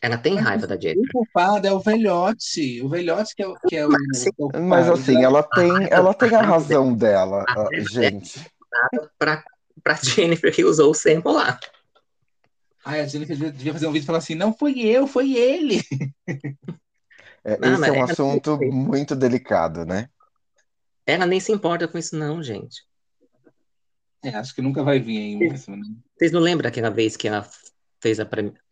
S4: Ela tem
S2: Mas
S4: raiva da
S2: o
S4: Jennifer.
S2: culpado é o velhote. O velhote que é, o- que é o,
S4: Mas,
S2: é o
S3: Mas
S2: culpado.
S3: assim, ela tem, ela
S4: a
S3: tem a razão dela,
S4: a
S3: ah, gente.
S4: é pra, pra Jennifer que usou o sample lá.
S2: Ai, a Jennifer devia, fazer um vídeo e falar assim: não fui eu, foi ele.
S3: É,
S4: Não,
S3: esse é um
S4: ela,
S3: assunto muito delicado, né?
S4: ela nem se importa com isso, não, gente.
S2: É, acho que nunca vai vir aí mesmo, né?
S4: Vocês não lembram aquela vez que ela fez a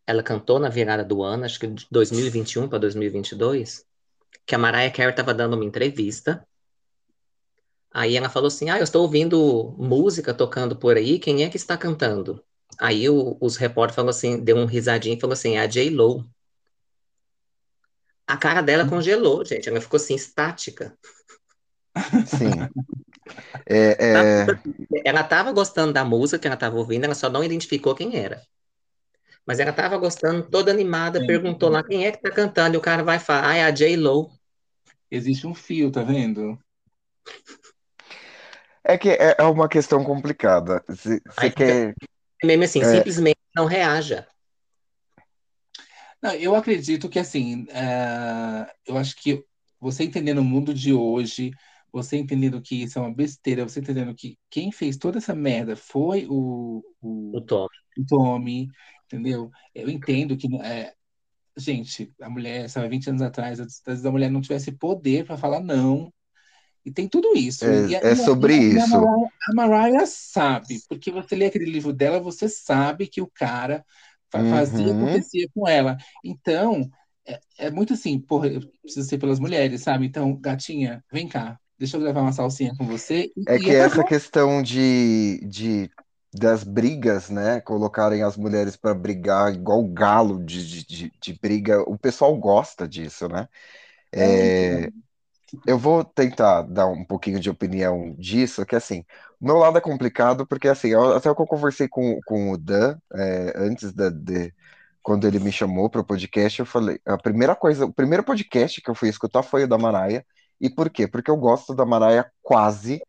S4: ela cantou na virada do ano, acho que de 2021 para 2022, que a Mariah Carey estava dando uma entrevista. Aí ela falou assim: "Ah, eu estou ouvindo música tocando por aí, quem é que está cantando?" Aí o- os repórteres falou assim, deu um risadinho e falou assim: "É a J.Lo." A cara dela congelou, gente. Ela ficou assim estática.
S3: Sim. É, é,
S4: Ela estava gostando da música que ela estava ouvindo, ela só não identificou quem era. Mas ela estava gostando, toda animada,
S2: Sim.
S4: perguntou lá quem é que tá cantando, e o cara vai falar, ah, é a J.Lo.
S2: Existe um fio, tá vendo?
S3: é que é é uma questão complicada. Você quer.
S4: mesmo assim,
S3: é,
S4: simplesmente não reaja.
S2: Não, eu acredito que assim, é, eu acho que você entendendo o mundo de hoje, você entendendo que isso é uma besteira, você entendendo que quem fez toda essa merda foi o,
S4: O
S2: o,
S4: Tom.
S2: o Tommy, entendeu? Eu entendo que, é, gente, a mulher, sabe, 20 anos atrás, às vezes a mulher não tivesse poder para falar não. E tem tudo isso. E,
S3: é, é
S2: e a-
S3: sobre
S2: e e a
S3: isso.
S2: Mariah, a Mariah sabe, porque você lê aquele livro dela, você sabe que o cara fazia
S3: Uhum.
S2: acontecer com ela. Então, é, é muito assim, porra, eu preciso ser pelas mulheres, sabe? Então, gatinha, vem cá, deixa eu gravar uma salsinha com você.
S3: É que essa
S2: acabou.
S3: questão de, de das brigas, né? Colocarem as mulheres para brigar igual galo de, de, de, briga, o pessoal gosta disso, né?
S2: É.
S3: É, eu vou tentar dar um pouquinho de opinião disso, que assim, o meu lado é complicado, porque assim, eu- até que eu conversei com, com o Dan, é, antes da, de, quando ele me chamou para o podcast, eu falei, a primeira coisa, o primeiro podcast que eu fui escutar foi o da Mariah, e por quê? Porque eu gosto da Mariah quase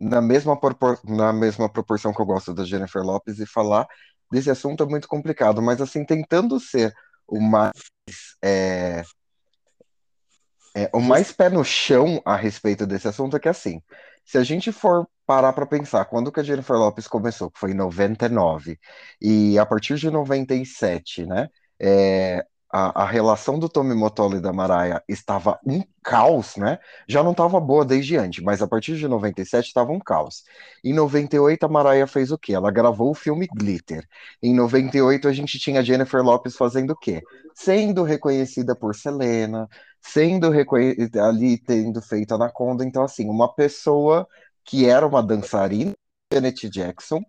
S3: na mesma, propor- na mesma proporção que eu gosto da Jennifer Lopez, e falar desse assunto é muito complicado, mas assim, tentando ser o mais é, é, o mais pé no chão a respeito desse assunto é que, assim, se a gente for parar para pensar, quando que a Jennifer Lopez começou, que foi em 99, e a partir de 97, né, é, a, a relação do Tommy Mottola e da Mariah estava um caos, né, já não estava boa desde antes, mas a partir de 97 estava um caos. Em 98, a Mariah fez o quê? Ela gravou o filme Glitter. Em 98, a gente tinha Jennifer Lopez fazendo o quê? Sendo reconhecida por Selena, sendo reconhecida ali, tendo feito Anaconda. Então, assim, uma pessoa que era uma dançarina, Janet Jackson,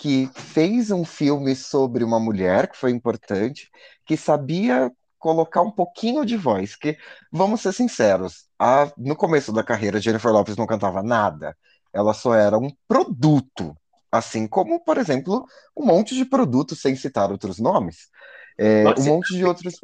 S3: que fez um filme sobre uma mulher, que foi importante, que sabia colocar um pouquinho de voz, que, vamos ser sinceros, a, no começo da carreira, Jennifer Lopez não cantava nada, ela só era um produto, assim como, por exemplo, um monte de produtos, sem citar outros nomes, é, um monte de outros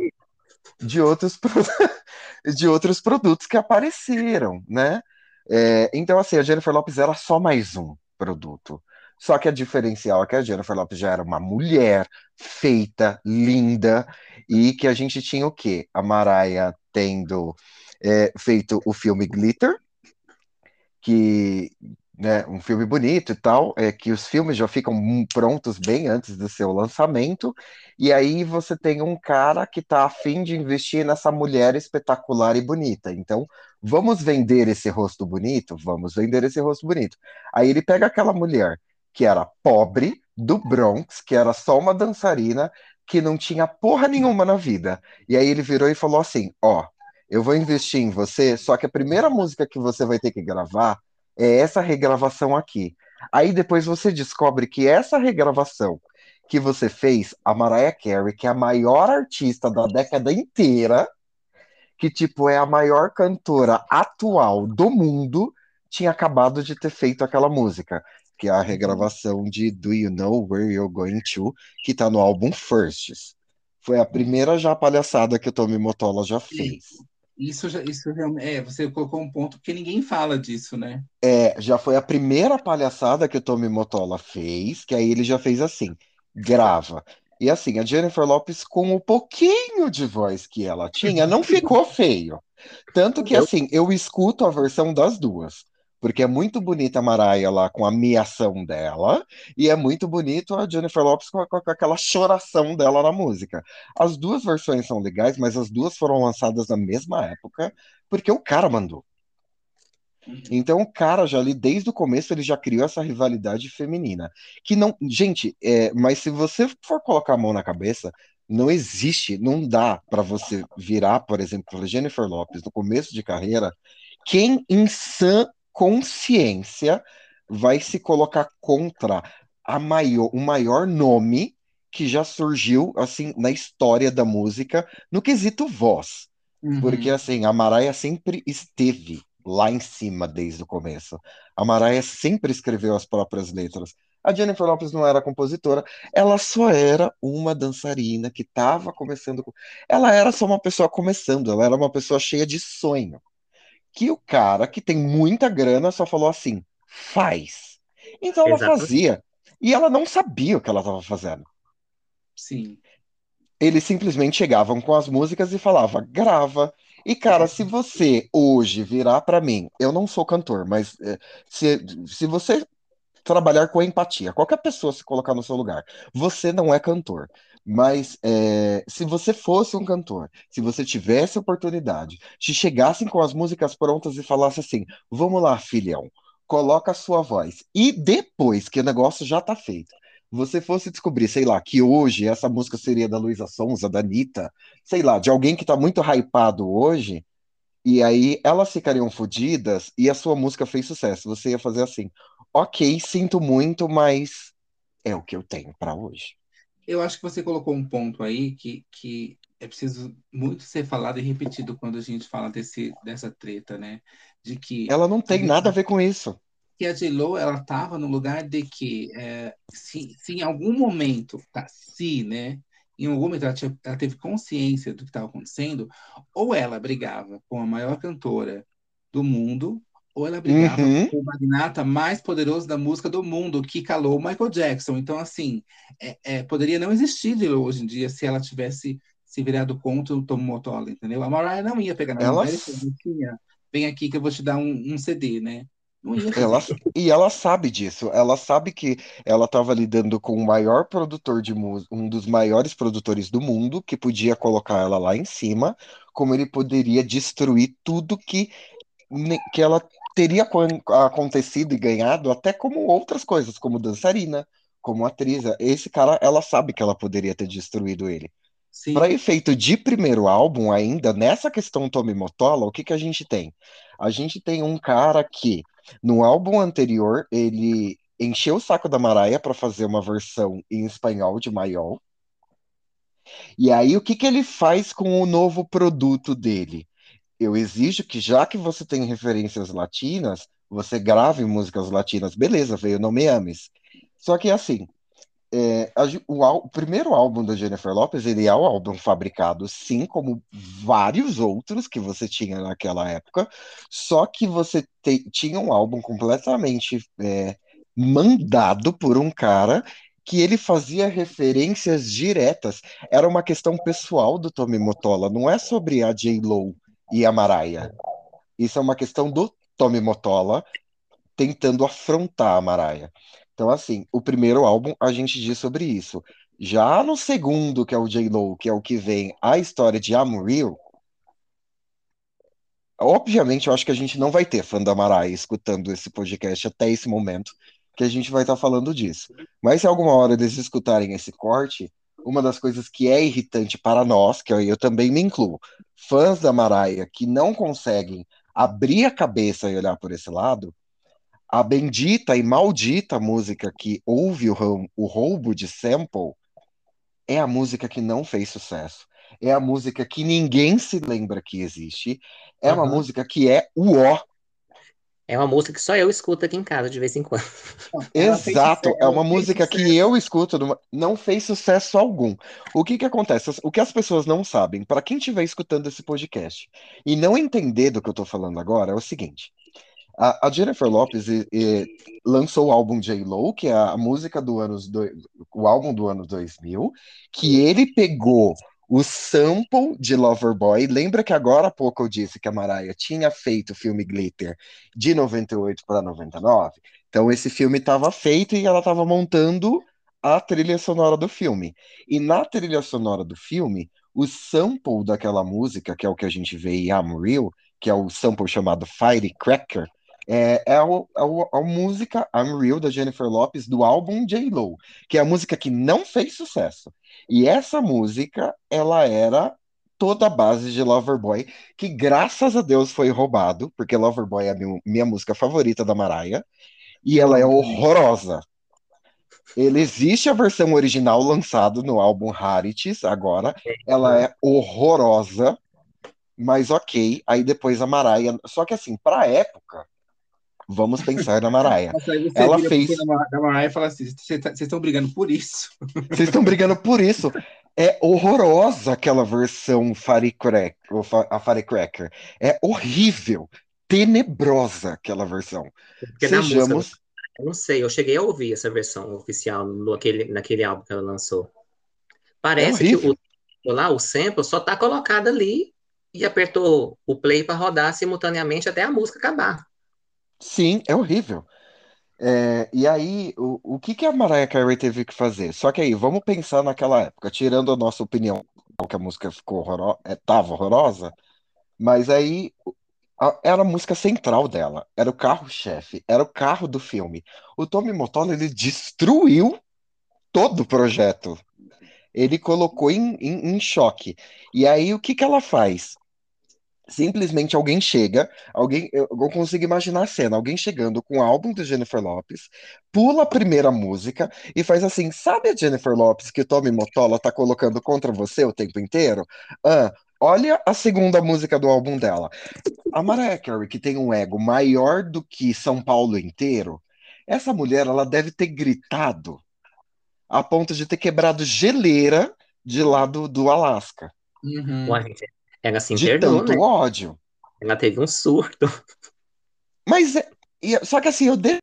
S3: de outros, de outros produtos que apareceram, né? É, então, assim, a Jennifer Lopez era só mais um produto. Só que a diferencial é que a Jennifer Lopez já era uma mulher feita, linda, e que a gente tinha o quê? A Mariah tendo é, feito o filme Glitter, que né, um filme bonito e tal, é que os filmes já ficam mu- prontos bem antes do seu lançamento, e aí você tem um cara que tá afim de investir nessa mulher espetacular e bonita. Então, vamos vender esse rosto bonito? Vamos vender esse rosto bonito. Aí ele pega aquela mulher que era pobre, do Bronx, que era só uma dançarina, que não tinha porra nenhuma na vida. E aí ele virou e falou assim: Ó, eu vou investir em você, só que a primeira música que você vai ter que gravar é essa regravação aqui. Aí depois você descobre que essa regravação que você fez, a Mariah Carey, que é a maior artista da década inteira, que tipo é a maior cantora atual do mundo, tinha acabado de ter feito aquela música, que é a regravação de Do You Know Where You're Going To, que tá no álbum Firsts. Foi a primeira já palhaçada que o Tommy Motola já fez.
S2: Isso, já, isso. É, você colocou um ponto que ninguém fala disso, né?
S3: É, já foi a primeira palhaçada que o Tommy Motola fez, que aí ele já fez assim: grava. E assim, a Jennifer Lopes, com o pouquinho de voz que ela tinha, não ficou feio. Tanto que, assim, eu escuto a versão das duas. Porque é muito bonita a Mariah lá com a miação dela, e é muito bonito a Jennifer Lopes com, com, com aquela choração dela na música. As duas versões são legais, mas as duas foram lançadas na mesma época, porque o cara mandou. Então, o cara já ali, desde o começo, ele já criou essa rivalidade feminina. Que não. Gente, é, mas se você for colocar a mão na cabeça, não existe, não dá para você virar, por exemplo, Jennifer Lopes no começo de carreira. Quem em sã consciência vai se colocar contra a maior, o maior nome que já surgiu assim na história da música no quesito voz. Uhum. Porque assim, a Mariah sempre esteve lá em cima desde o começo. A Mariah sempre escreveu as próprias letras. A Jennifer Lopez não era compositora, ela só era uma dançarina que estava começando. Ela era só uma pessoa começando, ela era uma pessoa cheia de sonho. Que o cara que tem muita grana só falou assim: faz. Então ela Exato. fazia. E ela não sabia o que ela estava fazendo.
S2: Sim.
S3: Eles simplesmente chegavam com as músicas e falava: grava, e, cara, se você hoje virar para mim, eu não sou cantor, mas é, se, se você trabalhar com empatia, qualquer pessoa se colocar no seu lugar, você não é cantor. Mas é, se você fosse um cantor, se você tivesse oportunidade, se chegassem com as músicas prontas e falasse assim: vamos lá, filhão, coloca a sua voz. E depois que o negócio já tá feito, você fosse descobrir, sei lá, que hoje essa música seria da Luísa Sonza, da Anitta, sei lá, de alguém que tá muito hypado hoje, e aí elas ficariam fodidas e a sua música fez sucesso. Você ia fazer assim, ok, sinto muito, mas é o que eu tenho para hoje.
S2: Eu acho que você colocou um ponto aí que, que é preciso muito ser falado e repetido quando a gente fala desse, dessa treta, né? De que.
S3: Ela não tem nada a ver com isso
S2: que a J-Lo ela estava no lugar de que é, se, se em algum momento, tá, se, né, em algum momento ela, tinha, ela teve consciência do que estava acontecendo, ou ela brigava com a maior cantora do mundo, ou ela brigava uhum. com o magnata mais poderoso da música do mundo, que calou o Michael Jackson. Então, assim, é, é, poderia não existir J-Lo hoje em dia se ela tivesse se virado contra o Tom Motola, entendeu? A Mariah não ia pegar na ela... dele vem aqui que eu vou te dar um, um CD, né?
S3: Ela, e ela sabe disso. Ela sabe que ela estava lidando com o maior produtor de música, um dos maiores produtores do mundo, que podia colocar ela lá em cima, como ele poderia destruir tudo que, que ela teria acontecido e ganhado, até como outras coisas, como dançarina, como atriz. Esse cara, ela sabe que ela poderia ter destruído ele. Para efeito de primeiro álbum, ainda, nessa questão Tommy Motola, o que, que a gente tem? A gente tem um cara que no álbum anterior, ele encheu o saco da Mariah para fazer uma versão em espanhol de Maiol. E aí, o que, que ele faz com o novo produto dele? Eu exijo que, já que você tem referências latinas, você grave músicas latinas. Beleza, veio No Me Ames. Só que, assim, é, a, o, o, primeiro álbum da Jennifer Lopez, ele é um álbum fabricado, sim, como vários outros que você tinha naquela época, só que você te, tinha um álbum completamente é, mandado por um cara que ele fazia referências diretas. Era uma questão pessoal do Tommy Motola, não é sobre a J-Lo e a Mariah. Isso é uma questão do Tommy Motola tentando afrontar a Mariah. Então, assim, o primeiro álbum a gente diz sobre isso. Já no segundo, que é o J-Lo, que é o que vem a história de Real, obviamente eu acho que a gente não vai ter fã da Mariah escutando esse podcast até esse momento, que a gente vai estar tá falando disso. Mas se alguma hora eles escutarem esse corte, uma das coisas que é irritante para nós, que eu, eu também me incluo, fãs da Mariah que não conseguem abrir a cabeça e olhar por esse lado, a bendita e maldita música que houve o, o roubo de sample é a música que não fez sucesso. É a música que ninguém se lembra que existe. É uhum. uma música que é o ó.
S4: É uma música que só eu escuto aqui em casa de vez em quando.
S3: Exato, é uma música que eu escuto, não fez sucesso algum. O que que acontece? O que as pessoas não sabem, para quem estiver escutando esse podcast e não entender do que eu tô falando agora, é o seguinte: a, a Jennifer Lopez e, e, lançou o álbum J-Lo, que é a música do ano, do, o álbum do ano 2000, que ele pegou o sample de Loverboy. Lembra que agora há pouco eu disse que a Mariah tinha feito o filme Glitter de 98 para 99? Então esse filme estava feito e ela estava montando a trilha sonora do filme. E na trilha sonora do filme, o sample daquela música, que é o que a gente vê em I'm Real, que é o sample chamado Firecracker, é, é, a, a, a, música Unreal da Jennifer Lopez do álbum J-Lo, que é a música que não fez sucesso. E essa música, ela era toda a base de Loverboy, que graças a Deus foi roubado, porque Loverboy é a minha, minha música favorita da Mariah, e ela é horrorosa. Ele existe a versão original lançada no álbum Rarities agora, ela é horrorosa, mas ok. Aí depois a Mariah, só que assim, para época, Vamos pensar na Mariah. Ela fez.
S2: Da Mariah e fala assim: vocês tá, estão brigando por isso.
S3: Vocês estão brigando por isso. É horrorosa aquela versão Firecracker, a Firecracker. É horrível, tenebrosa aquela versão.
S4: Porque Sejamos. Música, eu não sei, eu cheguei a ouvir essa versão oficial no, aquele, naquele álbum que ela lançou. Parece é que o, lá, o sample só tá colocado ali e apertou o play para rodar simultaneamente até a música acabar.
S3: Sim, é horrível. É, e aí, o, o que, que a Mariah Carey teve que fazer? Só que aí, vamos pensar naquela época, tirando a nossa opinião, que a música ficou horrorosa, é, tava horrorosa, mas aí a, era a música central dela, era o carro-chefe, era o carro do filme. O Tommy Mottola, ele destruiu todo o projeto. Ele colocou em, em, em choque. E aí, o que que ela faz? Simplesmente alguém chega, alguém, eu consigo imaginar a cena, alguém chegando com o álbum de Jennifer Lopes, pula a primeira música e faz assim, sabe a Jennifer Lopes que o Tommy Motola tá colocando contra você o tempo inteiro? Ah, olha a segunda música do álbum dela. A Mariah Carey, que tem um ego maior do que São Paulo inteiro, essa mulher, ela deve ter gritado a ponto de ter quebrado geleira de lá do, do Alasca.
S4: Uhum. Ué, gente, ela se
S3: de tanto né? ódio.
S4: Ela teve um surto.
S3: Mas, é, só que assim, eu de...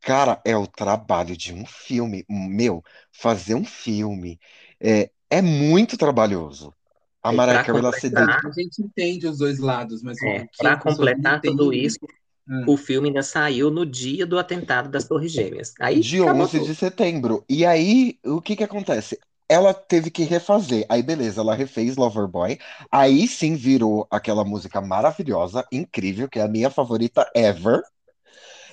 S3: Cara, é o trabalho de um filme. Meu, fazer um filme é, é muito trabalhoso. A Mariah Carey, ela se
S2: A gente entende os dois lados, mas...
S4: É, para completar tudo isso, hum. o filme ainda saiu no dia do atentado das Torres Gêmeas. Aí,
S3: de 11 tudo. de setembro. E aí, o que que acontece? Ela teve que refazer. Aí, beleza, ela refez Loverboy. Aí sim virou aquela música maravilhosa, incrível, que é a minha favorita ever.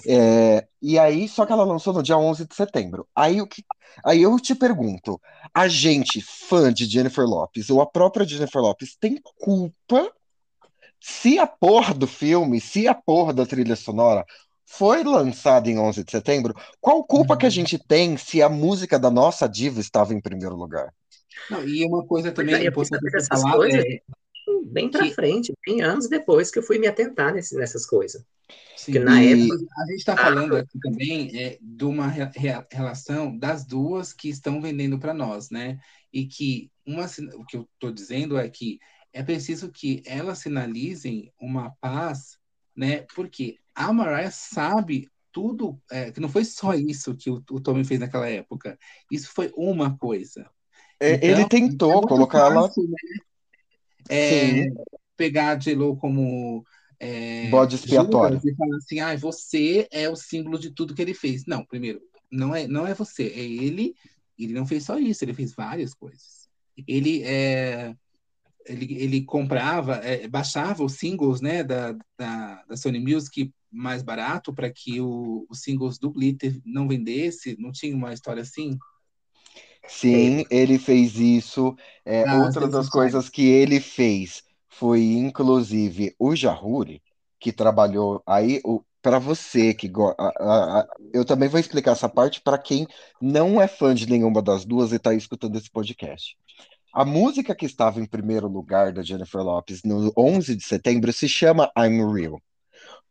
S3: É, e aí, só que ela lançou no dia 11 de setembro. Aí, o que, aí eu te pergunto: a gente, fã de Jennifer Lopes, ou a própria Jennifer Lopes, tem culpa se a porra do filme, se a porra da trilha sonora foi lançado em 11 de setembro, qual culpa uhum. que a uhum. gente tem se a música da nossa diva estava em primeiro lugar?
S2: Não, e uma coisa também é,
S4: importante essas coisas é... bem para que... frente, bem anos depois que eu fui me atentar nesse, nessas coisas.
S2: Sim, Porque na época a gente está falando aqui também é, de uma re relação das duas que estão vendendo para nós, né? E que uma, o que eu estou dizendo é que é preciso que elas sinalizem uma paz, né? Porque a Mariah sabe tudo, é, que não foi só isso que o, o Tommy fez naquela época. Isso foi uma coisa.
S3: É, então, ele tentou é colocar ela. Né?
S2: É, pegar a J-Lo como
S3: é, bode expiatório
S2: e falar assim, ah, você é o símbolo de tudo que ele fez. Não, primeiro, não é, não é você, é ele. Ele não fez só isso, ele fez várias coisas. Ele é, ele, ele comprava, é, baixava os singles né, da, da, da Sony Music mais barato para que o, os singles do Glitter não vendesse? Não tinha uma história assim?
S3: Sim, ele fez isso. É, ah, outra das coisas que ele fez foi, inclusive, o Jahuri, que trabalhou aí. Para você que gosta. Eu também vou explicar essa parte para quem não é fã de nenhuma das duas e está escutando esse podcast. A música que estava em primeiro lugar da Jennifer Lopes no 11 de setembro se chama I'm Real.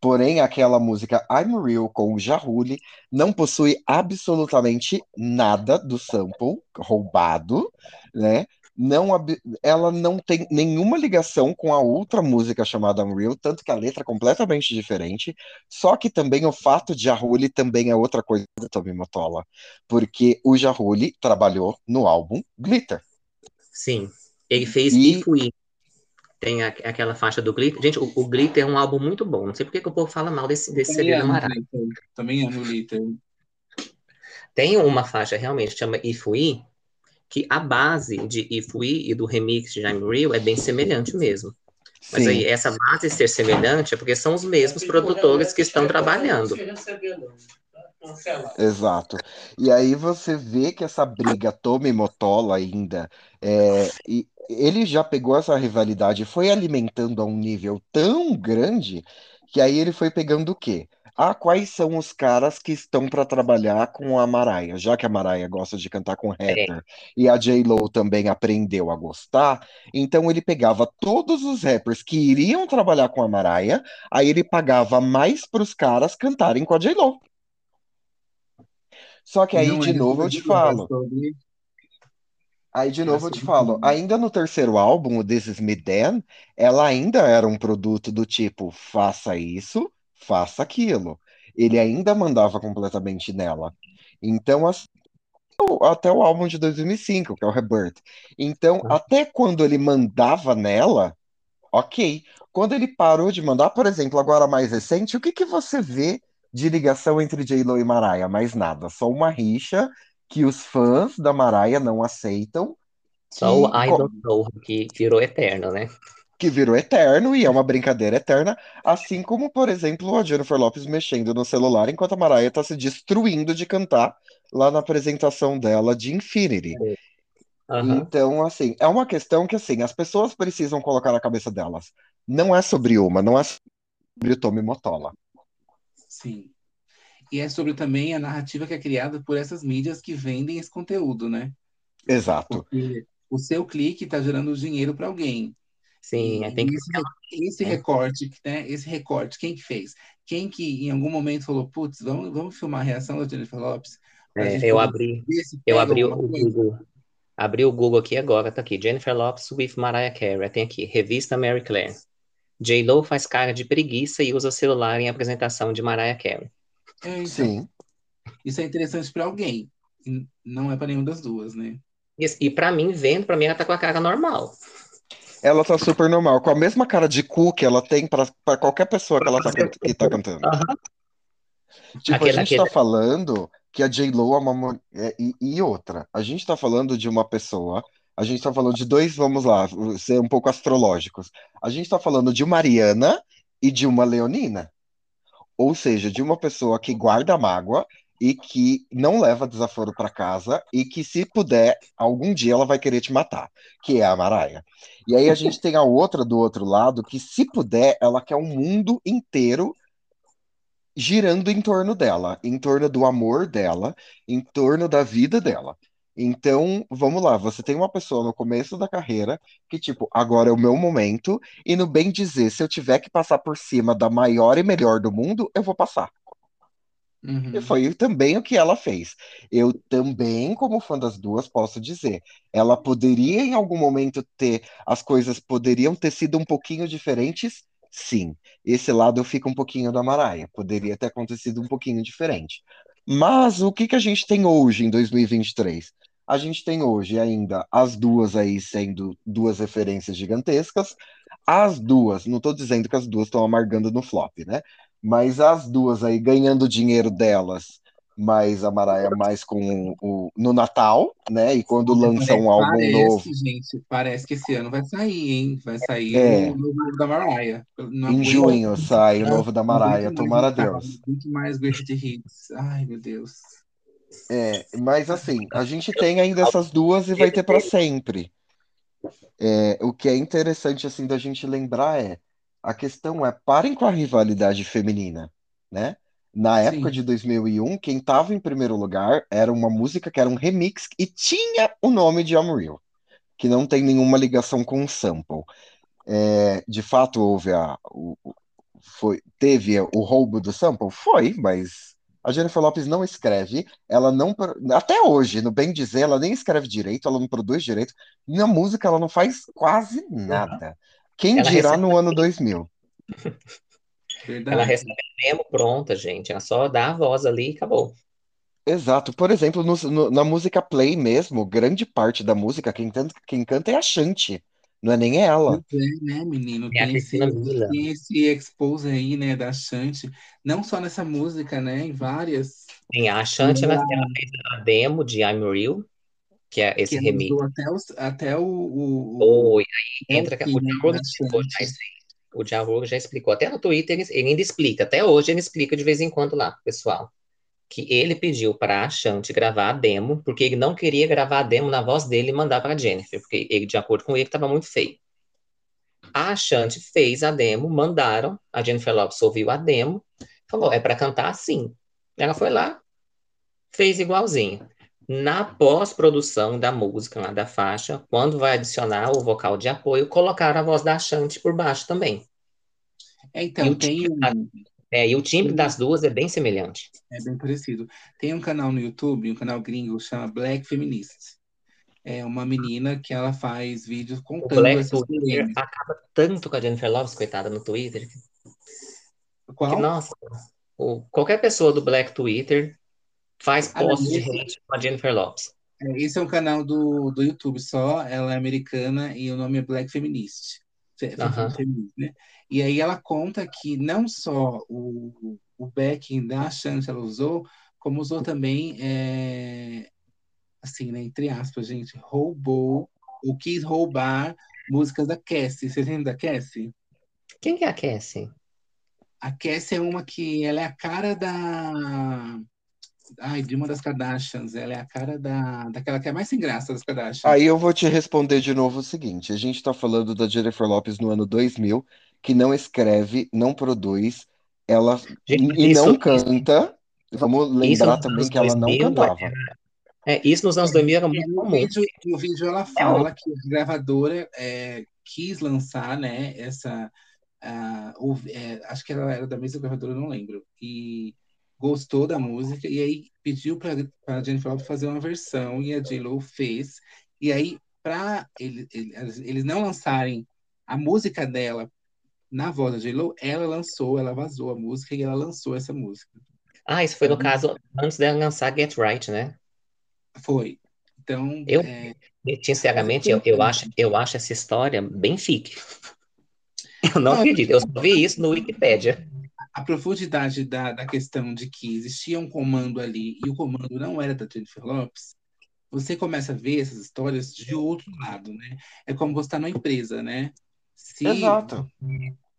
S3: Porém, aquela música I'm Real com o Jahuli não possui absolutamente nada do sample roubado, né? Não, ela não tem nenhuma ligação com a outra música chamada Unreal, tanto que a letra é completamente diferente. Só que também o fato de Jahuli também é outra coisa do Tommy Motola, porque o Jahuli trabalhou no álbum Glitter.
S4: Sim, ele fez e... If We, tem a, aquela faixa do Glitter. Gente, o, o, Glitter é um álbum muito bom. Não sei porque que o povo fala mal desse, desse CD do Mará.
S2: Também amo Glitter.
S4: Tem uma faixa realmente que chama If We, que a base de If We e do remix de I'm Real é bem semelhante mesmo. Mas Sim. aí, essa base ser semelhante é porque são os mesmos produtores que estão trabalhando.
S3: Exato. E aí você vê que essa briga Tome Motola ainda, é, e ele já pegou essa rivalidade e foi alimentando a um nível tão grande que aí ele foi pegando o quê? Ah, quais são os caras que estão para trabalhar com a Mariah? Já que a Mariah gosta de cantar com rapper é. e a J-Lo também aprendeu a gostar, então ele pegava todos os rappers que iriam trabalhar com a Mariah, aí ele pagava mais para os caras cantarem com a J-Lo. Só que aí, Não, de novo, eu te falo. Aí, de novo, eu te falo. Ainda no terceiro álbum, o This Is Me Then, ela ainda era um produto do tipo, faça isso, faça aquilo. Ele ainda mandava completamente nela. Então, assim, até o álbum de 2005, que é o Rebirth. Então, até quando ele mandava nela, ok. Quando ele parou de mandar, por exemplo, agora mais recente, o que, que você vê de ligação entre J-Lo e Mariah, mais nada. Só uma rixa que os fãs da Mariah não aceitam.
S4: Só o I Don't Know, que virou eterno, né?
S3: Que virou eterno e é uma brincadeira eterna, assim como, por exemplo, a Jennifer Lopez mexendo no celular enquanto a Mariah tá se destruindo de cantar lá na apresentação dela de Infinity. Uhum. Então, assim, é uma questão que, assim, as pessoas precisam colocar na cabeça delas. Não é sobre uma, não é sobre o Tommy Motola.
S2: Sim. E é sobre também a narrativa que é criada por essas mídias que vendem esse conteúdo, né?
S3: Exato.
S2: Porque o seu clique está gerando dinheiro para alguém.
S4: Sim,
S2: é, tem que esse, esse é. recorte, né? Esse recorte, quem que fez? Quem que em algum momento falou, putz, vamos, vamos filmar a reação da Jennifer Lopes?
S4: É, eu abri, eu abri o Google, abri o Google aqui agora, tá aqui, Jennifer Lopes with Mariah Carey, tem aqui, revista Mary Claire. J-Lo faz cara de preguiça e usa celular em apresentação de Mariah Carey.
S2: É, então, Sim. Isso é interessante para alguém. Não é para nenhuma das duas, né?
S4: E, e para mim, vendo, para mim ela tá com a cara normal.
S3: Ela tá super normal, com a mesma cara de cu que ela tem para qualquer pessoa que ela tá, que tá cantando. Uhum. Tipo, aquele, a gente tá aquele... tá falando que a J-Lo é uma. É, e, e outra, a gente tá falando de uma pessoa a gente está falando de dois, vamos lá, ser um pouco astrológicos. A gente está falando de uma Ariana e de uma Leonina. Ou seja, de uma pessoa que guarda mágoa e que não leva desaforo para casa e que, se puder, algum dia ela vai querer te matar, que é a Maraia. E aí a gente tem a outra do outro lado que, se puder, ela quer um mundo inteiro girando em torno dela, em torno do amor dela, em torno da vida dela. Então, vamos lá, você tem uma pessoa no começo da carreira que, tipo, agora é o meu momento, e no bem dizer, se eu tiver que passar por cima da maior e melhor do mundo, eu vou passar. Uhum. E foi também o que ela fez. Eu também, como fã das duas, posso dizer, ela poderia em algum momento ter, as coisas poderiam ter sido um pouquinho diferentes, sim. Esse lado eu fico um pouquinho da Maraia, poderia ter acontecido um pouquinho diferente. Mas o que, que a gente tem hoje, em 2023? A gente tem hoje ainda as duas aí sendo duas referências gigantescas. As duas, não estou dizendo que as duas estão amargando no flop, né? Mas as duas aí ganhando dinheiro delas, mas a Maraia mais com o, no Natal, né? E quando lança um álbum
S2: parece,
S3: novo.
S2: gente, parece que esse ano vai sair, hein? Vai sair é. o novo da Mariah.
S3: em junho sai o novo da Mariah, tomara Deus.
S2: Muito mais Great Hits. Ai, meu Deus.
S3: É, mas assim, a gente tem ainda essas duas e vai ter para sempre. É, o que é interessante assim da gente lembrar é a questão é parem com a rivalidade feminina, né? Na época Sim. de 2001, quem estava em primeiro lugar era uma música que era um remix e tinha o nome de Unreal, que não tem nenhuma ligação com o sample. É, de fato, houve a, o, foi, teve o roubo do sample? Foi, mas a Jennifer Lopes não escreve, ela não. Até hoje, no bem dizer, ela nem escreve direito, ela não produz direito. Na música, ela não faz quase nada. Quem
S4: Ela
S3: dirá
S4: recebe-
S3: no ano 2000?
S2: Verdade.
S4: Ela recebe a demo pronta, gente. Ela só dá a voz ali e acabou.
S3: Exato. Por exemplo, no- no- na música Play mesmo, grande parte da música, quem canta, quem canta é a Shanti, não é nem ela.
S2: Pois é, né, menino?
S4: É a
S2: Tem esse, tem esse expose aí, né, da Shanti. Não só nessa música, né? Em várias.
S4: Tem a Ashanti, ela, ela fez a demo de I'm Real, que é esse
S2: que
S4: remix.
S2: até, os, até o, o, o
S4: Oi, aí entra. O
S2: né,
S4: Djavan
S2: da
S4: explicou já
S2: Shanti.
S4: isso aí. O Djavan já explicou. Até no Twitter ele, ele ainda explica. Até hoje ele explica de vez em quando lá, pessoal. Que ele pediu pra Ashanti gravar a demo, porque ele não queria gravar a demo na voz dele e mandar pra Jennifer, porque ele, de acordo com ele, estava muito feio. A Ashanti fez a demo, mandaram, a Jennifer Lopez ouviu a demo, falou, é pra cantar assim. Ela foi lá, fez igualzinho. Na pós-produção da música, lá da faixa, quando vai adicionar o vocal de apoio, colocaram a voz da Ashanti por baixo também.
S2: É,
S4: E
S2: então,
S4: o
S2: tem
S4: da- é, e o timbre das duas é bem semelhante.
S2: é bem parecido. Tem um canal no YouTube, um canal gringo, chama Black Feminist. É uma menina que ela faz vídeos
S4: O
S2: contando
S4: Black
S2: essas
S4: Twitter acaba tanto com a Jennifer Lopez, coitada, no Twitter, que,
S2: Qual?
S4: nossa, o- qualquer pessoa do Black Twitter faz
S2: Ah,
S4: posts de hate com a Jennifer Lopez.
S2: é, esse é um canal do, do YouTube só, ela é americana e o nome é Black Feminist. Fe- fe-
S4: Aham.
S2: Feminist, né? E aí ela conta que não só o, o backing da Chance ela usou, como usou também, é, assim, né, entre aspas, gente, roubou ou quis roubar músicas da Cassie. Vocês lembram da Cassie?
S4: Quem que é a Cassie?
S2: A Cassie é uma que ela é a cara da. Ai, de uma das Kardashians. Ela é a cara da, daquela que é mais sem graça das Kardashians.
S3: Aí eu vou te responder de novo o seguinte: a gente tá falando da Jennifer Lopes no ano 2000, que não escreve, não produz, ela
S4: Gente,
S3: e
S4: isso,
S3: não
S4: isso,
S3: canta. Vamos
S4: isso
S3: lembrar
S4: nos
S3: também que ela não
S4: 2000,
S3: cantava.
S4: é, isso nos anos 2000 era muito
S2: no
S4: comum.
S2: vídeo, no vídeo ela
S4: É
S2: fala que a gravadora é, quis lançar, né, essa. o- é, acho que ela era da mesma gravadora, eu não lembro. E gostou da música, e aí pediu para a Jennifer Lopez fazer uma versão, e a J-Lo fez. E aí, para ele, ele- eles não lançarem a música dela na voz da J-Lo, ela lançou, ela vazou a música e ela lançou essa música.
S4: Ah, isso foi no
S2: Então,
S4: caso antes dela lançar Get Right, né?
S2: foi. Então,
S4: Eu,
S2: é,
S4: sinceramente, eu, eu acho, eu acho essa história bem fique. Eu não
S2: Não,
S4: acredito, eu só vi isso no Wikipedia.
S2: a profundidade da, da questão de que existia um comando ali e o comando não era da Jennifer Lopes, você começa a ver essas histórias de outro lado, né? É como você está numa empresa, né? Se,
S3: Exato.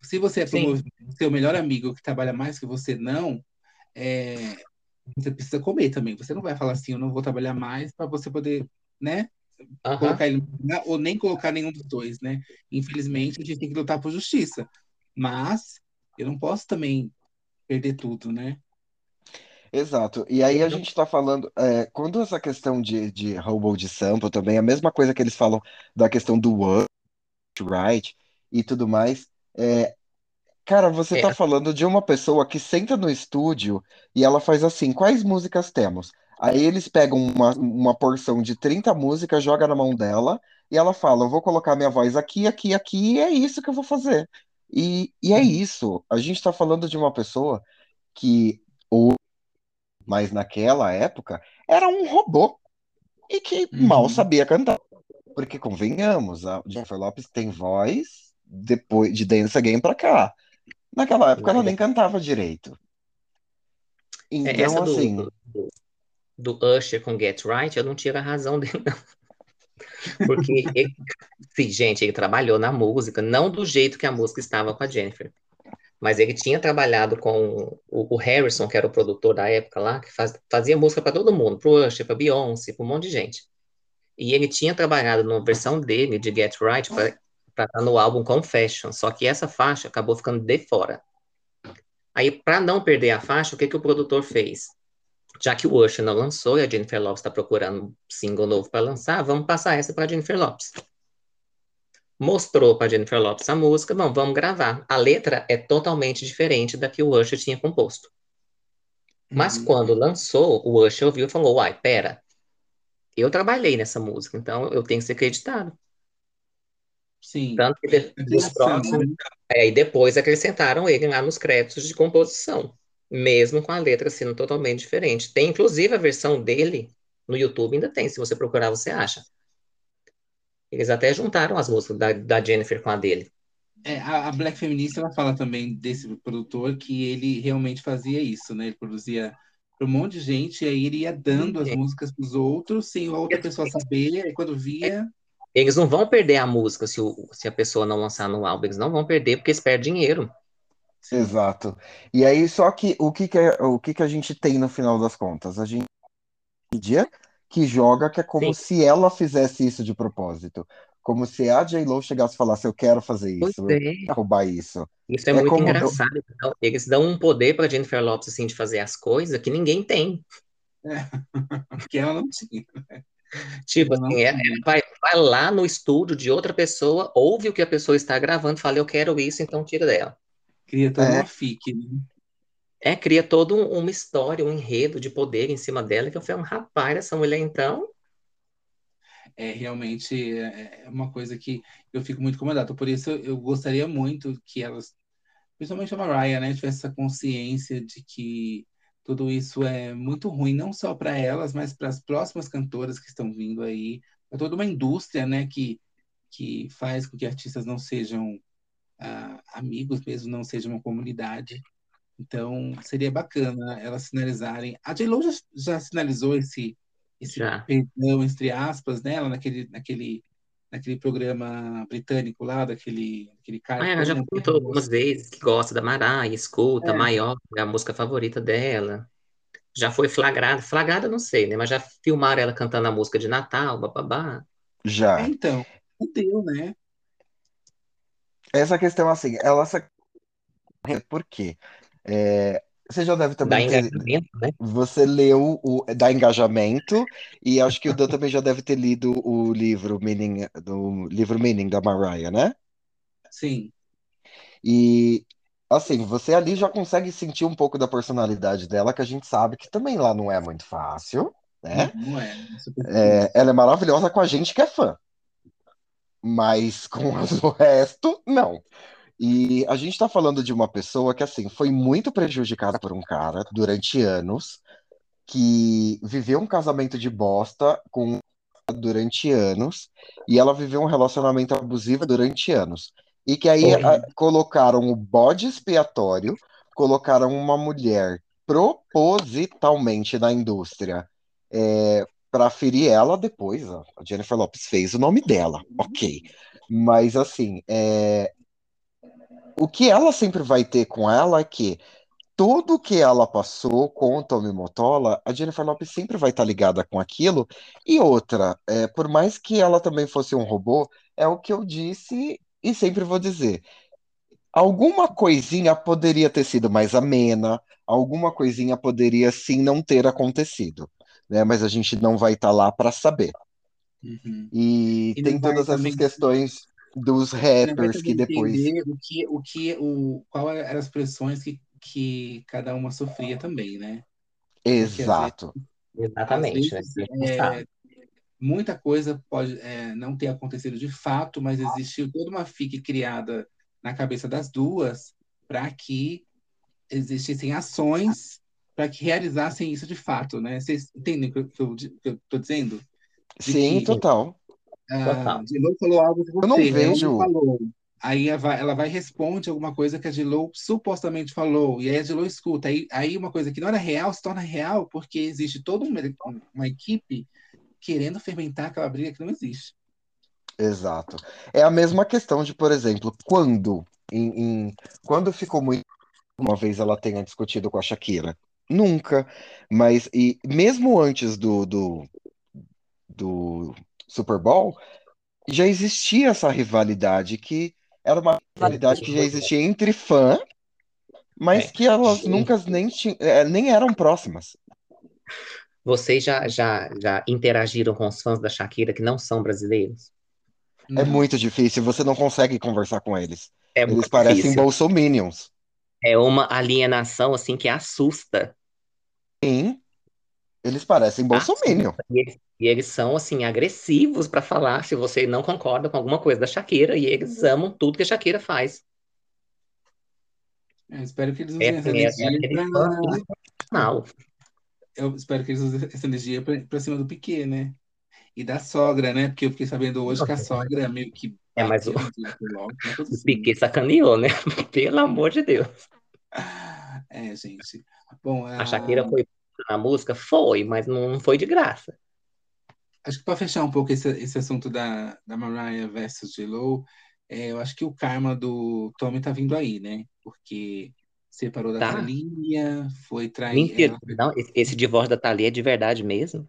S2: se você é promovido, seu melhor amigo que trabalha mais que você não, é, você precisa comer também. Você não vai falar assim, eu não vou trabalhar mais para você poder, né? Colocar ele no lugar, ou nem colocar nenhum dos dois, né? Infelizmente, a gente tem que lutar por justiça. Mas eu não posso também perder tudo, né?
S3: Exato. E aí a gente está falando, é, quando essa questão de, de roubo de sample também, a mesma coisa que eles falam da questão do what, right e tudo mais, é, cara, você
S4: É,
S3: tá falando de uma pessoa que senta no estúdio e ela faz assim, quais músicas temos? Aí eles pegam uma, uma porção de 30 músicas, joga na mão dela e ela fala, eu vou colocar minha voz aqui, aqui, aqui, e é isso que eu vou fazer. E, e é isso. A gente tá falando de uma pessoa que mas naquela época era um robô e que mal
S2: Uhum.
S3: sabia cantar. Porque, convenhamos, a Jennifer Lopez tem voz depois de Dance Again pra cá. Naquela época ela nem cantava direito.
S4: É,
S3: Então,
S4: essa do,
S3: assim,
S4: do, do Usher com Get Right, eu não tiro a razão dele, não. Porque, ele, sim, gente, ele trabalhou na música, não do jeito que a música estava com a Jennifer. Mas ele tinha trabalhado com o, o Harrison, que era o produtor da época lá, que faz- fazia música para todo mundo, pro Usher, pra Beyoncé, pra um monte de gente. E ele tinha trabalhado numa versão dele de Get Right para estar no álbum Confession, só que essa faixa acabou ficando de fora. Aí, para não perder a faixa, o que, que o produtor fez? Já que o Usher não lançou e a Jennifer Lopez está procurando um single novo para lançar, vamos passar essa para Jennifer Lopez. mostrou para Jennifer Lopes a música, bom, vamos gravar. A letra é totalmente diferente da que o Usher tinha composto. Mas
S2: Uhum.
S4: quando lançou, o Usher ouviu e falou: Uai, pera, eu trabalhei nessa música, então eu tenho que ser acreditado.
S2: Sim.
S4: Tanto que de-
S2: A
S4: dos
S2: criação,
S4: próximos.
S2: né?
S4: É, e depois acrescentaram ele lá nos créditos de composição, mesmo com a letra sendo totalmente diferente. Tem inclusive a versão dele no YouTube, ainda tem, se você procurar, você acha. Eles até juntaram as músicas da, da Jennifer com a dele.
S2: É, a, a Black Feminista ela fala também desse produtor que ele realmente fazia isso, né? Ele produzia para um monte de gente e aí ele ia dando as músicas para os outros sem a outra pessoa saber. E quando via,
S4: Eles não vão perder a música se, o- se a pessoa não lançar no álbum, eles não vão perder porque eles perdem dinheiro.
S3: Exato. E aí, só que o que que, é, o que que a gente tem no final das contas? A gente tem mídia que joga que é como
S4: Sim.
S3: se ela fizesse isso de propósito. Como se a J-Lo chegasse e falasse, eu quero fazer
S4: Pois
S3: isso, eu
S4: é.
S3: quero roubar isso.
S4: Isso é,
S3: É
S4: muito
S3: como-
S4: engraçado. Então, eles dão um poder para Jennifer Lopes assim de fazer as coisas que ninguém tem.
S2: que ela não tinha.
S4: Tipo assim, ela, ela vai, vai lá no estúdio de outra pessoa, ouve o que a pessoa está gravando, fala, eu quero isso, então tira dela.
S2: Cria toda
S3: É.
S2: uma fic, né?
S4: É, cria toda um- uma história, um enredo de poder em cima dela, que eu falei, um rapaz, essa mulher então,
S2: É realmente é é uma coisa que eu fico muito incomodado. Por isso eu, eu gostaria muito que elas, principalmente a Mariah, né, tivesse essa consciência de que tudo isso é muito ruim, não só para elas, mas para as próximas cantoras que estão vindo aí, para toda uma indústria, né, que, que faz com que artistas não sejam ah, amigos mesmo, não sejam uma comunidade. Então, seria bacana elas sinalizarem. A J.Lo já, já sinalizou esse, esse
S4: Já.
S2: perdão, entre aspas, né? naquele, naquele, naquele programa britânico lá, daquele, daquele cara.
S4: ah,
S2: que
S4: ela já comentou algumas vezes que gosta da Mariah, escuta,
S2: É.
S4: Maior, é a música favorita dela. Já foi flagrada, flagrada não sei, né, mas já filmaram ela cantando a música de Natal, bababá.
S2: É,
S3: Já.
S2: então, deu, né?
S3: Essa questão, assim, ela se... Por quê? É, você já deve
S4: Dá
S3: também ter...
S4: né?
S3: Você leu o da engajamento e acho que o Dan também já deve ter lido o livro Meaning do livro Meaning da Mariah, né?
S2: Sim.
S3: E assim, você ali já consegue sentir um pouco da personalidade dela, que a gente sabe que também lá não é muito fácil, né?
S2: Não é. é
S3: É, ela é maravilhosa com a gente que é fã, mas com o resto, não. E a gente tá falando de uma pessoa que, assim, foi muito prejudicada por um cara durante anos, que viveu um casamento de bosta com durante anos, e ela viveu um relacionamento abusivo durante anos. E que aí a- colocaram o bode expiatório, colocaram uma mulher propositalmente na indústria é, para ferir ela depois. A Jennifer Lopez fez o nome dela, ok. Mas assim, é, o que ela sempre vai ter com ela é que tudo que ela passou com o Tommy Motola, a Jennifer Lopez sempre vai estar ligada com aquilo. E outra, é, por mais que ela também fosse um robô, é o que eu disse e sempre vou dizer. Alguma coisinha poderia ter sido mais amena, alguma coisinha poderia sim não ter acontecido, né? Mas a gente não vai estar lá para saber.
S2: Uhum.
S3: E,
S2: E
S3: tem todas essas
S2: também-
S3: questões dos
S2: vai
S3: rappers que depois.
S2: o que, o que, o, qual eram as pressões que, que cada uma sofria também, né?
S3: Exato.
S2: Às
S4: Exatamente, né?
S2: vezes,
S4: não
S2: é, muita coisa pode é, não ter acontecido de fato, mas existiu toda uma fique criada na cabeça das duas para que existissem ações para que realizassem isso de fato, né? Vocês entendem o que eu, tô dizendo? De
S3: Sim,
S2: que-
S3: total.
S2: A
S4: Total.
S2: J.Lo falou algo de você,
S3: não vejo-
S2: falou. Aí ela vai, ela vai e responde alguma coisa que a J.Lo supostamente falou, e aí a J.Lo escuta. Aí, aí uma coisa que não era real se torna real porque existe toda uma, uma equipe querendo fermentar aquela briga que não existe.
S3: Exato. É a mesma questão de, por exemplo, quando em, em- quando ficou muito uma vez ela tenha discutido com a Shakira. Nunca. Mas e mesmo antes do, do, do Super Bowl, já existia essa rivalidade que era uma rivalidade que já existia entre fã, mas
S4: É.
S3: que elas nunca nem, é, nem eram próximas.
S4: Vocês já, já, já interagiram com os fãs da Shakira que não são brasileiros?
S3: É muito difícil, você não consegue conversar com eles.
S4: É
S3: Eles parecem
S4: difícil.
S3: bolsominions.
S4: É uma alienação assim que assusta.
S3: Sim, eles parecem bolsominion.
S4: Assusta. E eles, e eles são assim agressivos para falar se você não concorda com alguma coisa da Shakira e eles amam tudo que a Shakira faz.
S2: Eu espero que eles usem
S4: É,
S2: essa energia pra... Eu espero que eles usem essa energia pra, pra cima do Piquet, né? E da sogra, né? Porque eu fiquei sabendo hoje que a sogra meio que
S4: É, mas o,
S2: coisa
S4: o
S2: assim.
S4: Piquet sacaneou, né? Pelo amor de Deus.
S2: É, gente. Bom,
S4: A
S2: a-
S4: Shakira foi na música? Foi, mas não foi de graça.
S2: acho que para fechar um pouco esse, esse assunto da, da Mariah versus J-Lo, é, eu acho que o karma do Tommy tá vindo aí, né? Porque separou da
S4: Tá.
S2: Thalia, foi trair.
S4: Mentira.
S2: ela-
S4: Não, esse, divórcio da Thalia é de verdade mesmo?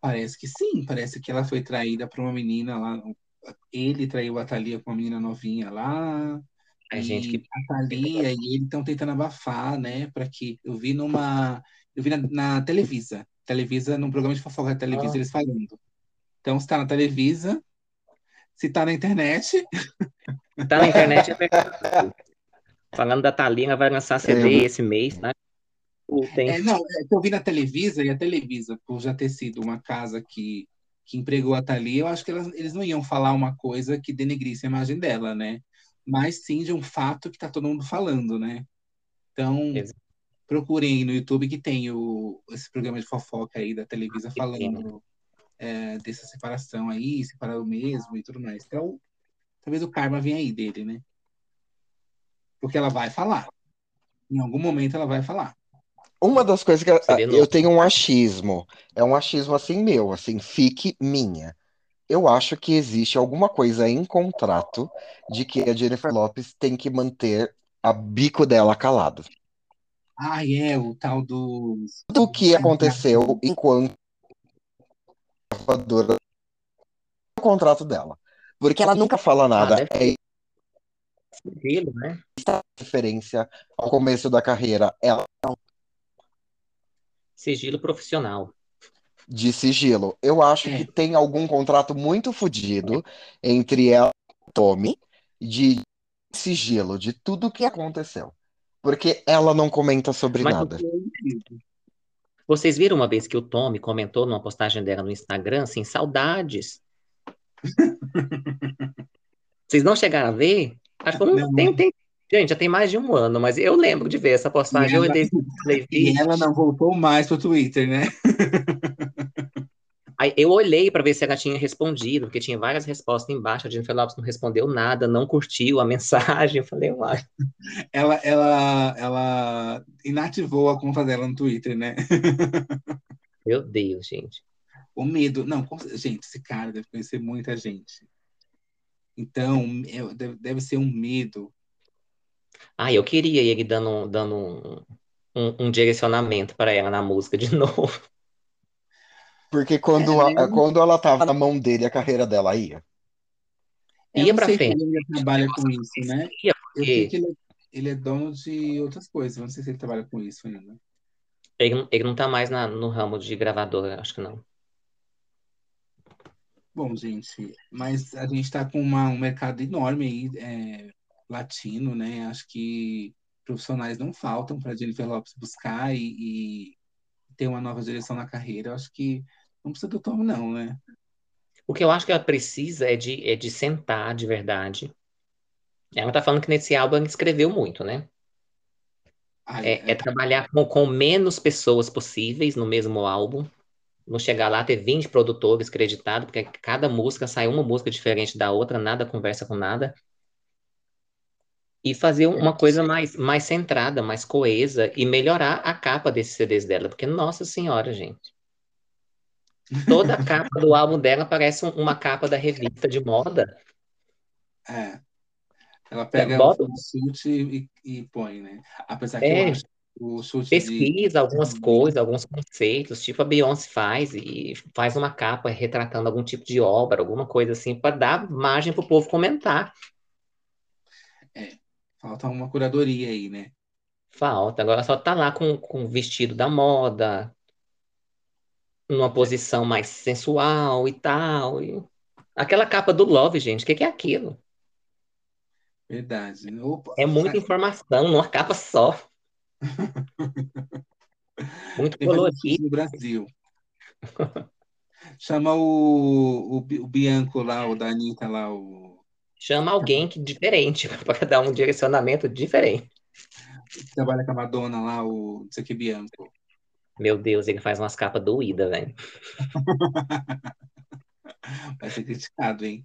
S2: Parece que sim, parece que ela foi traída por uma menina lá. Ele traiu a Thalia com uma menina novinha lá. E
S4: gente, que
S2: a Thalia e ele estão tentando abafar, né? Para que eu vi numa, eu vi na, na Televisa, Televisa num programa de fofoca da Televisa
S4: Ah.
S2: eles falando. Então, se tá na Televisa, se tá na internet,
S4: tá na internet é. Falando da Thalia, ela vai lançar CD
S3: Eu-
S4: esse mês, tá? Tem.
S2: é, não, é que eu vi na Televisa e a Televisa, por já ter sido uma casa que que empregou a Thalia, eu acho que elas- eles não iam falar uma coisa que denegrisse a imagem dela, né? Mas sim de um fato que tá todo mundo falando, né? Então,
S4: Exato.
S2: Procurem aí no YouTube que tem o, esse programa de fofoca aí da Televisa
S4: tem.
S2: falando é, dessa separação aí, separaram mesmo e tudo mais. Então, talvez o karma venha aí dele, né? Porque ela vai falar. Em algum momento ela vai falar.
S3: Uma das coisas que eu, eu tenho um achismo, é um achismo assim meu, assim, fique minha. Eu acho que existe alguma coisa em contrato de que a Jennifer Lopez tem que manter a bico dela calado.
S2: Ah, é, o tal dos.
S3: Tudo o que aconteceu enquanto gravadora o contrato dela. Porque ela nunca fala nada,
S4: deve
S3: é
S4: Sigilo, né?
S3: referência ao começo da carreira, ela
S4: Sigilo profissional.
S3: de sigilo. Eu acho
S2: É.
S3: que tem algum contrato muito fodido entre ela e o Tommy de sigilo de tudo o que aconteceu. Porque ela não comenta sobre
S4: Mas
S3: nada.
S4: Vocês viram uma vez que o Tommy comentou numa postagem dela no Instagram, assim, saudades. Vocês não chegaram a ver? Acho que
S2: Não.
S4: tem, tem- Gente, já tem mais de um ano, mas eu lembro de ver essa postagem. Eu
S2: ela-
S4: olhei, falei,
S2: E ela não voltou mais pro Twitter, né?
S4: Aí eu olhei para ver se ela tinha respondido, porque tinha várias respostas embaixo. A Jennifer Lopez não respondeu nada, não curtiu a mensagem. Eu falei, uai.
S2: Ela, ela, ela inativou a conta dela no Twitter, né?
S4: Meu Deus, gente.
S2: O medo. Não, gente, esse cara deve conhecer muita gente. Então, deve, deve ser um medo.
S4: Ah, eu queria ele dando, dando um, um, um direcionamento para ela na música de novo.
S3: Porque quando,
S2: É,
S3: a- quando ela tava na mão dele, a carreira dela ia.
S2: Eu
S4: Ia
S2: não
S4: pra
S2: sei se
S4: frente.
S2: ele trabalha com isso, né?
S4: Ia,
S2: Eu sei
S4: porque
S2: que ele, ele é dono de outras coisas. Não sei se ele trabalha com isso ainda.
S4: ele, não- ele não tá mais na- no ramo de gravadora, acho que não.
S2: Bom, gente, mas a gente está com uma- um mercado enorme aí, é, latino, né? Acho que profissionais não faltam para Jennifer Lopez buscar e, e ter uma nova direção na carreira. Eu acho que não precisa do Tom, não, né?
S4: O que eu acho que ela precisa é de, é de sentar de verdade. Ela tá falando que nesse álbum ela escreveu muito, né?
S2: Ai,
S4: É, é trabalhar com, com menos pessoas possíveis no mesmo álbum. Não chegar lá, ter 20 produtores creditados, porque cada música sai uma música diferente da outra, nada conversa com nada. E fazer uma coisa mais, mais centrada, mais coesa e melhorar a capa desses CDs dela, porque, nossa senhora, gente. Toda a capa do álbum dela parece um- uma capa da revista de moda.
S2: é. Ela pega
S4: bota-
S2: o chute e, e põe, né? Apesar que
S4: É.
S2: eu acho o chute de...
S4: pesquisa algumas coisas, alguns conceitos, tipo a Beyoncé faz e faz uma capa retratando algum tipo de obra, alguma coisa assim, para dar margem para o povo comentar.
S2: Falta uma curadoria aí, né?
S4: Falta, agora só tá lá com, com o vestido da moda, numa posição mais sensual e tal. E... Aquela capa do Love, gente, o que, que é aquilo?
S2: Verdade. Opa,
S4: É muita
S2: sai-
S4: informação numa capa só. Muito colorido.
S2: no Brasil. Chama o, o, o Bianco lá, o da Anitta lá, o
S4: Chama alguém que diferente para dar um direcionamento diferente.
S2: trabalha com a Madonna lá, o que Bianco.
S4: Meu Deus, ele faz umas capas doídas, velho.
S2: Vai ser criticado, hein?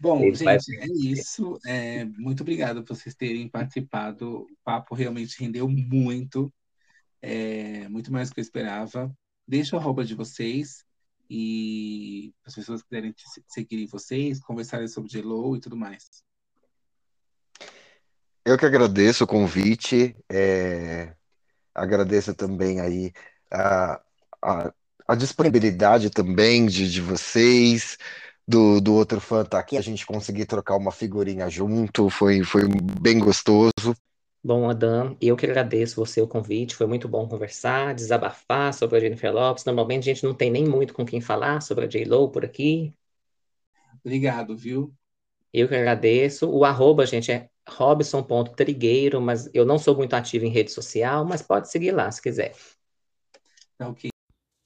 S2: Bom,
S4: Ele
S2: gente, é isso. É, muito obrigado por vocês terem participado. O papo realmente rendeu muito. É, muito mais do que eu esperava. Deixa o arroba de vocês e as pessoas quiserem seguirem vocês, conversarem sobre J-Lo e tudo mais.
S3: Eu que agradeço o convite, é, agradeço também aí a, a, a disponibilidade também de, de vocês, do, do outro fã estar aqui, a gente conseguir trocar uma figurinha junto, foi, foi bem gostoso.
S4: Bom, Adam, eu que agradeço você o convite. Foi muito bom conversar, desabafar sobre a Jennifer Lopez. Normalmente a gente não tem nem muito com quem falar sobre a J-Lo por aqui.
S2: Obrigado, viu?
S4: Eu que agradeço. O arroba, gente, é robson.trigueiro, mas eu não sou muito ativo em rede social, mas pode seguir lá se quiser.
S2: Tá ok.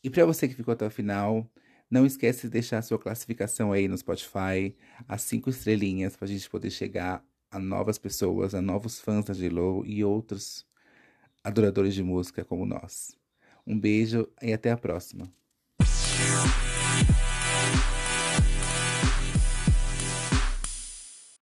S1: E para você que ficou até o final, não esquece de deixar a sua classificação aí no Spotify, as cinco estrelinhas, para a gente poder chegar a novas pessoas, a novos fãs da J-Lo e outros adoradores de música como nós. Um beijo e até a próxima.